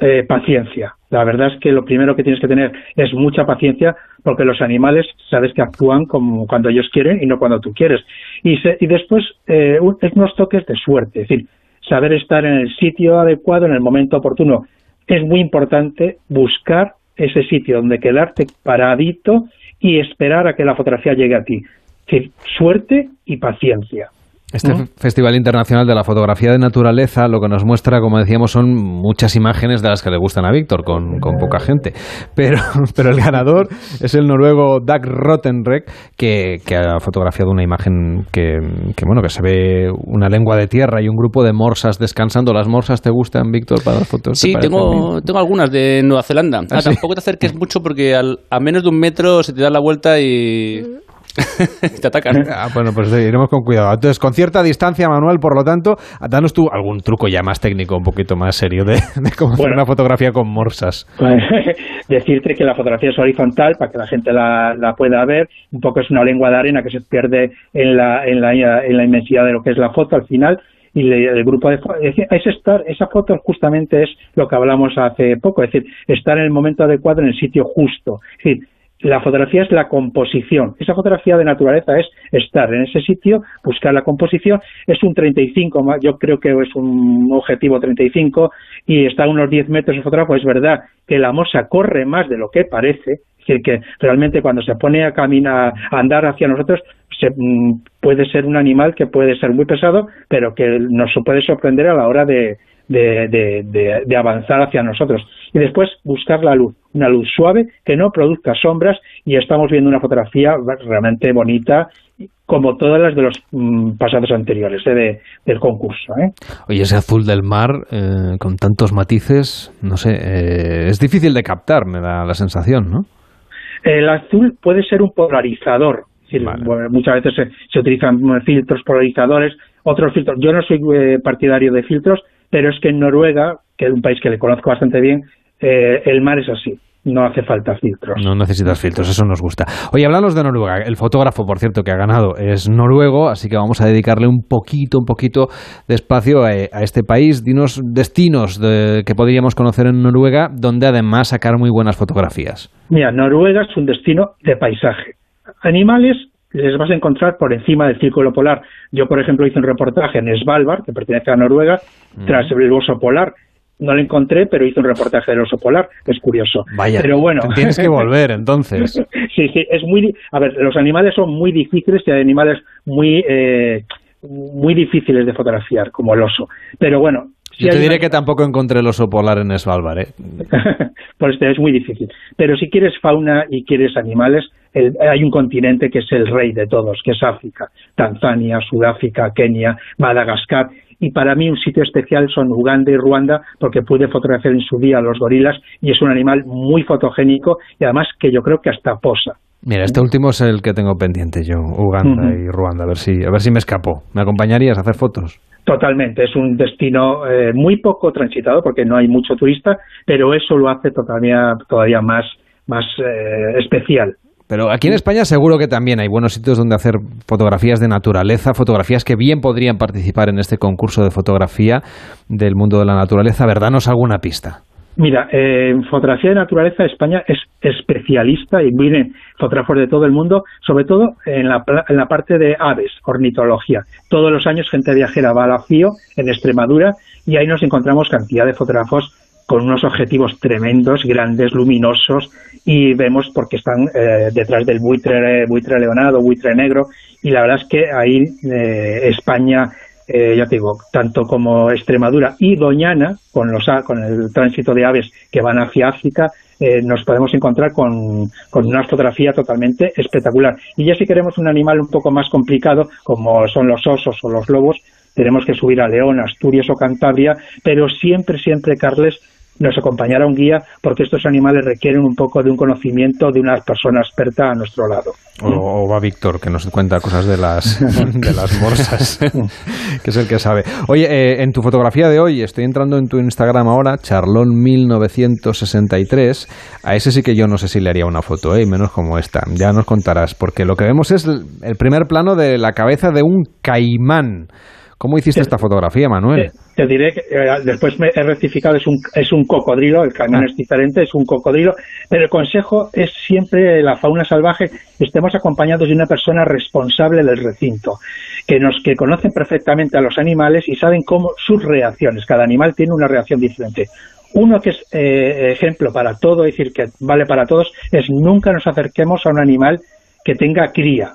eh, paciencia. La verdad es que lo primero que tienes que tener es mucha paciencia porque los animales sabes que actúan como cuando ellos quieren y no cuando tú quieres. Y, se- y después eh, un- unos toques de suerte, es decir, saber estar en el sitio adecuado en el momento oportuno. Es muy importante buscar ese sitio donde quedarte paradito y esperar a que la fotografía llegue a ti. Es suerte y paciencia. Este ¿no? Festival Internacional de la Fotografía de Naturaleza lo que nos muestra, como decíamos, son muchas imágenes de las que le gustan a Víctor, con, con poca gente. Pero, pero el ganador es el noruego Dag Rottenrek, que, que ha fotografiado una imagen que, que, bueno, que se ve una lengua de tierra y un grupo de morsas descansando. ¿Las morsas te gustan, Víctor, para las fotos? ¿Te Sí, parecen tengo, tengo algunas de Nueva Zelanda. Ah, ¿Ah, sí? Tampoco te acerques mucho porque al- a menos de un metro se te da la vuelta y te atacan. Ah, bueno, pues iremos con cuidado. Entonces, con cierta distancia, Manuel, por lo tanto, danos tú algún truco ya más técnico, un poquito más serio de, de cómo hacer una fotografía con morsas. decirte que la fotografía es horizontal para que la gente la, la pueda ver. Un poco es una lengua de arena que se pierde en la, en la, en la inmensidad de lo que es la foto al final. Y le- el grupo de es estar, esa foto justamente es lo que hablamos hace poco, es decir, estar en el momento adecuado en el sitio justo. Es decir, la fotografía es la composición. Esa fotografía de naturaleza es estar en ese sitio, buscar la composición. Es un 35, ma- yo creo que es un objetivo 35 y está a unos 10 metros el fotógrafo. Es verdad que la morsa corre más de lo que parece, es decir, que realmente cuando se pone a caminar, a andar hacia nosotros, se, mm, puede ser un animal que puede ser muy pesado, pero que nos puede sorprender a la hora de, de, de- de- de avanzar hacia nosotros. Y después buscar la luz, una luz suave que no produzca sombras y estamos viendo una fotografía realmente bonita como todas las de los mm, pasados anteriores eh, de- del concurso. ¿eh? Oye, ese azul del mar, eh, con tantos matices, no sé, eh, es difícil de captar, me da la sensación, ¿no? El azul puede ser un polarizador. Bueno, muchas veces se, se utilizan filtros polarizadores, otros filtros. Yo no soy eh, partidario de filtros, pero es que en Noruega, que es un país que le conozco bastante bien, eh, el mar es así. No hace falta filtros. No necesitas filtros, eso nos gusta. Oye, hablamos de Noruega. El fotógrafo, por cierto, que ha ganado es noruego, así que vamos a dedicarle un poquito, un poquito de espacio a, a este país. Dinos destinos de- que podríamos conocer en Noruega, donde además sacar muy buenas fotografías. Mira, Noruega es un destino de paisaje. Animales les vas a encontrar por encima del círculo polar. Yo, por ejemplo, hice un reportaje en Svalbard, que pertenece a Noruega, tras el oso polar. No lo encontré, pero hice un reportaje del oso polar, es curioso. Vaya, pero bueno. tienes que volver entonces. sí, sí, es muy. A ver, los animales son muy difíciles y hay animales muy. eh, muy difíciles de fotografiar, como el oso. Pero bueno. sí Yo te diré una- que tampoco encontré el oso polar en Svalbard, ¿eh? pues este es muy difícil. Pero si quieres fauna y quieres animales, el- hay un continente que es el rey de todos, que es África. Tanzania, Sudáfrica, Kenia, Madagascar. Y para mí un sitio especial son Uganda y Ruanda, porque pude fotografiar en su día a los gorilas y es un animal muy fotogénico y además que yo creo que hasta posa. Mira, este último es el que tengo pendiente yo, Uganda y Ruanda, a ver si, a ver si me escapo. ¿Me acompañarías a hacer fotos? Totalmente, es un destino eh, muy poco transitado porque no hay mucho turista, pero eso lo hace todavía, todavía más, más eh, especial. Pero aquí en España seguro que también hay buenos sitios donde hacer fotografías de naturaleza, fotografías que bien podrían participar en este concurso de fotografía del mundo de la naturaleza. A ver, danos alguna pista. Mira, eh, en fotografía de naturaleza España es especialista y vienen fotógrafos de todo el mundo, sobre todo en la, en la parte de aves, ornitología. Todos los años gente viajera va a la en Extremadura y ahí nos encontramos cantidad de fotógrafos con unos objetivos tremendos, grandes, luminosos y vemos porque están eh, detrás del buitre, buitre leonado, buitre negro y la verdad es que ahí eh, España eh, ya te digo, tanto como Extremadura y Doñana, con, los, con el tránsito de aves que van hacia África, eh, nos podemos encontrar con, con una fotografía totalmente espectacular. Y ya si queremos un animal un poco más complicado, como son los osos o los lobos, tenemos que subir a León, Asturias o Cantabria, pero siempre, siempre, Carles, nos acompañará un guía porque estos animales requieren un poco de un conocimiento de una persona experta a nuestro lado. O, o va Víctor, que nos cuenta cosas de las, de las morsas, que es el que sabe. Oye, eh, en tu fotografía de hoy, estoy entrando en tu Instagram ahora, charlón1963. A ese sí que yo no sé si le haría una foto, ¿eh? menos como esta. Ya nos contarás, porque lo que vemos es el primer plano de la cabeza de un caimán ¿Cómo hiciste esta fotografía, Manuel? Te, te diré que eh, después me he rectificado, es un, es un cocodrilo, el caimán Ah. es diferente, es un cocodrilo, pero el consejo es siempre la fauna salvaje, estemos acompañados de una persona responsable del recinto, que nos que conocen perfectamente a los animales y saben cómo sus reacciones, cada animal tiene una reacción diferente. Uno que es eh, ejemplo para todo, es decir, que vale para todos, es nunca nos acerquemos a un animal que tenga cría.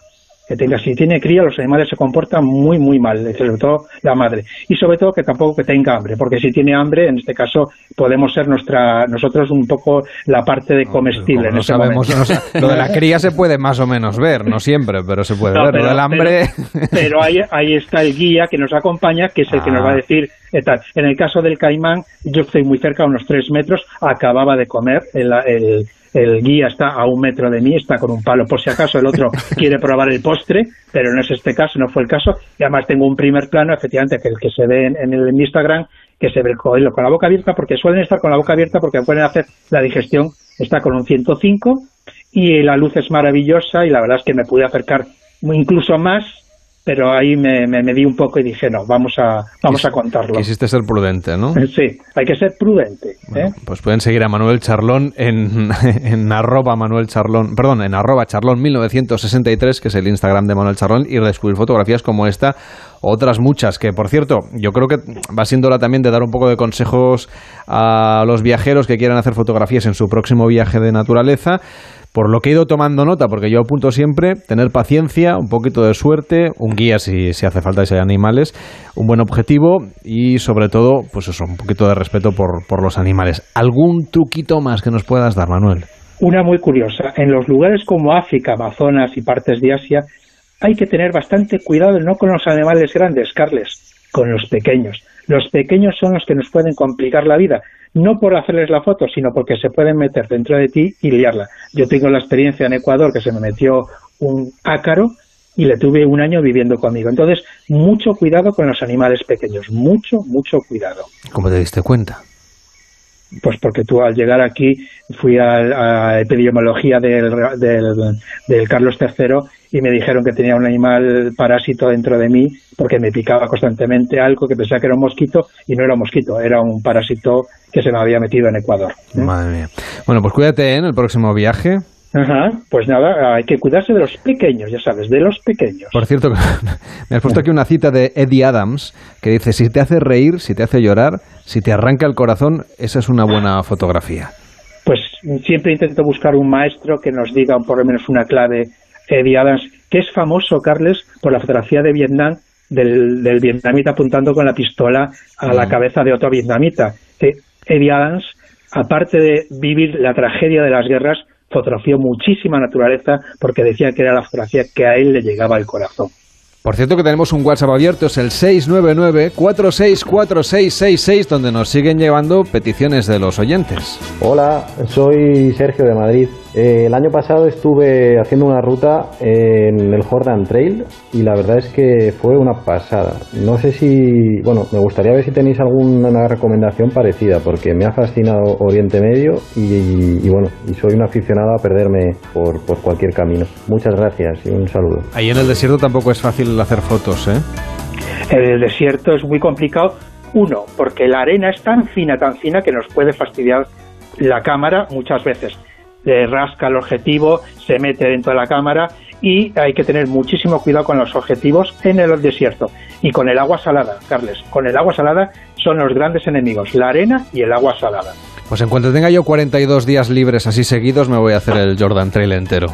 Que tenga, si tiene cría, los animales se comportan muy, muy mal, sobre todo la madre. Y sobre todo que tampoco que tenga hambre, porque si tiene hambre, en este caso, podemos ser nuestra nosotros un poco la parte de comestible. en No ese sabemos, lo de la cría se puede más o menos ver, no siempre, pero se puede No, ver. pero- lo del hambre... Pero, pero ahí, ahí está el guía que nos acompaña, que es el que Ah. nos va a decir eh, tal. En el caso del caimán, yo estoy muy cerca, a unos tres metros, acababa de comer, el, el- el guía está a un metro de mí, está con un palo por si acaso el otro quiere probar el postre, pero no es este caso, no fue el caso. Y además tengo un primer plano, efectivamente, que el que se ve en, en el Instagram, que se ve cocodrilo con la boca abierta, porque suelen estar con la boca abierta porque pueden hacer la digestión, está con un 105 y la luz es maravillosa y la verdad es que me pude acercar incluso más, pero ahí me, me, me di un poco y dije, no, vamos a, vamos a contarlo. Quisiste ser prudente, ¿no? Sí, hay que ser prudente. ¿eh? Pues pueden seguir a Manuel Charlón en, en arroba Manuel Charlón, perdón, en arroba Charlón 1963, que es el Instagram de Manuel Charlón, y descubrir fotografías como esta, otras muchas, que por cierto, yo creo que va siendo hora también de dar un poco de consejos a los viajeros que quieran hacer fotografías en su próximo viaje de naturaleza. Por lo que he ido tomando nota, porque yo apunto siempre, tener paciencia, un poquito de suerte, un guía si, hace falta si hay animales, un buen objetivo y sobre todo, pues eso, un poquito de respeto por, por los animales. ¿Algún truquito más que nos puedas dar, Manuel? Una muy curiosa, en los lugares como África, Amazonas y partes de Asia, hay que tener bastante cuidado no con los animales grandes, Carles, con los pequeños. Los pequeños son los que nos pueden complicar la vida, no por hacerles la foto, sino porque se pueden meter dentro de ti y liarla. Yo tengo la experiencia en Ecuador que se me metió un ácaro y le tuve un año viviendo conmigo. Entonces, mucho cuidado con los animales pequeños, mucho, mucho cuidado. ¿Cómo te diste cuenta? Pues porque tú al llegar aquí fui a, a epidemiología del, del, Carlos III y me dijeron que tenía un animal parásito dentro de mí porque me picaba constantemente algo que pensaba que era un mosquito y no era un mosquito, era un parásito que se me había metido en Ecuador. Madre mía. Bueno, pues cuídate ¿eh? en el próximo viaje. Ajá, pues nada, hay que cuidarse de los pequeños, ya sabes, de los pequeños. Por cierto, me has puesto aquí una cita de Eddie Adams que dice, si te hace reír, si te hace llorar, si te arranca el corazón, esa es una buena fotografía. Pues siempre intento buscar un maestro que nos diga por lo menos una clave, Eddie Adams, que es famoso, Carles, por la fotografía de Vietnam del, del vietnamita apuntando con la pistola a la Mm. cabeza de otro vietnamita. Que Eddie Adams, aparte de vivir la tragedia de las guerras, fotografió muchísima naturaleza porque decía que era la fotografía que a él le llegaba al corazón. Por cierto que tenemos un WhatsApp abierto, es el 699-464666, donde nos siguen llevando peticiones de los oyentes. Hola, soy Sergio de Madrid. Eh, el año pasado estuve haciendo una ruta en el Jordan Trail y la verdad es que fue una pasada. No sé si, bueno, me gustaría ver si tenéis alguna recomendación parecida porque me ha fascinado Oriente Medio y, y bueno, y soy un aficionado a perderme por, por cualquier camino. Muchas gracias y un saludo. Ahí en el desierto tampoco es fácil hacer fotos, ¿eh? En el desierto es muy complicado, uno, porque la arena es tan fina, tan fina que nos puede fastidiar la cámara muchas veces. Le rasca el objetivo, se mete dentro de la cámara y hay que tener muchísimo cuidado con los objetivos en el desierto. Y con el agua salada, Carles, con el agua salada son los grandes enemigos, la arena y el agua salada. Pues en cuanto tenga yo 42 días libres así seguidos, me voy a hacer el Jordan Trail entero.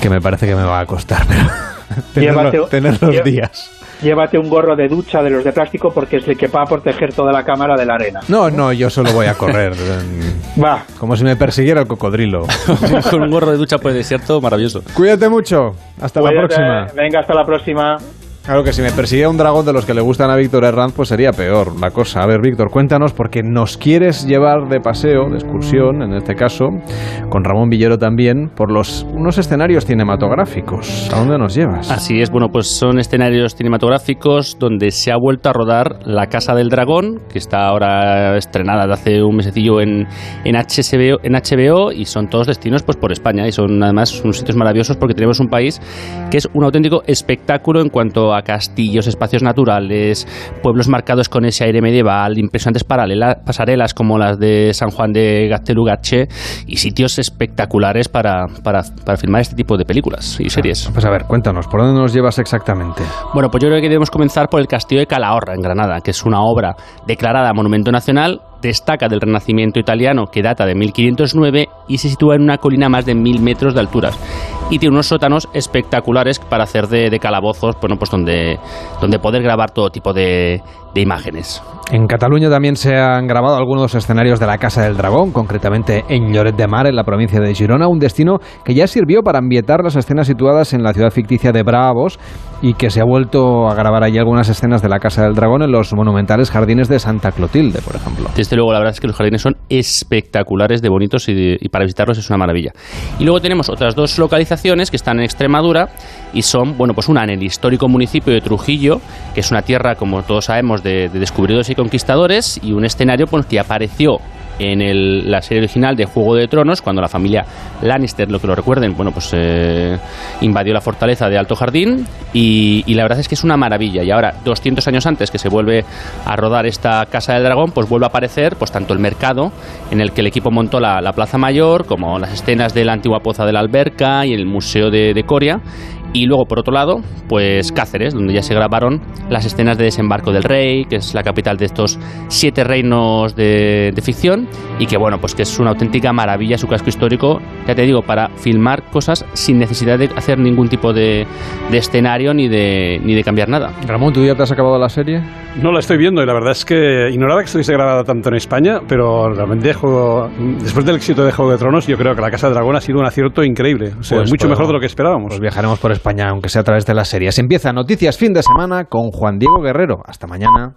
Que me parece que me va a costar, pero tener, los- tener los días. Llévate un gorro de ducha de los de plástico porque es el que va a proteger toda la cámara de la arena. No, no, yo solo voy a correr. Va. Como si me persiguiera el cocodrilo. Con un gorro de ducha por el desierto, maravilloso. Cuídate mucho. Hasta la próxima. Venga, hasta la próxima. Claro que si me persiguiera un dragón de los que le gustan a Víctor Herranz, pues sería peor la cosa. A ver, Víctor, cuéntanos, porque nos quieres llevar de paseo, de excursión, en este caso, con Ramón Villero también, por los unos escenarios cinematográficos. ¿A dónde nos llevas? Así es, bueno, pues son escenarios cinematográficos donde se ha vuelto a rodar La Casa del Dragón, que está ahora estrenada de hace un mesecillo en, en, HBO, en HBO y son todos destinos pues por España y son además unos sitios maravillosos porque tenemos un país que es un auténtico espectáculo en cuanto a castillos, espacios naturales, pueblos marcados con ese aire medieval, impresionantes paralela- pasarelas como las de San Juan de Gaztelugatxe y sitios espectaculares para, para, para filmar este tipo de películas y series. Pues a ver, cuéntanos, ¿por dónde nos llevas exactamente? Bueno, pues yo creo que debemos comenzar por el Castillo de Calahorra, en Granada, que es una obra declarada Monumento Nacional, destaca del Renacimiento italiano, que data de 1509 y se sitúa en una colina a más de mil metros de altura. Y tiene unos sótanos espectaculares para hacer de, de calabozos, bueno, pues donde, donde poder grabar todo tipo de, de imágenes. En Cataluña también se han grabado algunos escenarios de la Casa del Dragón, concretamente en Lloret de Mar, en la provincia de Girona, un destino que ya sirvió para ambientar las escenas situadas en la ciudad ficticia de Bravos y que se ha vuelto a grabar allí algunas escenas de la Casa del Dragón en los monumentales jardines de Santa Clotilde, por ejemplo. Desde luego, la verdad es que los jardines son espectaculares de bonitos y, de- y para visitarlos es una maravilla. Y luego tenemos otras dos localizaciones que están en Extremadura y son, bueno, pues una en el histórico municipio de Trujillo, que es una tierra, como todos sabemos, de, de descubridores y conquistadores, y un escenario pues, que apareció en el- la serie original de Juego de Tronos, cuando la familia Lannister, lo que lo recuerden, bueno, pues eh, invadió la fortaleza de Alto Jardín y, la verdad es que es una maravilla. Y ahora, 200 años antes que se vuelve a rodar esta Casa del Dragón, pues vuelve a aparecer pues tanto el mercado en el que el equipo montó la, la Plaza Mayor, como las escenas de la antigua poza de la Alberca y el Museo de, de Coria. Y luego, por otro lado, pues Cáceres, donde ya se grabaron las escenas de desembarco del rey, que es la capital de estos siete reinos de, de ficción, y que bueno, pues que es una auténtica maravilla su casco histórico, ya te digo, para filmar cosas sin necesidad de hacer ningún tipo de, de escenario ni de, ni de cambiar nada. Ramón, ¿tú ya te has acabado la serie? No la estoy viendo y la verdad es que ignoraba que estuviese grabada tanto en España, pero realmente Juego- después del éxito de Juego de Tronos, yo creo que La Casa de Dragón ha sido un acierto increíble. O sea, Pues mucho podemos- mejor de lo que esperábamos. Pues viajaremos por España, aunque sea a través de las series. Empieza Noticias Fin de Semana con Juan Diego Guerrero. Hasta mañana.